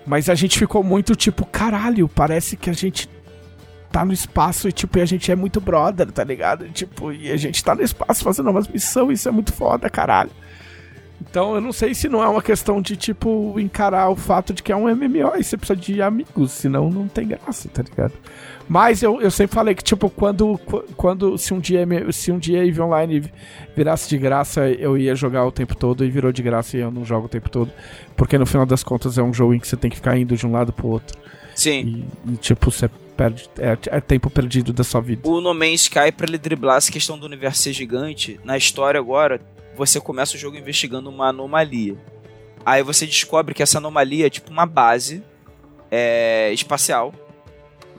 [SPEAKER 1] Mas a gente ficou muito tipo, caralho, parece que a gente tá no espaço e, tipo, a gente é muito brother, tá ligado? Tipo, e a gente tá no espaço fazendo umas missões, isso é muito foda, caralho. Então eu não sei se não é uma questão de, tipo, encarar o fato de que é um MMO e você precisa de amigos, senão não tem graça, tá ligado? Mas eu, eu sempre falei que, tipo, quando, quando se um dia se um dia EVE Online virasse de graça, eu ia jogar o tempo todo e virou de graça e eu não jogo o tempo todo. Porque no final das contas é um jogo em que você tem que ficar indo de um lado pro outro.
[SPEAKER 3] Sim.
[SPEAKER 1] E, e tipo, você perde, é, é, tempo perdido da sua vida.
[SPEAKER 3] O No Man's Sky, pra ele driblar essa questão do universo ser gigante, na história agora, você começa o jogo investigando uma anomalia. Aí você descobre que essa anomalia é tipo uma base é, espacial.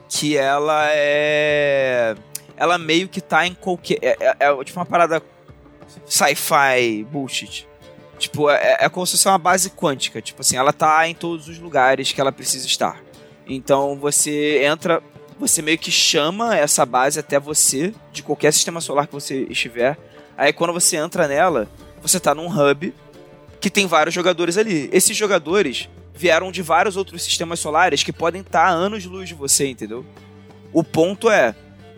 [SPEAKER 3] Que ela é. Ela meio que tá em qualquer. É, é, é tipo uma parada sci-fi bullshit. Tipo, é, é como se fosse uma base quântica. Tipo assim, ela tá em todos os lugares que ela precisa estar. Então você entra, você meio que chama essa base até você, de qualquer sistema solar que você estiver. Aí quando você entra nela, você tá num hub que tem vários jogadores ali. Esses jogadores vieram de vários outros sistemas solares que podem estar tá a anos-luz de você, entendeu? O ponto é,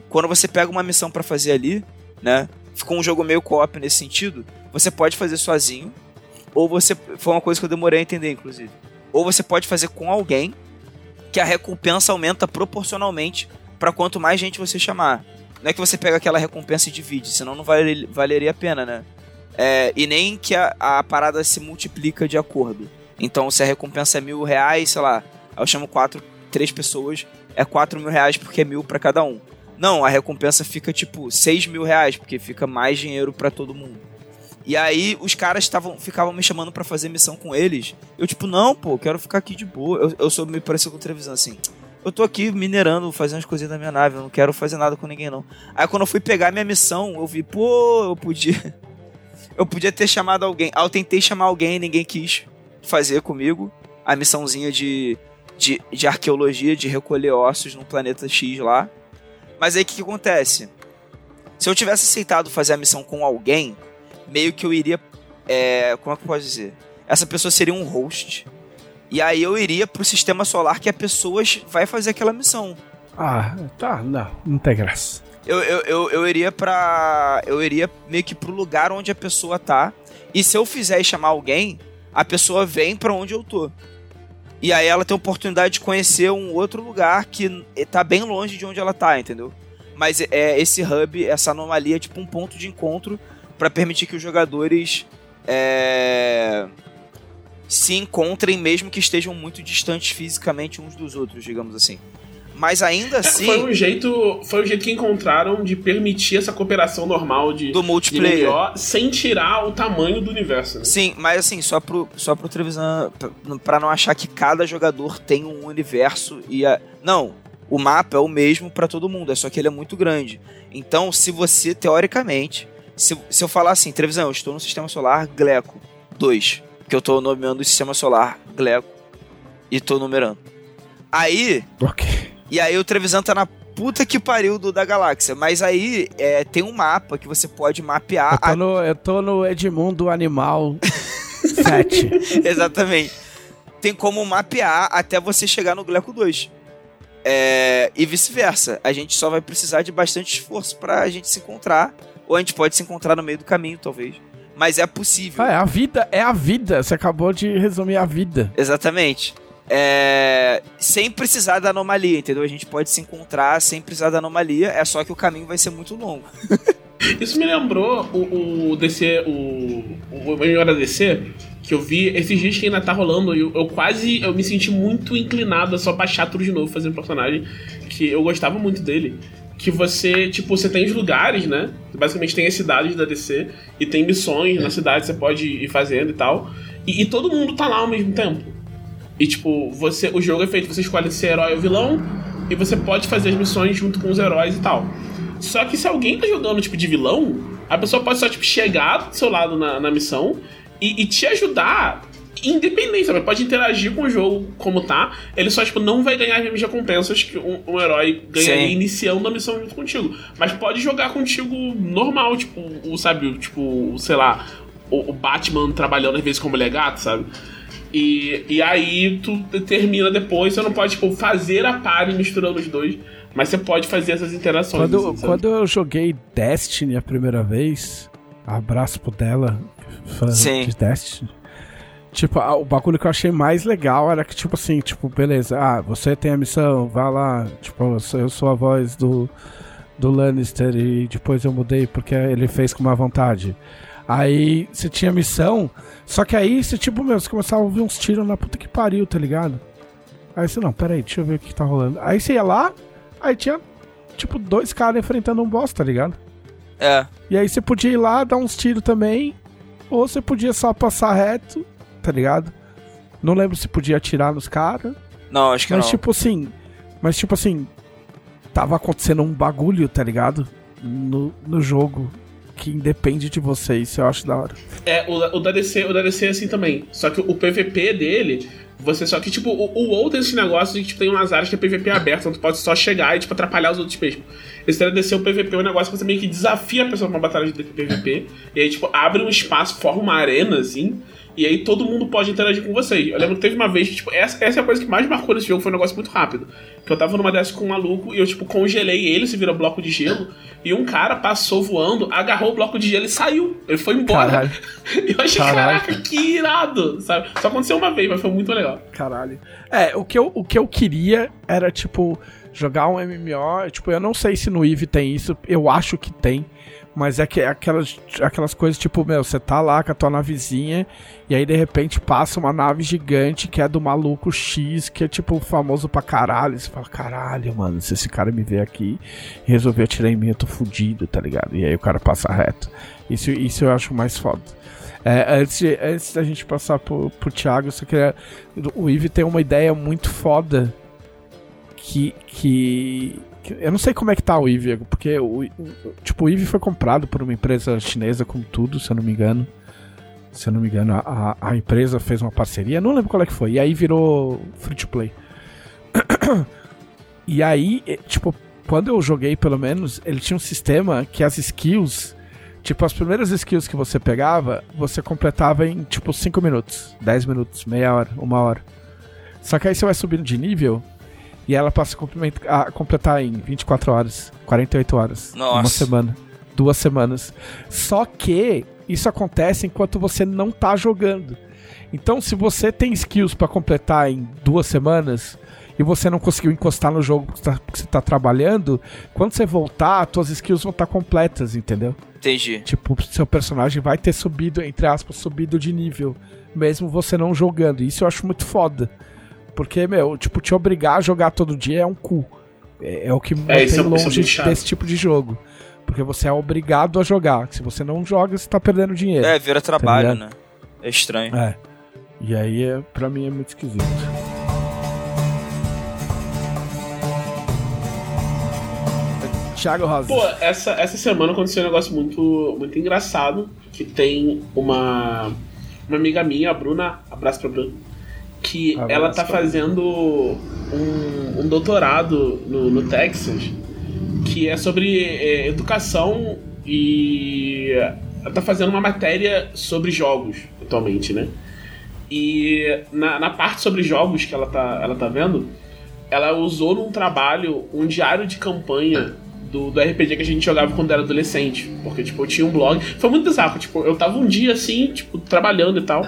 [SPEAKER 3] quando você pega uma missão para fazer ali, né? Ficou um jogo meio co-op nesse sentido. Você pode fazer sozinho, ou você. Foi uma coisa que eu demorei a entender, inclusive. Ou você pode fazer com alguém que a recompensa aumenta proporcionalmente para quanto mais gente você chamar. Não é que você pega aquela recompensa e divide, senão não vale, valeria a pena, né? É, e nem que a, a, parada se multiplica de acordo. Então, se a recompensa é mil reais, sei lá, eu chamo quatro, três pessoas, é quatro mil reais porque é mil para cada um. Não, a recompensa fica tipo seis mil reais, porque fica mais dinheiro para todo mundo. E aí os caras tavam, ficavam me chamando para fazer missão com eles. Eu, tipo, não, pô, quero ficar aqui de boa. Eu, eu sou me pareceu com televisão assim. Eu tô aqui minerando, fazendo as coisinhas da minha nave, eu não quero fazer nada com ninguém, não. Aí quando eu fui pegar minha missão, eu vi, pô, eu podia. Eu podia ter chamado alguém. Aí eu tentei chamar alguém, ninguém quis fazer comigo. A missãozinha de, de, de arqueologia, de recolher ossos no planeta X lá. Mas aí o que, que acontece? Se eu tivesse aceitado fazer a missão com alguém, meio que eu iria. É, como é que eu posso dizer? Essa pessoa seria um host. E aí eu iria pro sistema solar que a pessoa vai fazer aquela missão.
[SPEAKER 1] Ah, tá, não, não tem graça.
[SPEAKER 3] Eu, eu, eu, eu iria pra. Eu iria meio que pro lugar onde a pessoa tá. E se eu fizer chamar alguém, a pessoa vem para onde eu tô. E aí ela tem a oportunidade de conhecer um outro lugar que tá bem longe de onde ela tá, entendeu? Mas é esse hub, essa anomalia é tipo um ponto de encontro para permitir que os jogadores é, se encontrem mesmo que estejam muito distantes fisicamente uns dos outros, digamos assim. Mas ainda é, assim.
[SPEAKER 2] Foi um jeito, foi um jeito que encontraram de permitir essa cooperação normal de
[SPEAKER 3] do multiplayer
[SPEAKER 2] de sem tirar o tamanho do universo. Né?
[SPEAKER 3] Sim, mas assim só pro só pro Trevisan para não achar que cada jogador tem um universo e a... não o mapa é o mesmo para todo mundo, é só que ele é muito grande. Então, se você, teoricamente, se, se eu falar assim, Trevisan, eu estou no sistema solar Gleco 2, que eu estou nomeando o sistema solar Gleco e estou numerando. Aí.
[SPEAKER 1] Ok.
[SPEAKER 3] E aí o Trevisan tá na puta que pariu do, da galáxia. Mas aí é, tem um mapa que você pode mapear.
[SPEAKER 1] Eu tô, a... no, eu tô no Edmundo Animal 7.
[SPEAKER 3] Exatamente. Tem como mapear até você chegar no Gleco 2. É, e vice-versa. A gente só vai precisar de bastante esforço pra gente se encontrar. Ou a gente pode se encontrar no meio do caminho, talvez. Mas é possível.
[SPEAKER 1] Ah, é a vida, é a vida. Você acabou de resumir a vida.
[SPEAKER 3] Exatamente. É... Sem precisar da anomalia, entendeu? A gente pode se encontrar sem precisar da anomalia, é só que o caminho vai ser muito longo.
[SPEAKER 2] Isso me lembrou o, o DC, o, o melhor DC, que eu vi esses dias que ainda tá rolando, eu, eu quase eu me senti muito inclinado a só baixar tudo de novo fazendo personagem, que eu gostava muito dele. Que você, tipo, você tem os lugares, né? Basicamente tem as cidades da DC e tem missões na cidade, você pode ir fazendo e tal. E, e todo mundo tá lá ao mesmo tempo. E tipo, você, o jogo é feito, você escolhe ser herói ou vilão, e você pode fazer as missões junto com os heróis e tal. Só que se alguém tá jogando tipo de vilão, a pessoa pode só tipo chegar do seu lado na, na missão e, e te ajudar independente, sabe? Pode interagir com o jogo como tá. Ele só, tipo, não vai ganhar as mesmas recompensas que um, um herói ganharia Sim. iniciando a missão junto contigo. Mas pode jogar contigo normal, tipo, o, sabe, tipo, sei lá, o, o Batman trabalhando às vezes como legato, sabe? E, e aí tu termina depois, você não pode, tipo, fazer a pare misturando os dois. Mas você pode fazer essas interações.
[SPEAKER 1] Quando, assim, quando eu joguei Destiny a primeira vez, abraço pro dela, fã Sim. de Destiny. Tipo, o bagulho que eu achei mais legal era que, tipo assim, tipo, beleza, ah, você tem a missão, vá lá, tipo, eu sou a voz do, do Lannister e depois eu mudei porque ele fez com má vontade. Aí você tinha missão, só que aí você, tipo, meu, você começava a ouvir uns tiros na puta que pariu, tá ligado? Aí você, não, peraí, deixa eu ver o que tá rolando. Aí você ia lá, aí tinha, tipo, dois caras enfrentando um boss, tá ligado?
[SPEAKER 3] É.
[SPEAKER 1] E aí você podia ir lá, dar uns tiros também, ou você podia só passar reto, tá ligado? Não lembro se podia atirar nos caras.
[SPEAKER 3] Não, acho que
[SPEAKER 1] mas,
[SPEAKER 3] não.
[SPEAKER 1] Mas tipo assim. Mas tipo assim. Tava acontecendo um bagulho, tá ligado? No, no jogo. Que independe de você, isso eu acho da hora.
[SPEAKER 2] É, o, o, da DC, o da DC é assim também. Só que o PVP dele, você só que, tipo, o, o WoW tem esse negócio de que tipo, tem umas áreas que é PVP aberto, então tu pode só chegar e, tipo, atrapalhar os outros mesmo. Esse da DC, o PVP é um negócio que você meio que desafia a pessoa pra uma batalha de PVP. E aí, tipo, abre um espaço, forma uma arena, assim, e aí todo mundo pode interagir com vocês. Eu lembro que teve uma vez que, tipo, essa, essa é a coisa que mais marcou nesse jogo, foi um negócio muito rápido. Que eu tava numa dessas com um maluco e eu, tipo, congelei ele, se vira bloco de gelo. E um cara passou voando, agarrou o bloco de gelo e saiu. Ele foi embora.
[SPEAKER 1] Caralho.
[SPEAKER 2] E eu achei, Caralho. caraca, que irado, sabe? Só aconteceu uma vez, mas foi muito legal.
[SPEAKER 1] Caralho. É, o que eu, o que eu queria era, tipo, jogar um MMO. Tipo, eu não sei se no EVE tem isso, eu acho que tem mas é que é aquelas, aquelas coisas tipo, meu, você tá lá com a tua navezinha e aí de repente passa uma nave gigante que é do maluco X, que é tipo famoso pra caralho. E você fala, caralho, mano, se esse cara me ver aqui e resolver atirar em mim, eu tô fudido, tá ligado? E aí o cara passa reto. Isso, isso eu acho mais foda. É, antes, de, antes da gente passar pro, pro Thiago, só queria. O Eve tem uma ideia muito foda que, que eu não sei como é que tá o Eve, porque o, tipo, o foi comprado por uma empresa chinesa com tudo, se eu não me engano. Se eu não me engano, a, a empresa fez uma parceria, não lembro qual é que foi. E aí virou free to play. e aí, tipo, quando eu joguei, pelo menos, ele tinha um sistema que as skills, tipo, as primeiras skills que você pegava, você completava em, tipo, 5 minutos, 10 minutos, meia hora, uma hora. Só que aí você vai subindo de nível e ela passa a completar em 24 horas, 48 horas.
[SPEAKER 3] Nossa.
[SPEAKER 1] Uma semana. Duas semanas. Só que isso acontece enquanto você não tá jogando. Então, se você tem skills para completar em duas semanas e você não conseguiu encostar no jogo porque tá, você tá trabalhando, quando você voltar, suas skills vão estar tá completas, entendeu?
[SPEAKER 3] Entendi.
[SPEAKER 1] Tipo, seu personagem vai ter subido, entre aspas, subido de nível, mesmo você não jogando. Isso eu acho muito foda. Porque, meu, tipo, te obrigar a jogar todo dia é um cu. É, é o que
[SPEAKER 2] é, mantém
[SPEAKER 1] é, longe desse tipo de jogo. Porque você é obrigado a jogar. Se você não joga, você tá perdendo dinheiro.
[SPEAKER 3] É, vira trabalho, tá né? É estranho.
[SPEAKER 1] É. E aí, é, pra mim, é muito esquisito. Thiago Rosa.
[SPEAKER 2] Pô, essa, essa semana aconteceu um negócio muito, muito engraçado. Que tem uma, uma amiga minha, a Bruna, abraço pra Bruna, que ela tá fazendo um, um doutorado no, no Texas que é sobre é, educação e ela tá fazendo uma matéria sobre jogos atualmente, né? E na, na parte sobre jogos que ela tá, ela tá vendo, ela usou num trabalho um diário de campanha do, do RPG que a gente jogava quando era adolescente. Porque, tipo, eu tinha um blog. Foi muito bizarro, tipo, eu tava um dia assim, tipo, trabalhando e tal.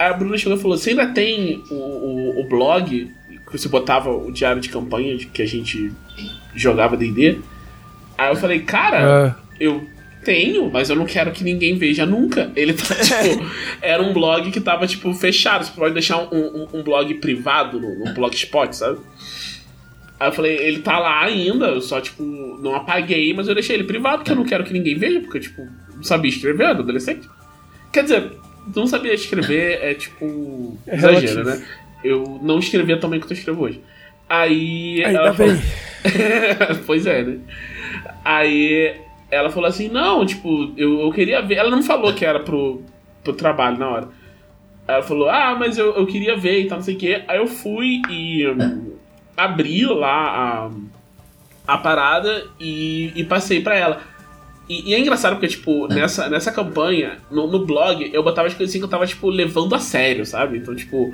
[SPEAKER 2] Aí a Bruna chegou e falou: Você ainda tem o, o, o blog que você botava o diário de campanha que a gente jogava DD? Aí eu falei, cara, é. eu tenho, mas eu não quero que ninguém veja nunca. Ele tá, tipo, era um blog que tava, tipo, fechado. Você pode deixar um, um, um blog privado no, no blogspot, sabe? Aí eu falei, ele tá lá ainda, eu só, tipo, não apaguei, mas eu deixei ele privado, porque eu não quero que ninguém veja, porque, tipo, não sabia escrever, era adolescente. Quer dizer, não sabia escrever é, tipo, é exagero, né? Eu não escrevia também quanto eu escrevo hoje. Aí.
[SPEAKER 1] Ainda ela falou...
[SPEAKER 2] pois é, né? Aí ela falou assim: não, tipo, eu, eu queria ver. Ela não falou que era pro, pro trabalho na hora. Ela falou: ah, mas eu, eu queria ver e tal, não sei o quê. Aí eu fui e um, abri lá a, a parada e, e passei pra ela. E, e, é engraçado porque, tipo, nessa, nessa campanha, no, no blog, eu botava as coisas assim que eu tava, tipo, levando a sério, sabe? Então, tipo,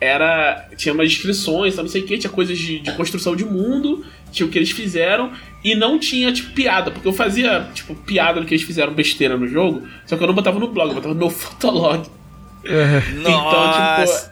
[SPEAKER 2] era. Tinha umas descrições, não sei o que, tinha coisas de, de, construção de mundo, tinha o que eles fizeram, e não tinha, tipo, piada, porque eu fazia, tipo, piada do que eles fizeram besteira no jogo, só que eu não botava no blog, eu botava no meu fotolog. então, tipo,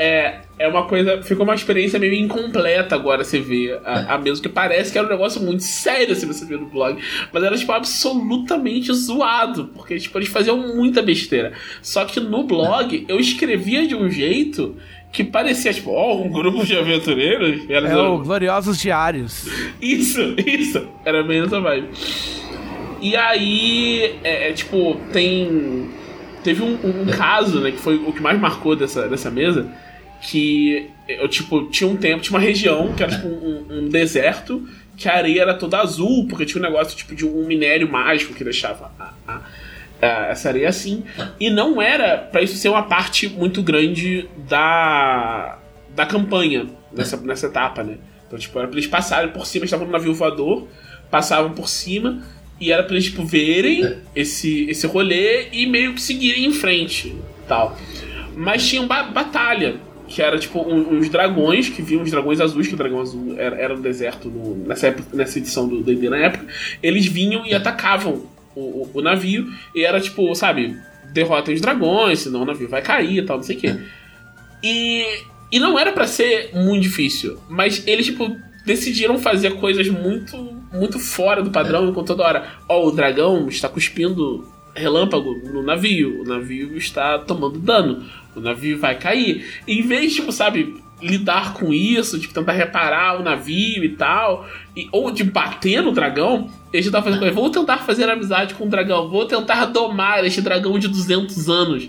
[SPEAKER 2] é, é uma coisa. Ficou uma experiência meio incompleta agora você vê a, a mesmo, que parece que era um negócio muito sério se você ver no blog. Mas era, tipo, absolutamente zoado. Porque, tipo, eles faziam muita besteira. Só que no blog eu escrevia de um jeito que parecia, tipo, ó, oh, um grupo de aventureiros.
[SPEAKER 1] Era é o Gloriosos Diários.
[SPEAKER 2] Isso, isso. Era bem essa vibe. E aí, é, é tipo, tem. Teve um, um, caso, né, que foi o que mais marcou dessa, dessa mesa, que eu, tipo, tinha um tempo, tinha uma região que era tipo um, um deserto, que a areia era toda azul, porque tinha um negócio tipo de um minério mágico que deixava a, a essa areia assim. E não era para isso ser uma parte muito grande da, da campanha nessa, nessa etapa, né? Então, tipo, era pra eles passarem por cima, estavam no navio voador, passavam por cima, e era pra eles, tipo, verem esse, esse rolê e meio que seguirem em frente tal. Mas tinha uma batalha, que era, tipo, um, uns dragões, que viam os dragões azuis, que o dragão azul era, era deserto no, nessa, época, nessa edição do D&D na época, eles vinham e atacavam o, o, o, navio, e era tipo, sabe, derrota os dragões, senão o navio vai cair e tal, não sei o quê. E, e não era para ser muito difícil, mas eles, tipo, decidiram fazer coisas muito, muito fora do padrão, enquanto toda hora, ó, oh, o dragão está cuspindo relâmpago no navio, o navio está tomando dano, o navio vai cair. Em vez, tipo, sabe, lidar com isso, de tentar reparar o navio e tal, e, ou de bater no dragão, eles estavam fazendo coisa. Vou tentar fazer amizade com o dragão, vou tentar domar este dragão de 200 anos,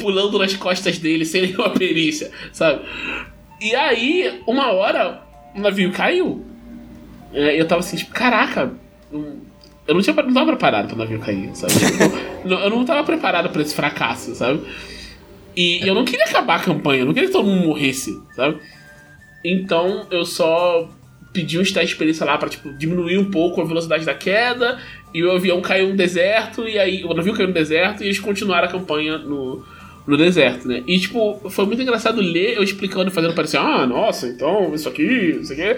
[SPEAKER 2] pulando nas costas dele sem nenhuma perícia, sabe? E aí, uma hora, o navio caiu. É, eu tava assim, tipo, caraca, eu não, tinha, não tava preparado para o navio cair, sabe? Tipo, eu não tava preparado para esse fracasso, sabe? E eu não queria acabar a campanha, eu não queria que todo mundo morresse, sabe? Então eu só pedi uns testes de experiência lá pra tipo, diminuir um pouco a velocidade da queda, e o avião caiu no deserto, e aí o navio caiu no deserto, e eles continuaram a campanha no, no deserto, né? E, tipo, foi muito engraçado ler eu explicando fazendo parecer, ah, nossa, então, isso aqui, isso aqui.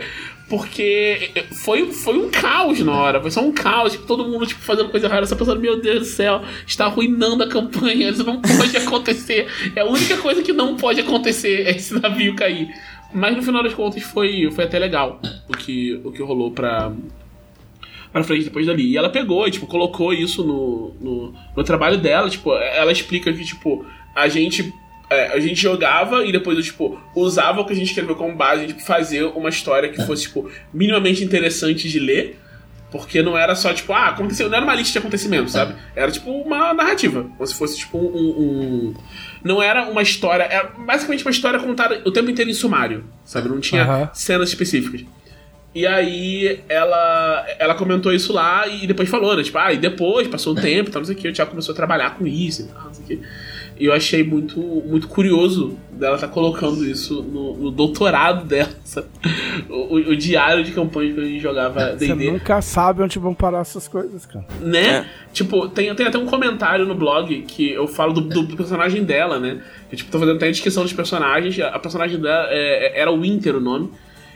[SPEAKER 2] Porque foi, foi um caos na hora, foi só um caos, tipo, todo mundo tipo, fazendo coisa rara, só pensando, meu Deus do céu, está arruinando a campanha, isso não pode acontecer. É a única coisa que não pode acontecer, é esse navio cair. Mas no final das contas foi, foi até legal o que, o que rolou pra, pra frente depois dali. E ela pegou e, tipo, colocou isso no, no, no trabalho dela. Tipo, ela explica que, tipo, a gente é, a gente jogava e depois, tipo, usava o que a gente escreveu como base, tipo, fazer uma história que fosse, tipo, minimamente interessante de ler. Porque não era só, tipo, ah, aconteceu. Não era uma lista de acontecimentos, sabe? Era, tipo, uma narrativa. Como se fosse, tipo, um. um... Não era uma história. Era basicamente uma história contada o tempo inteiro em sumário, sabe? Não tinha uhum. cenas específicas. E aí ela ela comentou isso lá e depois falou, né? Tipo, ah, e depois, passou um tempo, tal, não sei o que, o Thiago começou a trabalhar com isso e tal, não sei o que. E eu achei muito, muito curioso dela estar tá colocando isso no, no, doutorado dela, o, o, diário de campanha que a gente jogava
[SPEAKER 1] D&D. Você nunca sabe onde vão parar essas coisas, cara.
[SPEAKER 2] Né? É. Tipo, tem, tem até um comentário no blog que eu falo do, do, do personagem dela, né? Eu, tipo, tô fazendo até a descrição dos personagens. A, a personagem dela é, é era Winter o nome.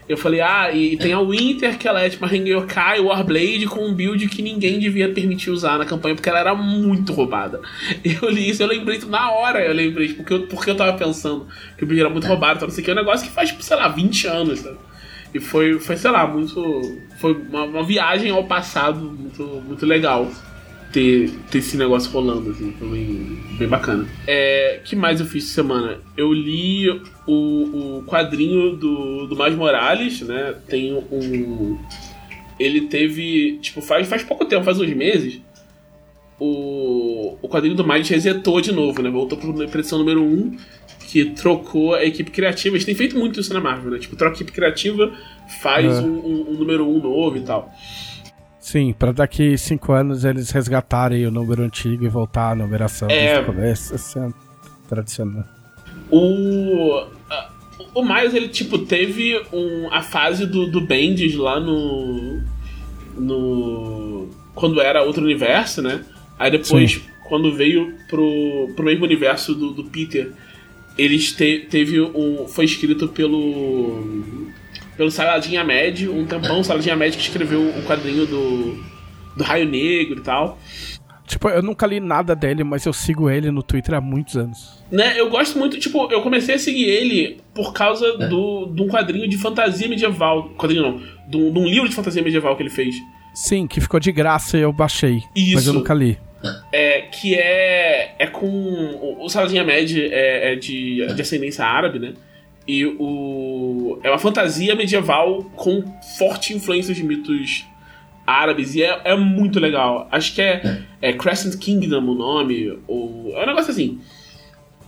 [SPEAKER 2] Eu falei, ah, e tem a Winter, que ela é tipo uma Rengokai Warblade com um build que ninguém devia permitir usar na campanha, porque ela era muito roubada. Eu li isso, eu lembrei na hora, eu lembrei, porque eu, porque eu tava pensando que o build era muito roubado, então não sei o que, é um negócio que faz, tipo, sei lá, 20 anos, sabe? E foi, foi sei lá, muito. Foi uma, uma viagem ao passado muito, muito legal ter, ter esse negócio rolando, assim, foi bem, bem bacana. É, que mais eu fiz essa semana? Eu li o, o quadrinho do, do Mais Morales, né? Tem um. Ele teve. Tipo, faz, faz pouco tempo, faz uns meses. O, o quadrinho do Miles resetou de novo, né? Voltou pra edição número 1, que trocou a equipe criativa. Eles têm feito muito isso na Marvel, né? Tipo, troca a equipe criativa, faz um, um, um número 1 novo e tal.
[SPEAKER 1] Sim, para daqui cinco anos eles resgatarem o número antigo e voltar à numeração é... desde o começo. Isso é tradicional.
[SPEAKER 2] O. O Miles, ele, tipo, teve um, a fase do, do Bendis lá no. No. Quando era outro universo, né? Aí depois, Sim. quando veio pro, pro mesmo universo do, do Peter, eles te, teve um. Foi escrito pelo pelo Saladinha Med, um tempão, o Saladinha Med que escreveu o quadrinho do, do Raio Negro e tal.
[SPEAKER 1] Tipo, eu nunca li nada dele, mas eu sigo ele no Twitter há muitos anos.
[SPEAKER 2] Né, eu gosto muito, tipo, eu comecei a seguir ele por causa é. do, de um quadrinho de fantasia medieval. Quadrinho não, de um, de um livro de fantasia medieval que ele fez.
[SPEAKER 1] Sim, que ficou de graça e eu baixei. Isso. Mas eu nunca li.
[SPEAKER 2] É, que é, é com. O Saladinha Med é, é de, de ascendência árabe, né? E o. É uma fantasia medieval com forte influência de mitos árabes. E é, é muito legal. Acho que é, é Crescent Kingdom o nome. Ou, é um negócio assim.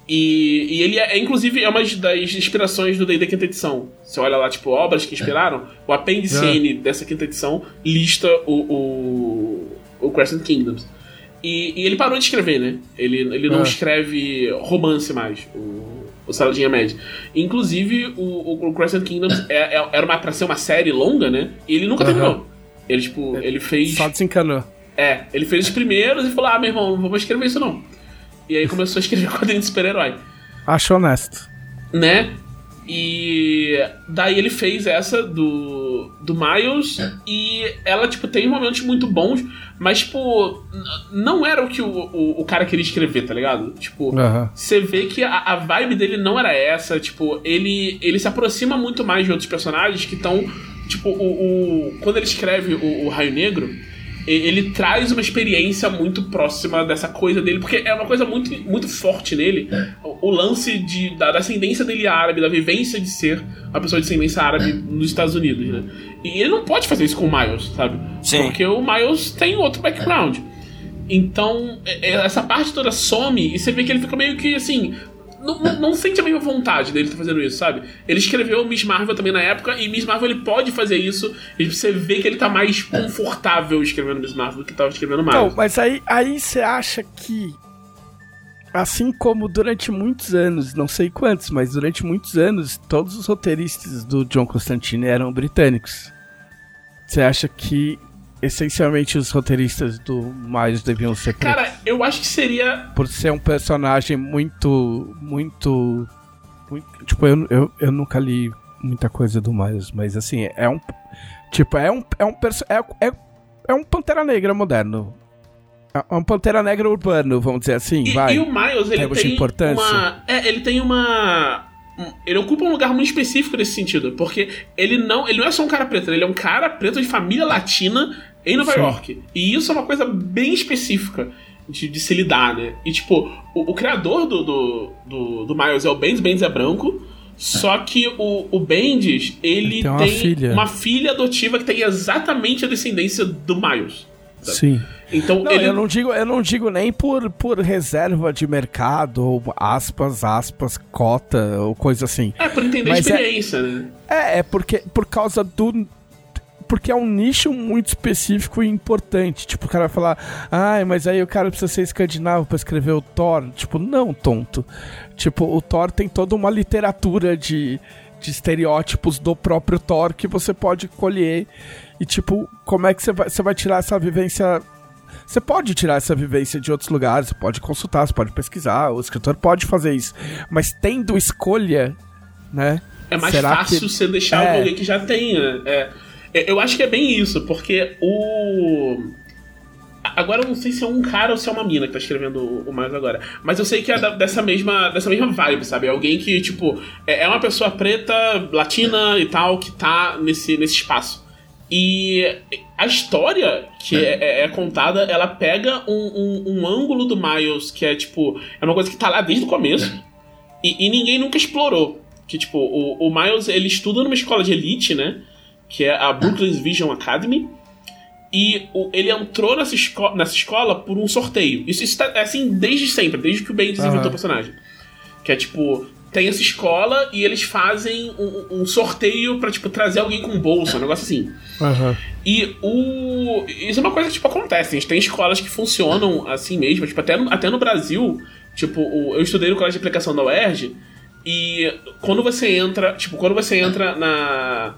[SPEAKER 2] E, e ele é, é inclusive, é uma das inspirações do D&D quinta edição. Você olha lá, tipo, obras que inspiraram. O apêndice é. N dessa quinta edição lista o, o, o Crescent Kingdoms. E, e, ele parou de escrever, né? Ele, ele não é. escreve romance mais. O, o Saladinha Med. Inclusive, o, o Crescent Kingdoms é, é, era uma, pra ser uma série longa, né? E ele nunca uhum. terminou. Ele, tipo, é, ele fez.
[SPEAKER 1] Só desencanou.
[SPEAKER 2] É, ele fez os primeiros e falou: Ah, meu irmão, não vou escrever isso não. E aí começou a escrever quadrinho de super-herói.
[SPEAKER 1] Acho honesto.
[SPEAKER 2] Né? E daí ele fez essa do, do Miles e ela, tipo, tem momentos muito bons, mas, tipo, não era o que o, o, o cara queria escrever, tá ligado? Tipo, você uhum. vê que a, a, vibe dele não era essa, tipo, ele, ele se aproxima muito mais de outros personagens que estão, tipo, o, o, quando ele escreve o, o Raio Negro, ele traz uma experiência muito próxima dessa coisa dele, porque é uma coisa muito, muito forte nele. O, o lance de, da, da, ascendência dele árabe, da vivência de ser uma pessoa de ascendência árabe nos Estados Unidos, né? E ele não pode fazer isso com o Miles, sabe? Sim. Porque o Miles tem outro background. Então, é, é, essa parte toda some e você vê que ele fica meio que assim não, não, sente a mesma vontade dele estar tá fazendo isso, sabe? Ele escreveu Miss Marvel também na época, e Miss Marvel ele pode fazer isso, e você vê que ele tá mais confortável escrevendo Miss Marvel do que tava escrevendo Marvel. Então,
[SPEAKER 1] mas aí, aí você acha que. Assim como durante muitos anos, não sei quantos, mas durante muitos anos, todos os roteiristas do John Constantine eram britânicos. Você acha que essencialmente os roteiristas do Miles deviam ser
[SPEAKER 2] Cara, eu acho que seria.
[SPEAKER 1] Por ser um personagem muito. Muito. muito tipo, eu, eu, eu nunca li muita coisa do Miles, mas assim, é um. Tipo, é um. É um, é, é, é um Pantera Negra moderno. É um Pantera Negra urbano, vamos dizer assim,
[SPEAKER 2] e,
[SPEAKER 1] vai.
[SPEAKER 2] E o Miles, ele tem, importância. uma... É, ele tem uma... Ele ocupa um lugar muito específico nesse sentido, porque ele não, ele não é só um cara preto, ele é um cara preto de família latina em Nova Sim. York. E isso é uma coisa bem específica de, de se lidar, né? E tipo, o, o criador do, do, do, do, Miles é o Bendis, Bendis é branco, só que o, o Bendis, ele, ele tem, uma, tem filha. uma filha adotiva que tem exatamente a descendência do Miles.
[SPEAKER 1] Sabe? Sim. Então, não, ele... eu, não digo, eu não digo nem por, por reserva de mercado, ou aspas, aspas, cota, ou coisa assim.
[SPEAKER 2] É, por entender Mas a é- experiência, é, né?
[SPEAKER 1] É, é porque por causa do. Porque é um nicho muito específico e importante. Tipo, o cara vai falar, ai, mas aí o cara precisa ser escandinavo pra escrever o Thor. Tipo, não, tonto. Tipo, o Thor tem toda uma literatura de, de estereótipos do próprio Thor que você pode colher. E, tipo, como é que você vai, você vai tirar essa vivência você pode tirar essa vivência de outros lugares, você pode consultar, você pode pesquisar, o escritor pode fazer isso. Mas tendo escolha, né?
[SPEAKER 2] É mais fácil que... você deixar é... alguém que já tenha. É, é, eu acho que é bem isso, porque o. Agora eu não sei se é um cara ou se é uma mina que tá escrevendo o mais agora. Mas eu sei que é da, dessa, mesma, dessa mesma vibe, sabe? Alguém que, tipo, é, é uma pessoa preta, latina e tal, que tá nesse, nesse espaço. E a história que é, é, é contada, ela pega um, um, um, ângulo do Miles que é tipo. É uma coisa que tá lá desde o começo. E, e ninguém nunca explorou. Que, tipo, o, o, Miles ele estuda numa escola de elite, né? Que é a Brooklyn Vision Academy. E o, ele entrou nessa, esco nessa escola por um sorteio. Isso, isso tá, é assim desde sempre, desde que o Ben desenvolveu uhum. o personagem. Que é tipo, tem essa escola e eles fazem um, um sorteio para tipo, trazer alguém com bolsa, um negócio assim.
[SPEAKER 1] Uhum.
[SPEAKER 2] E o. Isso é uma coisa que, tipo, acontece. A gente tem escolas que funcionam assim mesmo. Tipo, até no, até no Brasil, tipo, o, eu estudei no colégio de aplicação da UERJ. E quando você entra. Tipo, quando você entra na.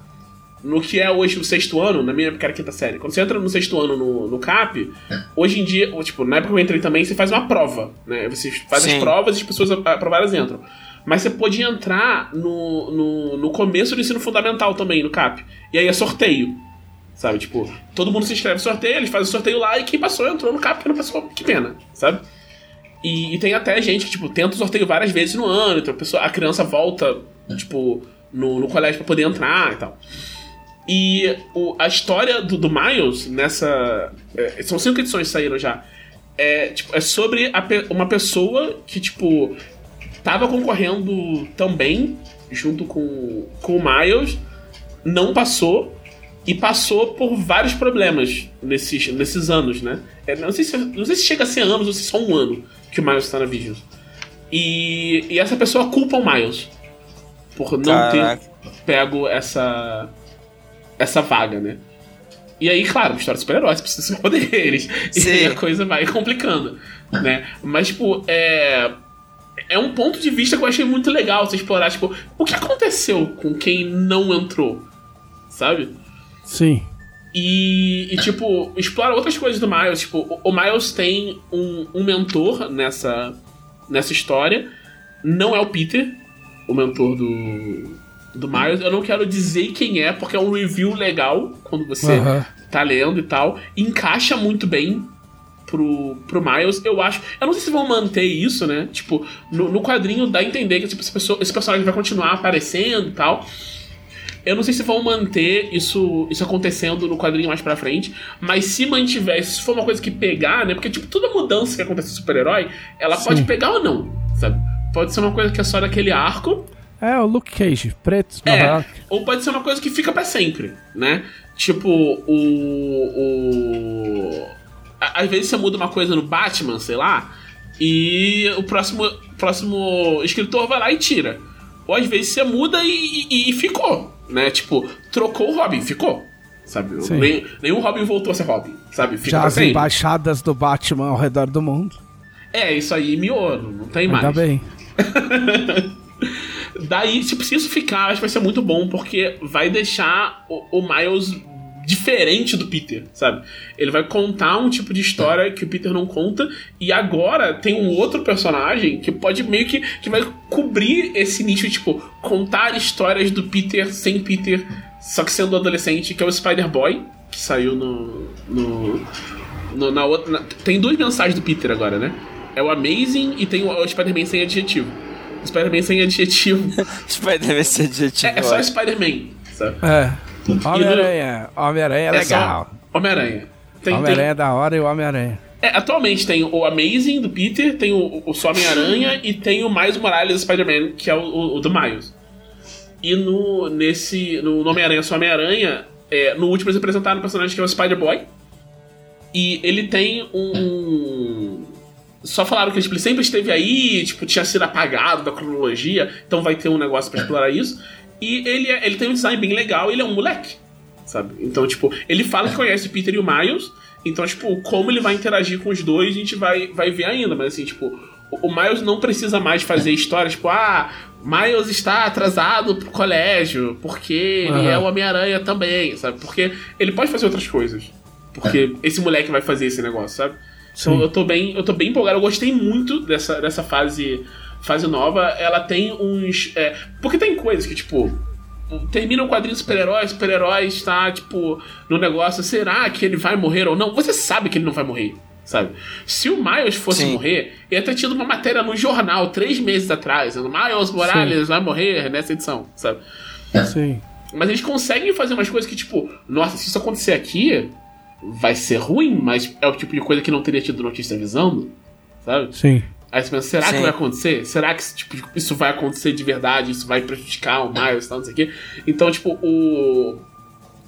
[SPEAKER 2] No que é hoje o sexto ano, na minha época era quinta série. Quando você entra no sexto ano no, no CAP, hoje em dia, tipo, na época que eu entrei também, você faz uma prova, né? Você faz Sim. as provas e as pessoas aprovadas entram. Mas você podia entrar no, no, no começo do ensino fundamental também, no CAP. E aí é sorteio. Sabe? Tipo, todo mundo se inscreve no sorteio, eles fazem o sorteio lá e quem passou entrou no CAP, quem não passou, que pena, sabe? E, e, tem até gente que, tipo, tenta o sorteio várias vezes no ano, então a, pessoa, a criança volta, tipo, no, no colégio pra poder entrar e tal. E o, a história do, do Miles nessa. É, são cinco edições que saíram já. É, tipo, é sobre uma pessoa que, tipo, tava concorrendo também, junto com, com o Miles, não passou e passou por vários problemas nesses, nesses anos, né? É, não, sei se, não sei se chega a ser anos ou se é só um ano que o Miles está na Visions. E, e essa pessoa culpa o Miles por não Caraca. ter pego essa essa vaga, né? E aí, claro, história de super-heróis precisa de poderes. Sim. E a coisa vai complicando, né? Mas, tipo, é é um ponto de vista que eu achei muito legal você explorar, tipo, o que aconteceu com quem não entrou, sabe?
[SPEAKER 1] Sim.
[SPEAKER 2] E, e tipo, explora outras coisas do Miles. Tipo, o, Miles tem um, um, mentor nessa, nessa história. Não é o Peter, o mentor do, do Miles. Eu não quero dizer quem é, porque é um review legal quando você uhum. tá lendo e tal. Encaixa muito bem pro, pro Miles, eu acho. Eu não sei se vão manter isso, né? Tipo, no, no quadrinho dá a entender que tipo, esse, pessoa, esse personagem vai continuar aparecendo e tal. Eu não sei se vão manter isso, isso acontecendo no quadrinho mais pra frente, mas se mantiver, se for uma coisa que pegar, né? Porque, tipo, toda mudança que acontece no super-herói, ela Sim. pode pegar ou não, sabe? Pode ser uma coisa que é só daquele arco.
[SPEAKER 1] É, o Luke Cage, preto.
[SPEAKER 2] É, ou pode ser uma coisa que fica para sempre, né? Tipo, o. o às vezes você muda uma coisa no Batman, sei lá, e o próximo, próximo escritor vai lá e tira. Ou às vezes você muda e, e, e ficou, né? Tipo, trocou o Robin, ficou. Sabe? Nem, nenhum Robin voltou a ser Robin, sabe?
[SPEAKER 1] Fica Já as sempre. embaixadas do Batman ao redor do mundo.
[SPEAKER 2] É, isso aí miou, não tem mais.
[SPEAKER 1] Ainda bem.
[SPEAKER 2] Daí, tipo, se isso ficar, acho que vai ser muito bom, porque vai deixar o, o Miles diferente do Peter, sabe? Ele vai contar um tipo de história que o Peter não conta e agora tem um outro personagem que pode meio que que vai cobrir esse nicho, tipo, contar histórias do Peter sem Peter, só que sendo adolescente, que é o Spider-Boy, que saiu no no, no na outra, na, tem duas mensagens do Peter agora, né? É o Amazing e tem o, o Spider-Man sem adjetivo. Spider-Man sem adjetivo.
[SPEAKER 3] Spider-Man sem adjetivo.
[SPEAKER 2] É, é só Spider-Man, sabe?
[SPEAKER 1] É. Homem-Aranha. Homem-Aranha é, legal.
[SPEAKER 2] Homem-Aranha.
[SPEAKER 1] Homem-Aranha é da hora e o Homem-Aranha.
[SPEAKER 2] É, atualmente tem o Amazing do Peter, tem o, o Homem-Aranha e tem o Miles Morales Spider-Man, que é o, o, o, do Miles. E no, nesse, no Homem-Aranha Só Homem-Aranha, é, no último eles apresentaram um personagem que é o Spider-Boy. E ele tem um. Só falaram que tipo, ele sempre esteve aí, tipo, tinha sido apagado da cronologia, então vai ter um negócio para explorar isso. E ele, é, ele tem um design bem legal, ele é um moleque, sabe? Então, tipo, ele fala que conhece o Peter e o Miles, então, tipo, como ele vai interagir com os dois, a gente vai, vai ver ainda, mas assim, tipo, o, Miles não precisa mais fazer histórias, tipo, ah, Miles está atrasado pro colégio, porque uhum. ele é o Homem-Aranha também, sabe? Porque ele pode fazer outras coisas. Porque esse moleque vai fazer esse negócio, sabe? Então eu tô bem, eu tô bem empolgado. Eu gostei muito dessa, dessa fase fase nova, ela tem uns. É, porque tem coisas que, tipo. Termina o um quadrinho super-heróis, super-herói está, tipo, no negócio, será que ele vai morrer ou não? Você sabe que ele não vai morrer, sabe? Se o Miles fosse Sim. morrer, ia ter tido uma matéria no jornal três meses atrás, dizendo Miles Morales Sim. vai morrer nessa edição, sabe?
[SPEAKER 1] Sim.
[SPEAKER 2] Mas eles conseguem fazer umas coisas que, tipo, nossa, se isso acontecer aqui, vai ser ruim, mas é o tipo de coisa que não teria tido notícia avisando, sabe?
[SPEAKER 1] Sim.
[SPEAKER 2] Aí você pensa, será Sim. que vai acontecer? Será que tipo, isso vai acontecer de verdade? Isso vai prejudicar o Miles e tal, não sei o quê? Então, tipo, o.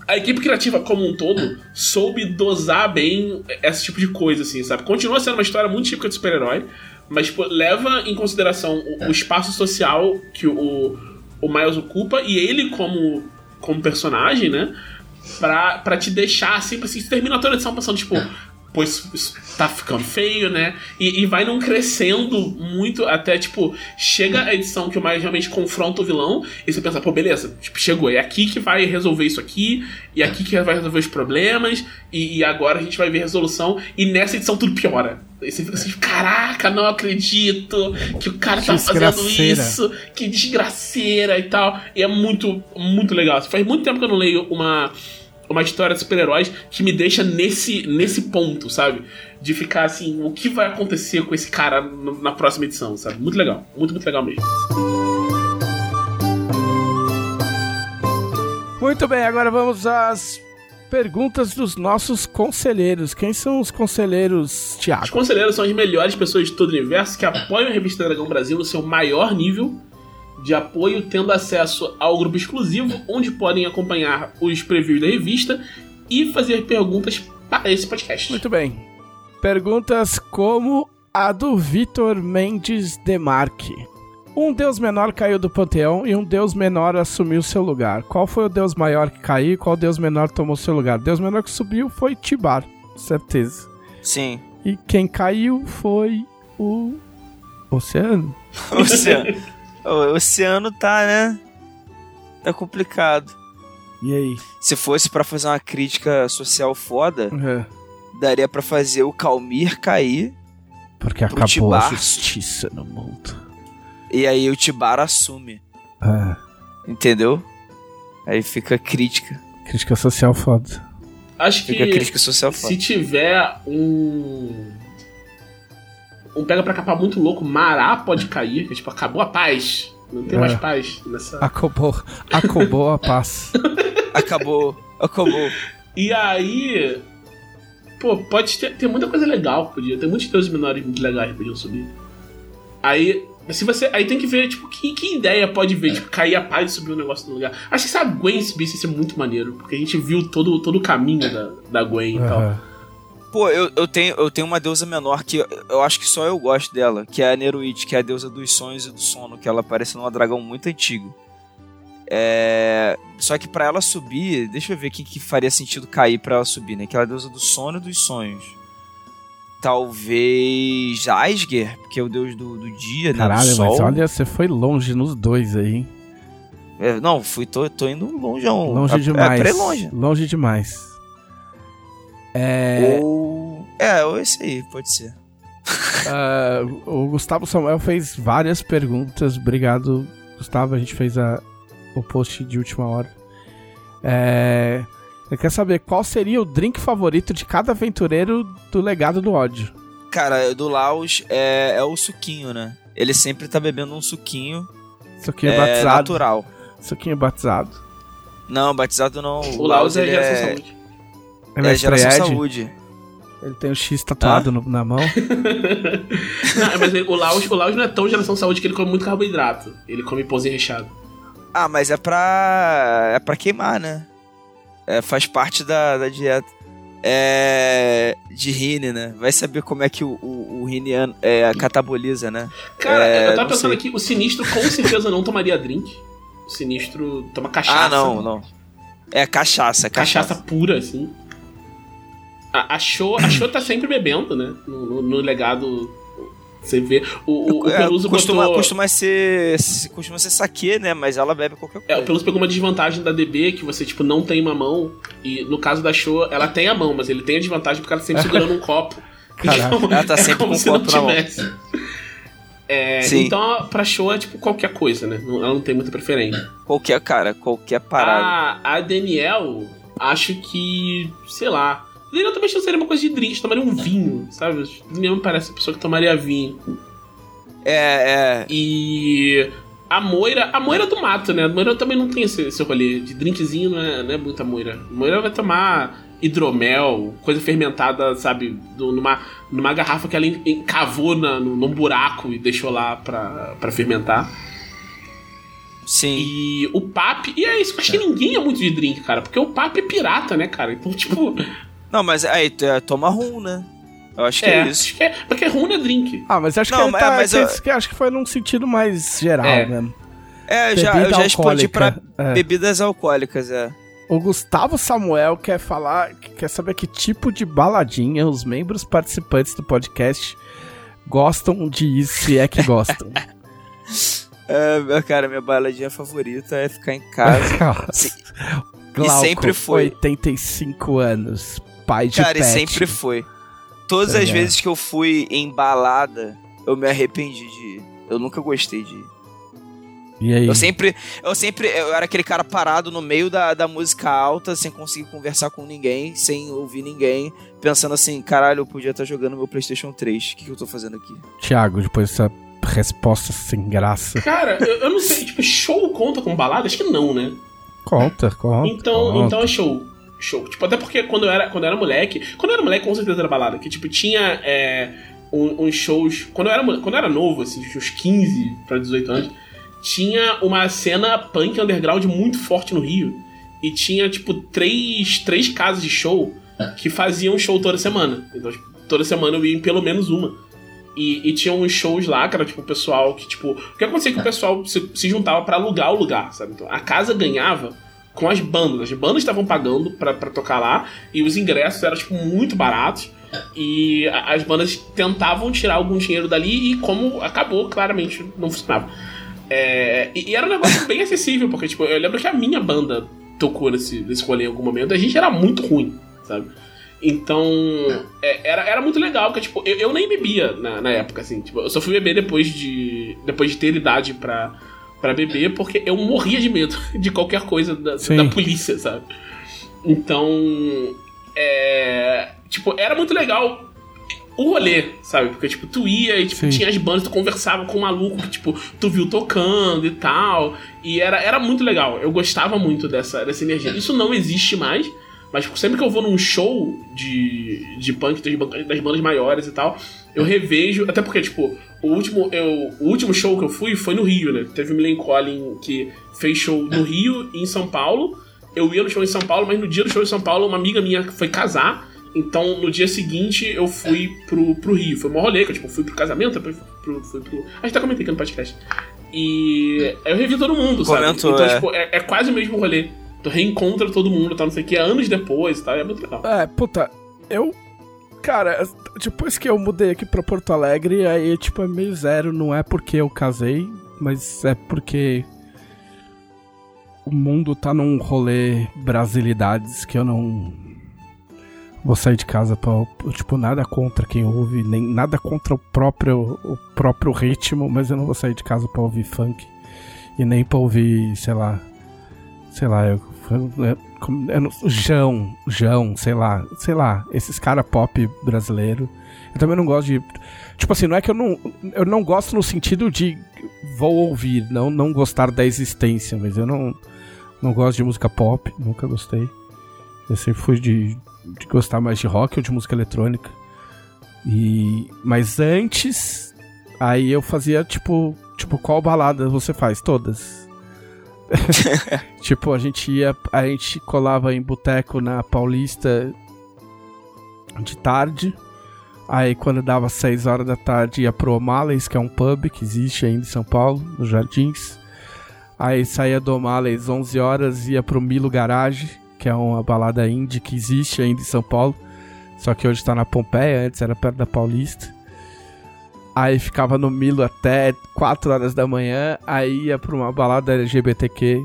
[SPEAKER 2] A equipe criativa como um todo soube dosar bem esse tipo de coisa, assim, sabe? Continua sendo uma história muito típica de super-herói, mas tipo, leva em consideração o, o, espaço social que o, o Miles ocupa e ele como, como personagem, né? Pra, pra te deixar sempre assim, você termina toda a edição pensando, tipo, pois tá ficando feio, né? E, e, vai não crescendo muito até, tipo, chega a edição que o Miles realmente confronta o vilão e você pensa, pô, beleza, tipo, chegou, é aqui que vai resolver isso aqui, e aqui que vai resolver os problemas, e, e agora a gente vai ver resolução, e nessa edição tudo piora. E você fica assim, caraca, não acredito que o cara tá fazendo isso, que desgraceira e tal. E é muito, muito legal. Faz muito tempo que eu não leio uma uma história de super-heróis que me deixa nesse, nesse ponto, sabe? De ficar assim, o que vai acontecer com esse cara na próxima edição, sabe? Muito legal, muito, muito legal mesmo.
[SPEAKER 1] Muito bem, agora vamos às perguntas dos nossos conselheiros. Quem são os conselheiros, Tiago?
[SPEAKER 2] Os conselheiros são as melhores pessoas de todo o universo que apoiam a revista Dragão Brasil no seu maior nível de apoio, tendo acesso ao grupo exclusivo, onde podem acompanhar os previews da revista e fazer perguntas para esse podcast.
[SPEAKER 1] Muito bem. Perguntas como a do Vitor Mendes Demarque. Um deus menor caiu do panteão e um deus menor assumiu seu lugar. Qual foi o deus maior que caiu e qual deus menor tomou seu lugar? O deus menor que subiu foi Tibar, certeza.
[SPEAKER 3] Sim.
[SPEAKER 1] E quem caiu foi o Oceano.
[SPEAKER 3] Oceano. O oceano tá, né? Tá complicado.
[SPEAKER 1] E aí?
[SPEAKER 3] Se fosse para fazer uma crítica social foda, uhum. daria para fazer o Calmir cair.
[SPEAKER 1] Porque acabou Tibar, a justiça no mundo.
[SPEAKER 3] E aí o Tibar assume.
[SPEAKER 1] É.
[SPEAKER 3] Entendeu? Aí fica crítica.
[SPEAKER 1] Crítica social foda.
[SPEAKER 2] Acho que
[SPEAKER 3] fica crítica social foda.
[SPEAKER 2] se tiver um um pega pra capar muito louco, Mará pode cair, que tipo, acabou a paz. Não tem é. mais paz nessa.
[SPEAKER 1] Acabou, acabou a paz.
[SPEAKER 3] acabou, acabou.
[SPEAKER 2] E aí. Pô, pode ter, ter muita coisa legal que podia. Tem muitos deuses menores muito legais que podiam subir. Aí. Se você. Aí tem que ver, tipo, que, que ideia pode ver, tipo, cair a paz e subir um negócio no lugar. Acho que se a Gwen subisse ia ser muito maneiro, porque a gente viu todo, todo o caminho da, da Gwen uhum. e tal.
[SPEAKER 3] Pô, eu, eu, tenho, eu tenho uma deusa menor que eu, acho que só eu gosto dela, que é a Neruid, que é a deusa dos sonhos e do sono, que ela aparece numa dragão muito antiga. É... Só que para ela subir, deixa eu ver o que, que faria sentido cair para ela subir, né? Que ela é a deusa do sono e dos sonhos. Talvez Asger, que é o deus do, do dia,
[SPEAKER 1] Caralho,
[SPEAKER 3] né?
[SPEAKER 1] Caralho, mas olha, você foi longe nos dois aí.
[SPEAKER 3] É, não, fui, tô, tô indo longeão.
[SPEAKER 1] Longe
[SPEAKER 3] é,
[SPEAKER 1] demais.
[SPEAKER 3] É, longe.
[SPEAKER 1] Longe demais. É.
[SPEAKER 3] Ou. É, ou esse aí, pode ser.
[SPEAKER 1] Uh, o Gustavo Samuel fez várias perguntas. Obrigado, Gustavo. A gente fez a, o post de última hora. É, ele quer saber qual seria o drink favorito de cada aventureiro do legado do ódio.
[SPEAKER 3] Cara, do Laos é, é o suquinho, né? Ele sempre tá bebendo um suquinho.
[SPEAKER 1] Suquinho é, batizado.
[SPEAKER 3] natural.
[SPEAKER 1] Suquinho batizado.
[SPEAKER 3] Não, batizado não.
[SPEAKER 2] O, o Laos é é...
[SPEAKER 3] é, é geração Ed. saúde.
[SPEAKER 1] Ele tem o um X tatuado no, na mão.
[SPEAKER 2] não, mas o, Laos, o Laos não é tão geração saúde que ele come muito carboidrato. Ele come pãozinho recheado.
[SPEAKER 3] Ah, mas é pra. é pra queimar, né? É, faz parte da, da dieta. É. De Rine, né? Vai saber como é que o, o, o Rine é, cataboliza, né?
[SPEAKER 2] Cara,
[SPEAKER 3] é,
[SPEAKER 2] eu tava pensando sei. aqui, o Sinistro com certeza não tomaria drink. O Sinistro toma cachaça.
[SPEAKER 3] Ah, não, não. É cachaça, cachaça.
[SPEAKER 2] Cachaça pura, assim. A, a, Show, a Show tá sempre bebendo, né? No, no, no legado você vê. O, o, o é, Peluso
[SPEAKER 3] costuma,
[SPEAKER 2] botou...
[SPEAKER 3] costuma ser. Costuma ser saque, né? Mas ela bebe qualquer coisa.
[SPEAKER 2] É, o Peluso pegou uma desvantagem da DB que você, tipo, não tem uma mão. E no caso da Show, ela tem a mão, mas ele tem a desvantagem porque ela tá sempre segurando um copo.
[SPEAKER 3] Caraca. Então, ela tá é sempre é com um copo na mão.
[SPEAKER 2] É, então, pra show é tipo qualquer coisa, né? Ela não tem muita preferência.
[SPEAKER 3] Qualquer, cara, qualquer parada.
[SPEAKER 2] A, a Daniel, acho que, sei lá, Daniel também seria uma coisa de drink, tomaria um vinho, sabe? Daniel me parece a pessoa que tomaria vinho.
[SPEAKER 3] É, é.
[SPEAKER 2] E. A Moira, a Moira do mato, né? A Moira também não tem esse, esse rolê. De drinkzinho não é, não é muita Moira. A Moira vai tomar hidromel, coisa fermentada, sabe? Numa, numa garrafa que ela encavou na, num buraco e deixou lá pra, pra fermentar.
[SPEAKER 3] Sim.
[SPEAKER 2] E o Pap. E é isso, acho que ninguém é muito de drink, cara. Porque o Pap é pirata, né, cara? Então, tipo.
[SPEAKER 3] Não, mas aí é, toma rum, né? Eu acho que é, é isso.
[SPEAKER 2] Acho que é, porque rum é drink.
[SPEAKER 1] Ah, mas acho não, que mas, tá, mas eu... que acho que foi num sentido mais geral, é.
[SPEAKER 3] né? É, já, eu já explodi pra é. bebidas alcoólicas, é.
[SPEAKER 1] O Gustavo Samuel quer falar, quer saber que tipo de baladinha os membros participantes do podcast gostam de ir, se é que gostam.
[SPEAKER 3] é, cara, minha baladinha favorita é ficar em casa.
[SPEAKER 1] Glauco, e sempre foi. 85 anos pai de
[SPEAKER 3] Cara,
[SPEAKER 1] pet.
[SPEAKER 3] e sempre foi. Todas é. as vezes que eu fui em balada, eu me arrependi de ir. Eu nunca gostei de ir.
[SPEAKER 1] E aí?
[SPEAKER 3] Eu sempre, eu sempre, eu era aquele cara parado no meio da, da música alta, sem conseguir conversar com ninguém, sem ouvir ninguém, pensando assim, caralho, eu podia estar jogando meu PlayStation 3. O que, que eu tô fazendo aqui?
[SPEAKER 1] Thiago, depois dessa resposta sem graça.
[SPEAKER 2] Cara, eu, eu não sei, tipo, show conta com balada? Acho que não, né?
[SPEAKER 1] Conta, conta.
[SPEAKER 2] Então,
[SPEAKER 1] conta.
[SPEAKER 2] então é show show. Tipo, até porque quando eu era, quando eu era moleque. Quando eu era moleque, com certeza era balada. Que, tipo, tinha é, uns um, shows. Quando eu, era, quando eu era novo, assim, uns 15 para 18 anos, tinha uma cena punk underground muito forte no Rio. E tinha, tipo, três, três casas de show que faziam show toda semana. Então, tipo, toda semana eu ia em pelo menos uma. E, e tinha uns shows lá, que era tipo o pessoal que, tipo. O que acontecia é que o pessoal se, se juntava para alugar o lugar, sabe? Então a casa ganhava com as bandas. As bandas estavam pagando para tocar lá e os ingressos eram tipo muito baratos. E as bandas tentavam tirar algum dinheiro dali e como acabou, claramente não funcionava. É, e, e, era um negócio bem acessível, porque tipo, eu lembro que a minha banda tocou nesse, nesse rolê em algum momento a gente era muito ruim, sabe? Então, é, era, era muito legal, porque, tipo, eu, eu nem bebia na, na época, assim. Tipo, eu só fui beber depois de, depois de ter idade pra, para beber porque eu morria de medo de qualquer coisa da, da polícia, sabe? Então, é, tipo, era muito legal o rolê, sabe? Porque, tipo, tu ia e, tipo, tinha as bandas, tu conversava com um maluco que, tipo, tu viu tocando e tal. E era, era muito legal. Eu gostava muito dessa, dessa energia. Isso não existe mais. Mas tipo, sempre que eu vou num show de, de punk das, das bandas maiores e tal, eu revejo. Até porque, tipo, o último, eu, o último show que eu fui foi no Rio, né? Teve o Millen Collin que fez show no Rio e em São Paulo. Eu ia no show em São Paulo, mas no dia do show em São Paulo, uma amiga minha foi casar. Então, no dia seguinte, eu fui pro, pro Rio. Foi um rolê, que eu tipo, fui pro casamento, depois fui pro, fui pro... A gente tá comentando aqui no podcast. E aí eu revi todo mundo, sabe? Comentou, então, é. tipo, é, é, quase o mesmo rolê. Tu reencontra todo mundo, tá? Não sei o que, anos depois, tá? É muito legal.
[SPEAKER 1] É, puta, eu Cara, depois que eu mudei aqui pra Porto Alegre, aí, tipo, é meio zero. Não é porque eu casei, mas é porque. o mundo tá num rolê brasilidades que eu não vou sair de casa pra, tipo, nada contra quem ouve, nem nada contra o próprio, o próprio ritmo, mas eu não vou sair de casa pra ouvir funk e nem pra ouvir, sei lá, sei lá, eu, eu, eu, eu Jão, Jão, sei lá, sei lá, esses cara pop brasileiro. Eu também não gosto de, tipo assim, não é que eu não, eu não gosto no sentido de vou ouvir, não, não gostar da existência, mas eu não, não gosto de música pop, nunca gostei. Eu sempre fui de, de gostar mais de rock ou de música eletrônica. E mas antes aí eu fazia tipo, tipo qual balada você faz? Todas. tipo, a gente ia, a gente colava em boteco na Paulista de tarde. Aí quando dava 6 horas da tarde ia pro O'Malley's, que é um pub que existe ainda em São Paulo, nos Jardins. Aí saía do O'Malley's 11 horas ia pro Milo Garage, que é uma balada indie que existe ainda em São Paulo. Só que hoje está na Pompeia, antes era perto da Paulista. Aí ficava no Milo até 4 horas da manhã, aí ia pra uma balada LGBTQ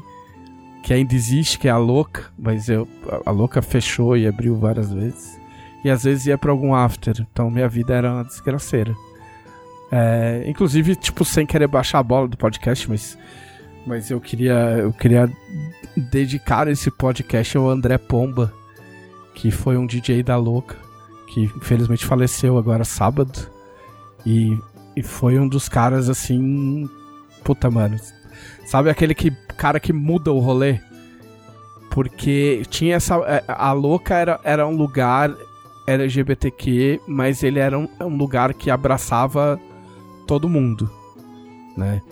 [SPEAKER 1] que ainda existe, que é a Louca, mas eu, a Louca fechou e abriu várias vezes. E às vezes ia pra algum after, então minha vida era uma desgraceira. É, inclusive, tipo, sem querer baixar a bola do podcast, mas, mas eu queria eu queria dedicar esse podcast ao André Pomba, que foi um DJ da Louca, que infelizmente faleceu agora sábado. E, e foi um dos caras assim. Puta, mano. Sabe aquele que, cara que muda o rolê? Porque tinha essa. É, a Louca era, era um lugar LGBTQ, mas ele era um, um lugar que abraçava todo mundo, né?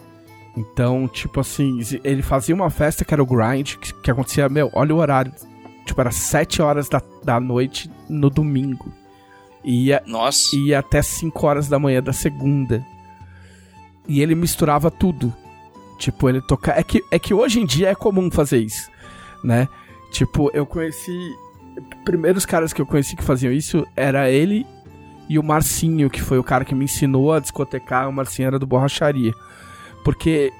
[SPEAKER 1] Então, tipo assim, ele fazia uma festa que era o Grind, que, que acontecia, meu, olha o horário. Tipo, era 7 horas da, da noite no domingo. E ia,
[SPEAKER 3] Nossa.
[SPEAKER 1] ia até 5 horas da manhã da segunda. E ele misturava tudo. Tipo, ele toca. É que, é que hoje em dia é comum fazer isso, né? Tipo, eu conheci. Primeiros caras que eu conheci que faziam isso era ele e o Marcinho, que foi o cara que me ensinou a discotecar. O Marcinho era do Borracharia. Porque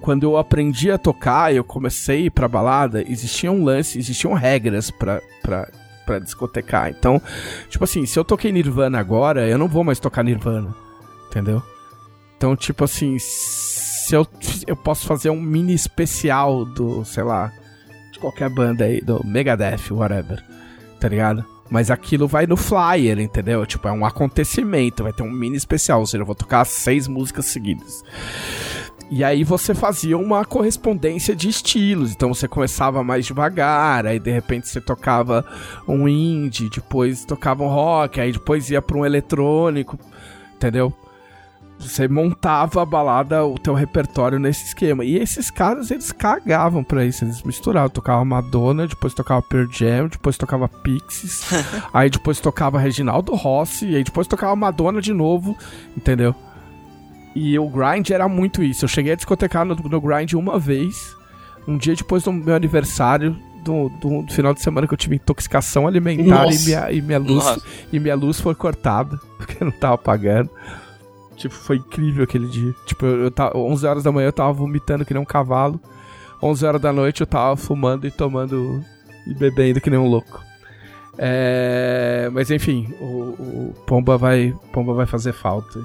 [SPEAKER 1] quando eu aprendi a tocar, eu comecei pra balada, existiam um lance, existiam regras pra, pra, pra discotecar. Então, tipo assim, se eu toquei Nirvana agora, eu não vou mais tocar Nirvana. Entendeu? Então, tipo assim, se eu, eu posso fazer um mini especial do, sei lá, de qualquer banda aí, do Megadeth, whatever. Tá ligado? Mas aquilo vai no flyer, entendeu? Tipo, é um acontecimento, vai ter um mini especial, ou seja, eu vou tocar seis músicas seguidas. E aí você fazia uma correspondência de estilos. Então você começava mais devagar, aí de repente você tocava um indie, depois tocava um rock, aí depois ia para um eletrônico, entendeu? Você montava a balada, o teu repertório nesse esquema. E esses caras, eles cagavam pra isso. Eles misturavam. Tocava Madonna, depois tocava Pearl Jam, depois tocava Pixies. aí depois tocava Reginaldo Rossi, e aí depois tocava Madonna de novo, entendeu? E o grind era muito isso. Eu cheguei a discotecar no, no grind uma vez, um dia depois do meu aniversário, do, do, do, final de semana que eu tive intoxicação alimentar e minha, e minha luz e minha luz foi cortada porque eu não tava pagando. Tipo, foi incrível aquele dia. Tipo, eu, eu tava 11 horas da manhã eu tava vomitando que nem um cavalo. 11 horas da noite eu tava fumando e tomando e bebendo que nem um louco. É, mas enfim, o, o, Pomba vai Pomba vai fazer falta.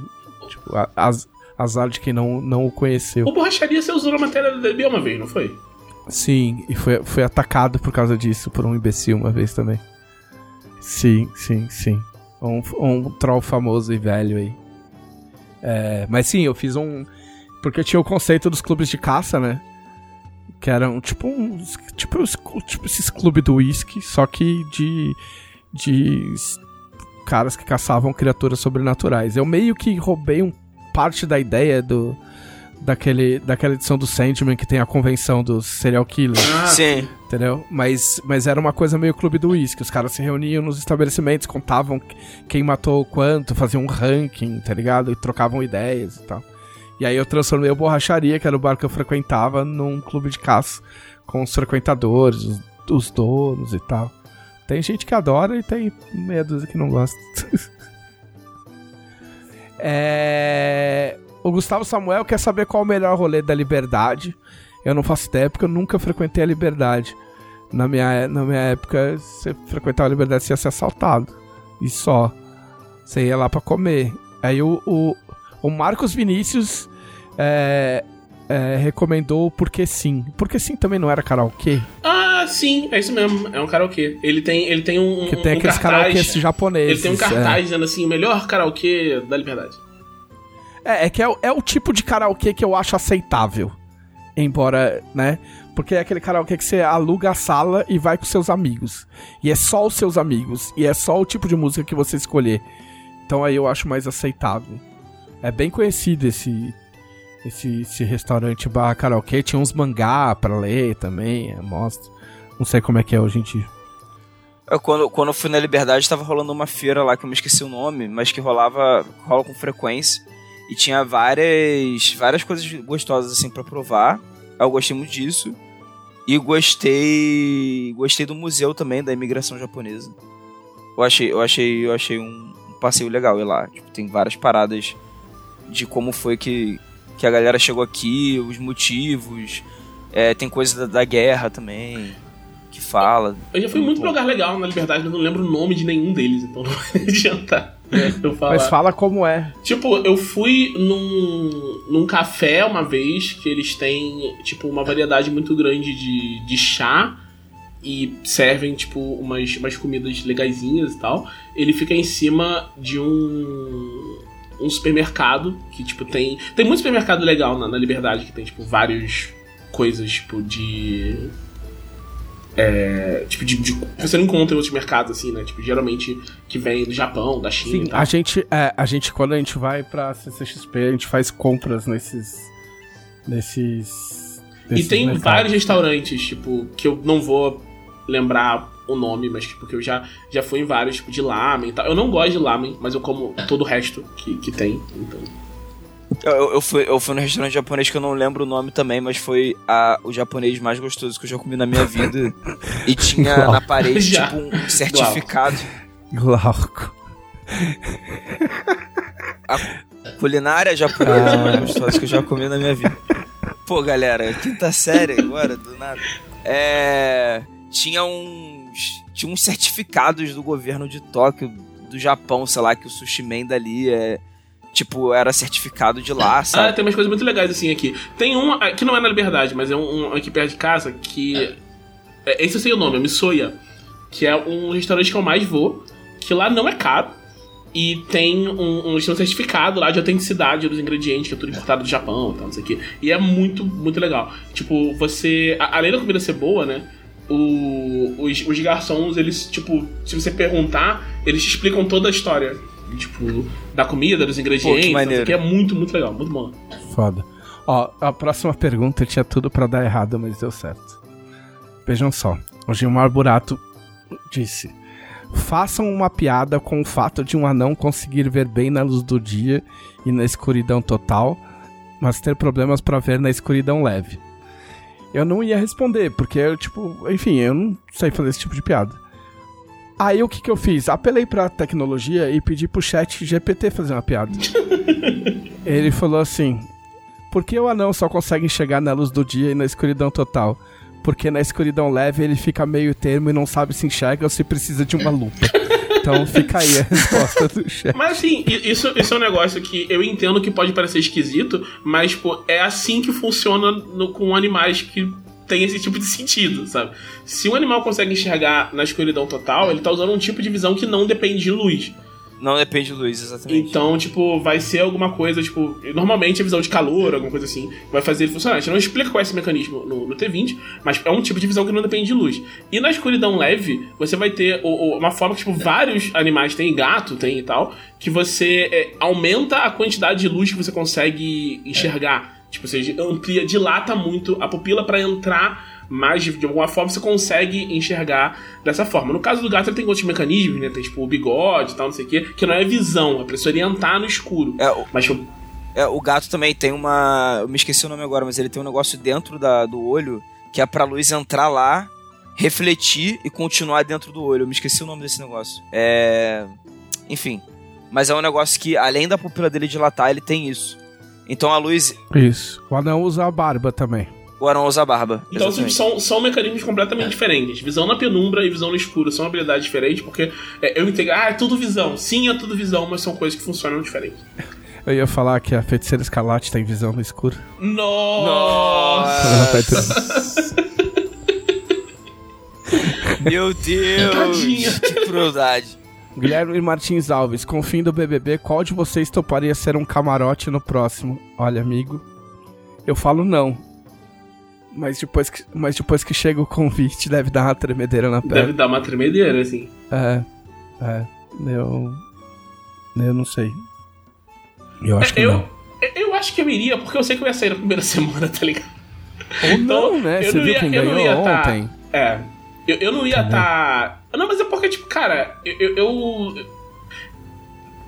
[SPEAKER 1] Tipo, as, azar de quem não, não o conheceu.
[SPEAKER 2] O Borracharia você usou na matéria dele uma vez, não foi?
[SPEAKER 1] Sim, e foi, foi atacado por causa disso, por um imbecil uma vez também. Sim, sim, sim. Um, um troll famoso e velho aí. É, mas sim, eu fiz um. Porque tinha o conceito dos clubes de caça, né? Que eram tipo uns. Tipo, tipo esses clubes do whisky, só que de. de caras que caçavam criaturas sobrenaturais. Eu meio que roubei um parte da ideia do daquele, daquela edição do Sandman que tem a convenção dos serial killers.
[SPEAKER 3] Ah, sim.
[SPEAKER 1] Entendeu? Mas, mas era uma coisa meio clube do uísque. Os caras se reuniam nos estabelecimentos, contavam quem matou quanto, faziam um ranking, tá ligado? E trocavam ideias e tal. E aí eu transformei o Borracharia, que era o bar que eu frequentava, num clube de caça com os frequentadores, os, os donos e tal. Tem gente que adora e tem meia dúzia que não gosta. é... O Gustavo Samuel quer saber qual o melhor rolê da liberdade. Eu não faço ideia porque eu nunca frequentei a Liberdade. Na minha, na minha época, você frequentava a Liberdade, você ia ser assaltado. E só. Você ia lá pra comer. Aí o, o, o Marcos Vinícius é, é, recomendou Porque Sim. Porque Sim também não era karaokê?
[SPEAKER 2] Ah, sim, é isso mesmo. É um karaokê. Ele tem, ele tem um.
[SPEAKER 1] Que tem
[SPEAKER 2] um
[SPEAKER 1] aqueles karaokês japoneses.
[SPEAKER 2] Ele tem um cartaz é. dizendo assim: melhor karaokê da liberdade.
[SPEAKER 1] É, é que é, é o tipo de karaokê que eu acho aceitável. Embora, né? Porque é aquele karaokê que você aluga a sala e vai com seus amigos. E é só os seus amigos. E é só o tipo de música que você escolher. Então aí eu acho mais aceitável. É bem conhecido esse esse, esse restaurante barra karaokê. Tinha uns mangá pra ler também, é, mostra. Não sei como é que é hoje em dia.
[SPEAKER 3] Eu, quando, quando eu fui na Liberdade, tava rolando uma feira lá que eu me esqueci o nome, mas que rolava rola com frequência. E tinha várias, várias coisas gostosas assim para provar. Eu gostei muito disso. E gostei. Gostei do museu também da imigração japonesa. Eu achei, eu achei, eu achei um, um passeio legal ir lá. Tipo, tem várias paradas de como foi que, que a galera chegou aqui, os motivos. É, tem coisa da, da, guerra também que fala.
[SPEAKER 2] Eu já fui muito pra lugar legal na Liberdade, mas não lembro o nome de nenhum deles, então não vai adiantar.
[SPEAKER 1] Eu falar. Mas fala como é.
[SPEAKER 2] Tipo, eu fui num, num café uma vez que eles têm, tipo, uma variedade muito grande de, de chá e servem, tipo, umas, umas comidas legaisinhas e tal. Ele fica em cima de um um supermercado que, tipo, tem. Tem muito supermercado legal na, na Liberdade que tem, tipo, várias coisas, tipo, de. É, tipo, de, de, você não encontra em outros mercados, assim, né? Tipo, geralmente que vem do Japão, da China. Sim,
[SPEAKER 1] a gente, é, a gente, quando a gente vai pra CCXP, a gente faz compras nesses. nesses.
[SPEAKER 2] nesses e tem mercados. vários restaurantes, tipo, que eu não vou lembrar o nome, mas tipo, que eu já, já fui em vários, tipo, de lamen e tal. Eu não gosto de lamen, mas eu como todo o resto que, que tem, então.
[SPEAKER 3] Eu, eu, fui, eu fui no restaurante japonês que eu não lembro o nome também, mas foi a, o japonês mais gostoso que eu já comi na minha vida. e tinha na parede, já. tipo, um certificado.
[SPEAKER 1] Glauco.
[SPEAKER 3] A culinária japonesa ah. mais gostosa que eu já comi na minha vida. Pô, galera, quinta série agora, do nada. É. Tinha um tinha uns certificados do governo de Tóquio, do Japão, sei lá, que o Sushi Man dali é. Tipo, era certificado de lá, ah, sabe?
[SPEAKER 2] Ah, tem umas coisas muito legais assim aqui. Tem um, que não é na Liberdade, mas é um, um aqui perto de casa que. É, esse eu sei o nome, é Missoya. Que é um restaurante que eu mais vou. Que lá não é caro. E tem um, um, certificado lá de autenticidade dos ingredientes, que é tudo importado do Japão e tal, não sei o quê. E é muito, muito legal. Tipo, você. Além da comida ser boa, né? o, os, os garçons, eles, tipo, se você perguntar, eles te explicam toda a história. Tipo, da comida, dos ingredientes. Pô, que, que é muito, muito legal, muito bom.
[SPEAKER 1] Foda. Ó, a próxima pergunta tinha tudo para dar errado, mas deu certo. Vejam só. O Gilmar Burato disse: Façam uma piada com o fato de um anão conseguir ver bem na luz do dia e na escuridão total, mas ter problemas para ver na escuridão leve eu não ia responder, porque eu, tipo, enfim, eu não sei fazer esse tipo de piada. Aí o que que eu fiz? Apelei pra tecnologia e pedi pro chat GPT fazer uma piada. Ele falou assim: Por que o anão só consegue enxergar na luz do dia e na escuridão total? Porque na escuridão leve ele fica meio termo e não sabe se enxerga ou se precisa de uma lupa. Então fica aí a resposta do chat.
[SPEAKER 2] Mas assim, isso, isso é um negócio que eu entendo que pode parecer esquisito, mas pô, é assim que funciona no, com animais que tem esse tipo de sentido, sabe? Se um animal consegue enxergar na escuridão total, ele tá usando um tipo de visão que não depende de luz.
[SPEAKER 3] Não depende de luz, exatamente.
[SPEAKER 2] Então, tipo, vai ser alguma coisa, tipo, normalmente a visão de calor, alguma coisa assim, vai fazer ele funcionar. A gente não explica qual é esse mecanismo no, no T20, mas é um tipo de visão que não depende de luz. E na escuridão leve, você vai ter uma forma que, tipo, vários animais têm, gato tem e tal, que você é, aumenta a quantidade de luz que você consegue enxergar. Tipo, você amplia, dilata muito a pupila para entrar mas de alguma forma você consegue enxergar dessa forma. No caso do gato, ele tem outros mecanismos, né? Tem tipo o bigode e tal, não sei o quê, que não é visão, é pra você orientar no escuro.
[SPEAKER 3] É, o... Mas tipo, é, o gato também tem uma. Eu me esqueci o nome agora, mas ele tem um negócio dentro da, do olho que é pra luz entrar lá, refletir e continuar dentro do olho. Eu me esqueci o nome desse negócio. É. Enfim. Mas é um negócio que, além da pupila dele dilatar, ele tem isso. Então a luz.
[SPEAKER 1] Isso. O anão usa a barba também.
[SPEAKER 3] O Arão usa barba.
[SPEAKER 2] Então assim, são, são mecanismos completamente diferentes. Visão na penumbra e visão no escuro são habilidades diferentes, porque é, eu entendo. Ah, é tudo visão. Sim, é tudo visão, mas são coisas que funcionam diferente.
[SPEAKER 1] Eu ia falar que a feiticeira escarlate tem visão no escuro.
[SPEAKER 2] Nossa!
[SPEAKER 3] Nossa. Meu Deus! que crueldade.
[SPEAKER 1] Guilherme Martins Alves, com o fim do BBB, qual de vocês toparia ser um camarote no próximo? Olha, amigo, eu falo não. Mas depois que, mas depois que chega o convite, deve dar uma tremedeira na perna.
[SPEAKER 2] Deve dar uma tremedeira, assim.
[SPEAKER 1] É, é. Eu. Eu não sei. Eu acho que
[SPEAKER 2] eu,
[SPEAKER 1] não.
[SPEAKER 2] Eu acho que eu iria, porque eu sei que eu ia sair na primeira semana, tá ligado?
[SPEAKER 1] Ou então, não, né? Você viu ia, quem ganhou tá- ontem?
[SPEAKER 2] Tá, é. Eu, eu não ia estar. Tá... Não, mas é porque, tipo, cara, eu. eu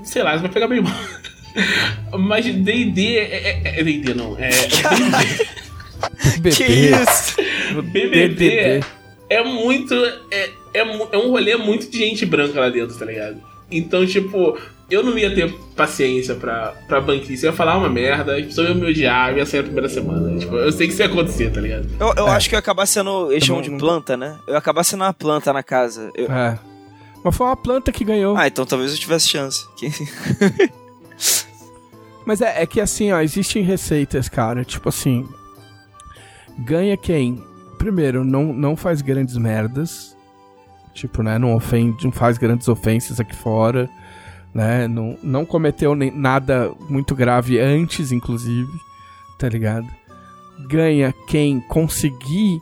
[SPEAKER 2] sei lá, você vai pegar bem mal. Mas DD é. É DD, não. É.
[SPEAKER 1] BBB.
[SPEAKER 3] Que isso?
[SPEAKER 2] BBB é muito. É, é, é um rolê muito de gente branca lá dentro, tá ligado? Então, tipo, eu não ia ter paciência pra, pra banquice. Eu ia falar uma merda, as pessoas iam me odiar, ia sair na primeira semana. Tipo, eu sei que isso ia acontecer, tá ligado?
[SPEAKER 3] Eu, eu é. acho que eu ia acabar sendo. Eles chamam de planta, né? Eu ia acabar sendo uma planta na casa. Eu...
[SPEAKER 1] É. Mas foi uma planta que ganhou.
[SPEAKER 3] Ah, então talvez eu tivesse chance.
[SPEAKER 1] Mas é, é que assim, ó, existem receitas, cara. Tipo assim. Ganha quem? Primeiro, não, não faz grandes merdas. Tipo, né? Não ofende, não faz grandes ofensas aqui fora né? Não, não cometeu nem, nada muito grave antes, inclusive, tá ligado? Ganha quem conseguir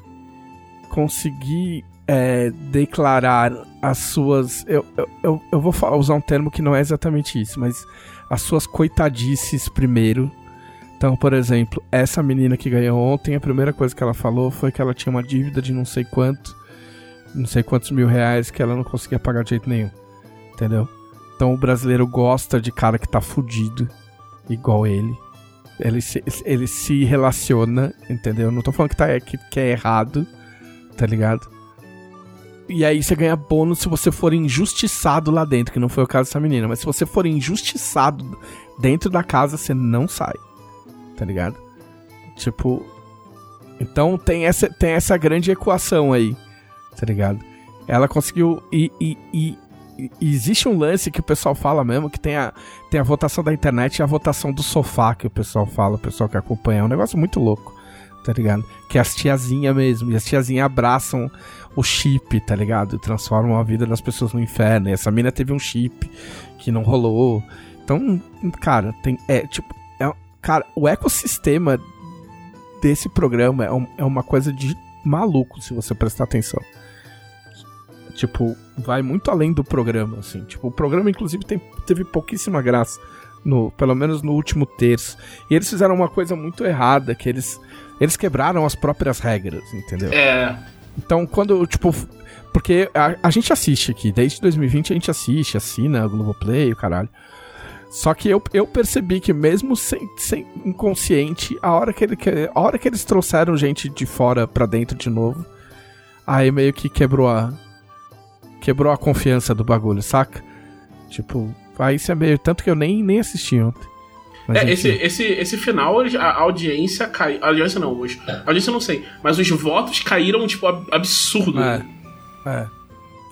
[SPEAKER 1] conseguir é, declarar as suas. Eu, eu, eu, vou usar um termo que não é exatamente isso, mas as suas coitadices primeiro. Então, por exemplo, essa menina que ganhou ontem, a primeira coisa que ela falou foi que ela tinha uma dívida de não sei quanto, não sei quantos mil reais que ela não conseguia pagar de jeito nenhum. Entendeu? Então o brasileiro gosta de cara que tá fudido, igual ele. Ele se, ele se relaciona, entendeu? Não tô falando que, tá, que, que é errado, tá ligado? E aí você ganha bônus se você for injustiçado lá dentro, que não foi o caso dessa menina. Mas se você for injustiçado dentro da casa, você não sai. Tá ligado? Tipo. Então tem essa, tem essa grande equação aí. Tá ligado? Ela conseguiu. E, e, e existe um lance que o pessoal fala mesmo, que tem a, tem a votação da internet e a votação do sofá que o pessoal fala, o pessoal que acompanha. É um negócio muito louco, tá ligado? Que as tiazinhas mesmo, e as tiazinhas abraçam o chip, tá ligado? Transformam a vida das pessoas no inferno. E essa mina teve um chip que não rolou. Então, cara, tem. É, tipo. É, cara, o ecossistema desse programa é, um, é uma coisa de maluco, se você prestar atenção. Tipo, vai muito além do programa, assim. Tipo, o programa, inclusive, tem, teve pouquíssima graça. No, pelo menos no último terço. E eles fizeram uma coisa muito errada, que eles, eles quebraram as próprias regras, entendeu?
[SPEAKER 2] É.
[SPEAKER 1] Então, quando, tipo. Porque a, a gente assiste aqui, desde 2020 a gente assiste, assina a Globoplay, o caralho. Só que eu, eu percebi que mesmo sem, sem inconsciente, a hora que, ele, a hora que eles trouxeram gente de fora pra dentro de novo, aí meio que quebrou a, quebrou a confiança do bagulho, saca? Tipo, aí isso é meio. Tanto que eu nem, nem assisti ontem.
[SPEAKER 2] Mas, é, esse, esse, esse final, a audiência caiu. A audiência não, os, a audiência não sei. Mas os votos caíram, tipo, absurdo.
[SPEAKER 1] É. É.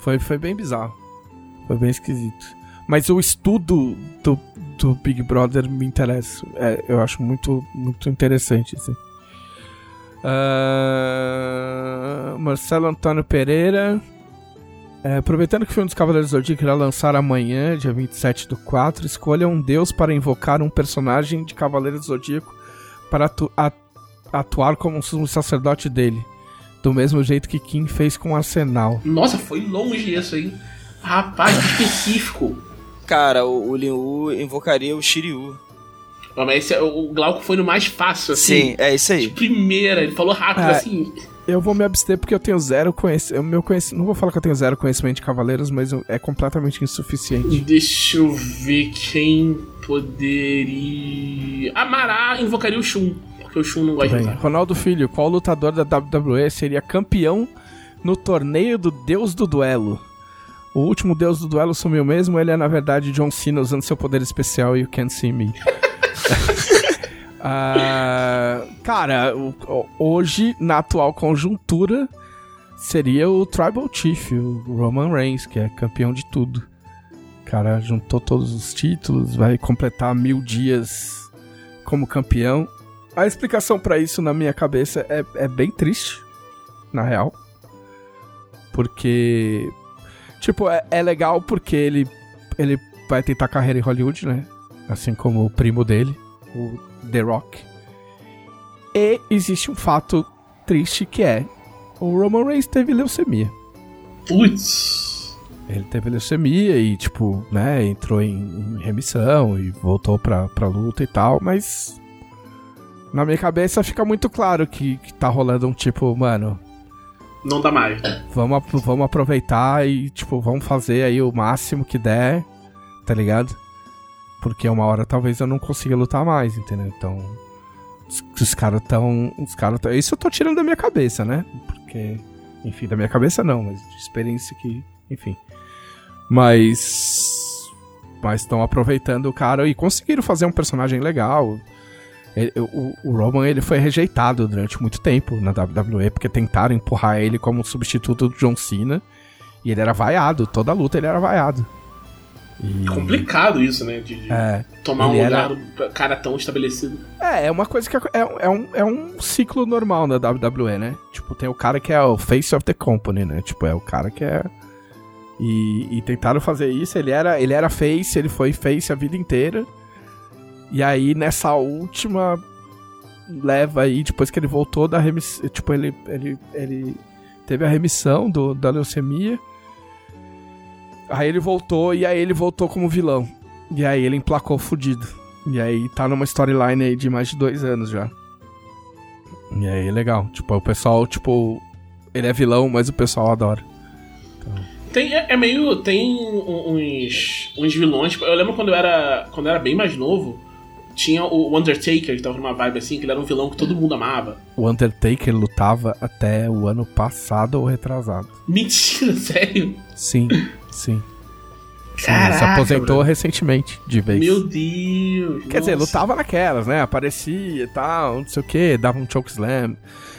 [SPEAKER 1] Foi, foi bem bizarro. Foi bem esquisito. Mas o estudo do, do Big Brother me interessa. É, eu acho muito, muito interessante, assim. Uh, Marcelo Antônio Pereira. É, aproveitando que o filme dos Cavaleiros do Zodíaco irá lançar amanhã, dia 27 do 4, escolha um deus para invocar um personagem de Cavaleiro do Zodíaco para atu atuar como um sacerdote dele. Do mesmo jeito que Kim fez com o Arsenal.
[SPEAKER 2] Nossa, foi longe isso aí. Rapaz, específico.
[SPEAKER 3] Cara, o, o Liu invocaria o Shiryu.
[SPEAKER 2] Não, mas esse, é, o Glauco foi no mais fácil, assim.
[SPEAKER 3] Sim, é isso aí.
[SPEAKER 2] De primeira, ele falou rápido, é, assim.
[SPEAKER 1] Eu vou me abster porque eu tenho zero conhecimento. Meu conhec... Não vou falar que eu tenho zero conhecimento de cavaleiros, mas é completamente insuficiente.
[SPEAKER 2] Deixa eu ver quem poderia. Amará invocaria o Shun, porque o Shun não gosta Bem, de
[SPEAKER 1] Ronaldo Filho, qual lutador da WWE seria campeão no torneio do Deus do Duelo? O último Deus do Duelo sumiu mesmo, ele é na verdade John Cena usando seu poder especial e You Can't See Me. Uh, cara, hoje, na atual conjuntura, seria o Tribal Chief, o Roman Reigns, que é campeão de tudo. Cara juntou todos os títulos, vai completar mil dias como campeão. A explicação para isso na minha cabeça é, é bem triste, na real. Porque. Tipo, é, é legal porque ele, ele vai tentar carreira em Hollywood, né? Assim como o primo dele, o The Rock. E existe um fato triste que é: o Roman Reigns teve leucemia.
[SPEAKER 2] Putz!
[SPEAKER 1] Ele teve leucemia e, tipo, né, entrou em, em remissão e voltou pra, pra luta e tal, mas. Na minha cabeça fica muito claro que, que tá rolando um tipo, mano.
[SPEAKER 2] Não dá mais.
[SPEAKER 1] Vamos, vamos aproveitar e, tipo, vamos fazer aí o máximo que der, tá ligado? Porque uma hora talvez eu não consiga lutar mais, entendeu? Então. Os, caras tão. Os caras tão. Isso eu tô tirando da minha cabeça, né? Porque. Enfim, da minha cabeça não, mas de experiência que. Enfim. Mas. Mas estão aproveitando o cara e conseguiram fazer um personagem legal. Ele, o, o, Roman ele foi rejeitado durante muito tempo na WWE porque tentaram empurrar ele como substituto do John Cena e ele era vaiado, toda luta ele era vaiado.
[SPEAKER 2] E... Complicado isso, né? De, de é, tomar um lugar era... cara tão estabelecido.
[SPEAKER 1] É, é uma coisa que é, é, é, um, é um ciclo normal na WWE, né? Tipo, tem o cara que é o face of the company, né? Tipo, é o cara que é. E, e tentaram fazer isso, ele era, ele era face, ele foi face a vida inteira. E aí, nessa última leva aí, depois que ele voltou da remissão. Tipo, ele, ele, ele teve a remissão do, da leucemia. Aí ele voltou e aí ele voltou como vilão. E aí ele emplacou fudido. E aí tá numa storyline aí de mais de dois anos já. E aí é legal. Tipo, o pessoal, tipo. Ele é vilão, mas o pessoal adora.
[SPEAKER 2] Então... Tem, é, é, meio. Tem uns. uns vilões. Tipo, eu lembro quando eu era. Quando eu era bem mais novo. Tinha o Undertaker, que tava numa vibe assim, que ele era um vilão que todo mundo amava.
[SPEAKER 1] O Undertaker lutava até o ano passado ou retrasado.
[SPEAKER 2] Mentira, sério?
[SPEAKER 1] Sim. Sim. Caraca, se aposentou bro. recentemente, de vez.
[SPEAKER 2] Meu Deus!
[SPEAKER 1] Quer nossa. dizer, lutava naquelas, né? Aparecia e tal, não sei o que, dava um chokeslam.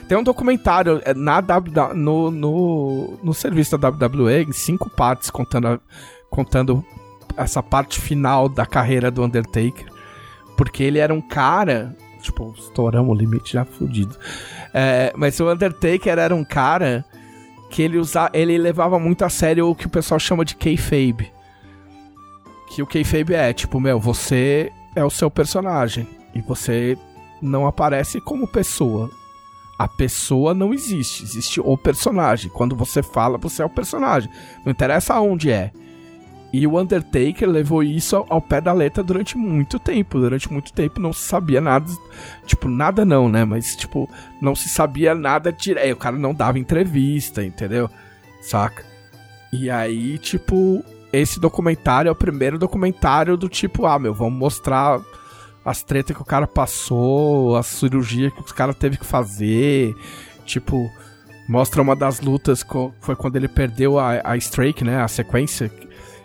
[SPEAKER 1] Tem um documentário é, na, no, no, no serviço da WWE, em cinco partes, contando, a, contando essa parte final da carreira do Undertaker. Porque ele era um cara. Tipo, estouramos o limite já fudido. É, mas o Undertaker era um cara que ele usa, ele levava muito a sério o que o pessoal chama de kayfabe. Que o kayfabe é tipo, meu, você é o seu personagem e você não aparece como pessoa. A pessoa não existe, existe o personagem. Quando você fala, você é o personagem. Não interessa aonde é. E o Undertaker levou isso ao, pé da letra durante muito tempo. Durante muito tempo não se sabia nada. Tipo, nada não, né? Mas, tipo, não se sabia nada direto. O cara não dava entrevista, entendeu? Saca? E aí, tipo, esse documentário é o primeiro documentário do tipo, ah, meu, vamos mostrar as tretas que o cara passou, a cirurgia que os cara teve que fazer. Tipo, mostra uma das lutas, foi quando ele perdeu a, a Strike, né? A sequência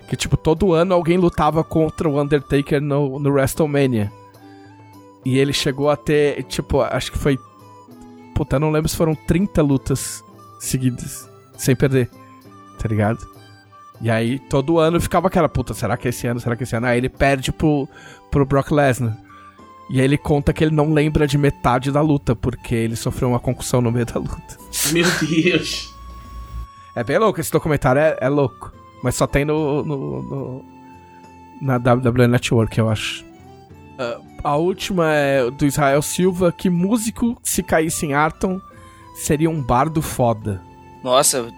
[SPEAKER 1] que, tipo, todo ano alguém lutava contra o Undertaker no, no WrestleMania. E ele chegou a ter, tipo, acho que foi. Puta, não lembro se foram 30 lutas seguidas, sem perder. Tá ligado? E aí, todo ano ficava aquela, puta, será que é esse ano? Será que é esse ano? Aí ele perde pro, pro Brock Lesnar. E aí ele conta que ele não lembra de metade da luta, porque ele sofreu uma concussão no meio da luta.
[SPEAKER 2] Meu Deus!
[SPEAKER 1] É bem louco, esse documentário é, é louco. Mas só tem no, no, no na WWE Network, eu acho. Uh, a última é do Israel Silva, que músico, se caísse em Arton, seria um bardo foda.
[SPEAKER 3] Nossa.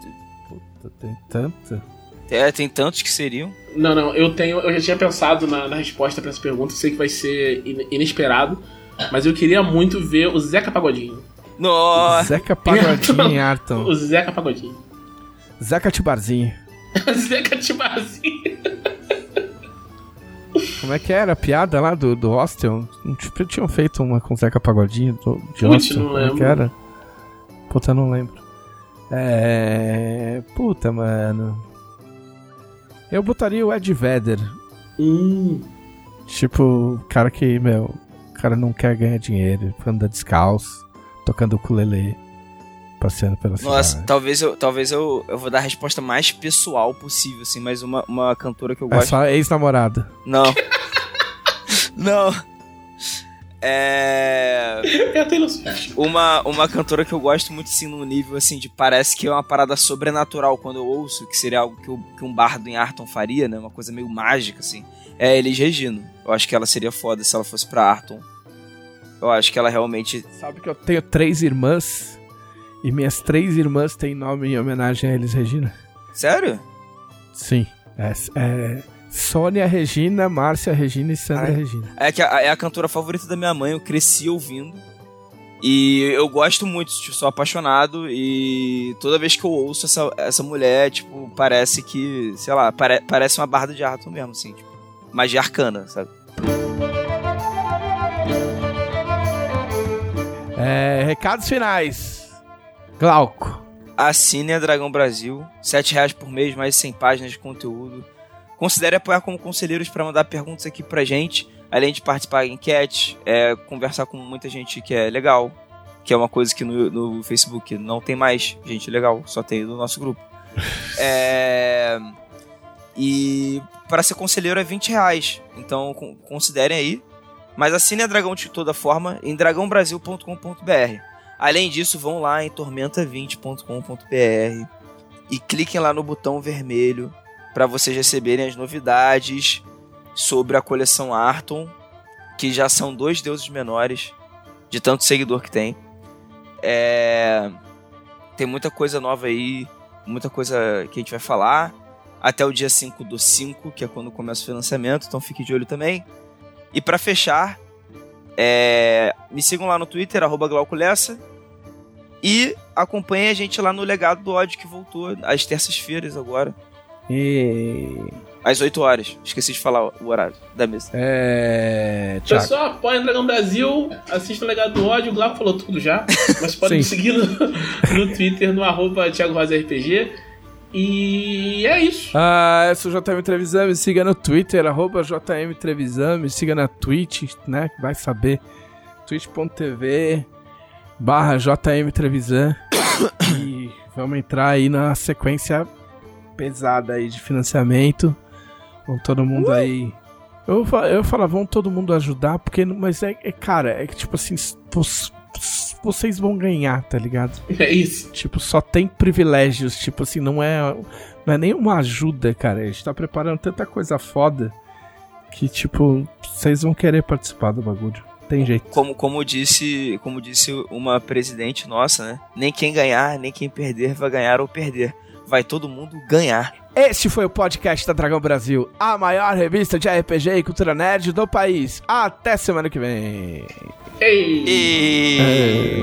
[SPEAKER 1] Puta, tem tanta.
[SPEAKER 3] É, tem tantos que seriam.
[SPEAKER 2] Não, não, eu tenho. Eu já tinha pensado na, na resposta para essa pergunta, sei que vai ser inesperado. Mas eu queria muito ver o Zeca Pagodinho.
[SPEAKER 3] Nossa!
[SPEAKER 1] Zeca Pagodinho em Arton.
[SPEAKER 2] o Zeca Pagodinho.
[SPEAKER 1] Zeca Tibarzinho.
[SPEAKER 2] Zeca Tibazinho.
[SPEAKER 1] Como é que era a piada lá do, do hostel? Tipo, tinham feito uma com Zeca Pagodinho do, de Putz, hostel. Não Como é que era? Puta, não lembro. É. Puta, mano. Eu botaria o Ed Vedder.
[SPEAKER 2] Hum.
[SPEAKER 1] Tipo, cara que, meu. cara não quer ganhar dinheiro, anda descalço, tocando ukulele, passeando pela cidade.
[SPEAKER 3] Nossa, talvez eu, talvez eu, eu vou dar a resposta mais pessoal possível, assim, mas uma, uma cantora que eu
[SPEAKER 1] É
[SPEAKER 3] gosto.
[SPEAKER 1] só ex-namorada.
[SPEAKER 3] Não. não. É.
[SPEAKER 2] É.
[SPEAKER 3] Uma, uma cantora que eu gosto muito, assim, num nível, assim, de parece que é uma parada sobrenatural quando eu ouço, que seria algo que, eu- que um bardo em Arton faria, né? Uma coisa meio mágica, assim. É Elis Regina. Eu acho que ela seria foda se ela fosse pra Arton. Eu acho que ela realmente.
[SPEAKER 1] Sabe que eu tenho três irmãs e minhas três irmãs têm nome em homenagem a Elis Regina?
[SPEAKER 3] Sério?
[SPEAKER 1] Sim. É, é Sônia Regina, Márcia Regina e Sandra
[SPEAKER 3] Ai.
[SPEAKER 1] Regina.
[SPEAKER 3] É que a- é a cantora favorita da minha mãe, eu cresci ouvindo. E eu gosto muito, tipo, sou apaixonado. E toda vez que eu ouço essa, essa mulher, tipo, parece que, sei lá, pare- parece uma barda de Arthur mesmo, assim, tipo, magia arcana, sabe?
[SPEAKER 1] É, recados finais. Glauco.
[SPEAKER 3] Assine a Dragão Brasil, 7 reais por mês, mais de 100 páginas de conteúdo. Considere apoiar como conselheiros para mandar perguntas aqui pra gente, além de participar em enquete, é, conversar com muita gente que é legal, que é uma coisa que no, no Facebook não tem mais gente legal, só tem no nosso grupo. É, e para ser conselheiro é 20 reais, então con- considerem aí. Mas assine a Dragão de toda forma em dragãobrasil.com.br. Além disso, vão lá em tormenta20.com.br e cliquem lá no botão vermelho para vocês receberem as novidades sobre a coleção Arton, que já são dois deuses menores, de tanto seguidor que tem. É... Tem muita coisa nova aí, muita coisa que a gente vai falar. Até o dia 5 do 5, que é quando começa o financiamento, então fique de olho também. E para fechar, é, me sigam lá no Twitter, arroba Glauco Lessa. E acompanhem a gente lá no Legado do Ódio que voltou às terças-feiras agora,
[SPEAKER 1] E.
[SPEAKER 3] às 8 horas. Esqueci de falar o horário da mesa.
[SPEAKER 1] É. Thiago.
[SPEAKER 2] Pessoal, apoia o Dragão Brasil, assista o Legado do Ódio, o Glauco falou tudo já. Mas pode me seguir no, no Twitter, no arroba Thiago Rosa RPG. E é isso.
[SPEAKER 1] Ah, eu sou o JM Trevisan, me siga no Twitter, arroba JM Trevisan, me siga na Twitch, né, vai saber, twitch.tv barra JM Trevisan e vamos entrar aí na sequência pesada aí de financiamento, vamos todo mundo aí... Eu, eu falo, vamos todo mundo ajudar, porque, mas é, é cara, é que tipo assim, vo- vocês vão ganhar, tá ligado?
[SPEAKER 2] É isso.
[SPEAKER 1] Tipo, só tem privilégios, tipo assim, não é não é nenhuma ajuda, cara. A gente tá preparando tanta coisa foda que tipo, vocês vão querer participar do bagulho. Tem jeito.
[SPEAKER 3] Como, como, disse, como disse uma presidente nossa, né? Nem quem ganhar, nem quem perder vai ganhar ou perder. Vai todo mundo ganhar.
[SPEAKER 1] Este foi o podcast da Dragão Brasil, a maior revista de RPG e cultura nerd do país. Até semana que vem.
[SPEAKER 2] Ei!
[SPEAKER 3] E...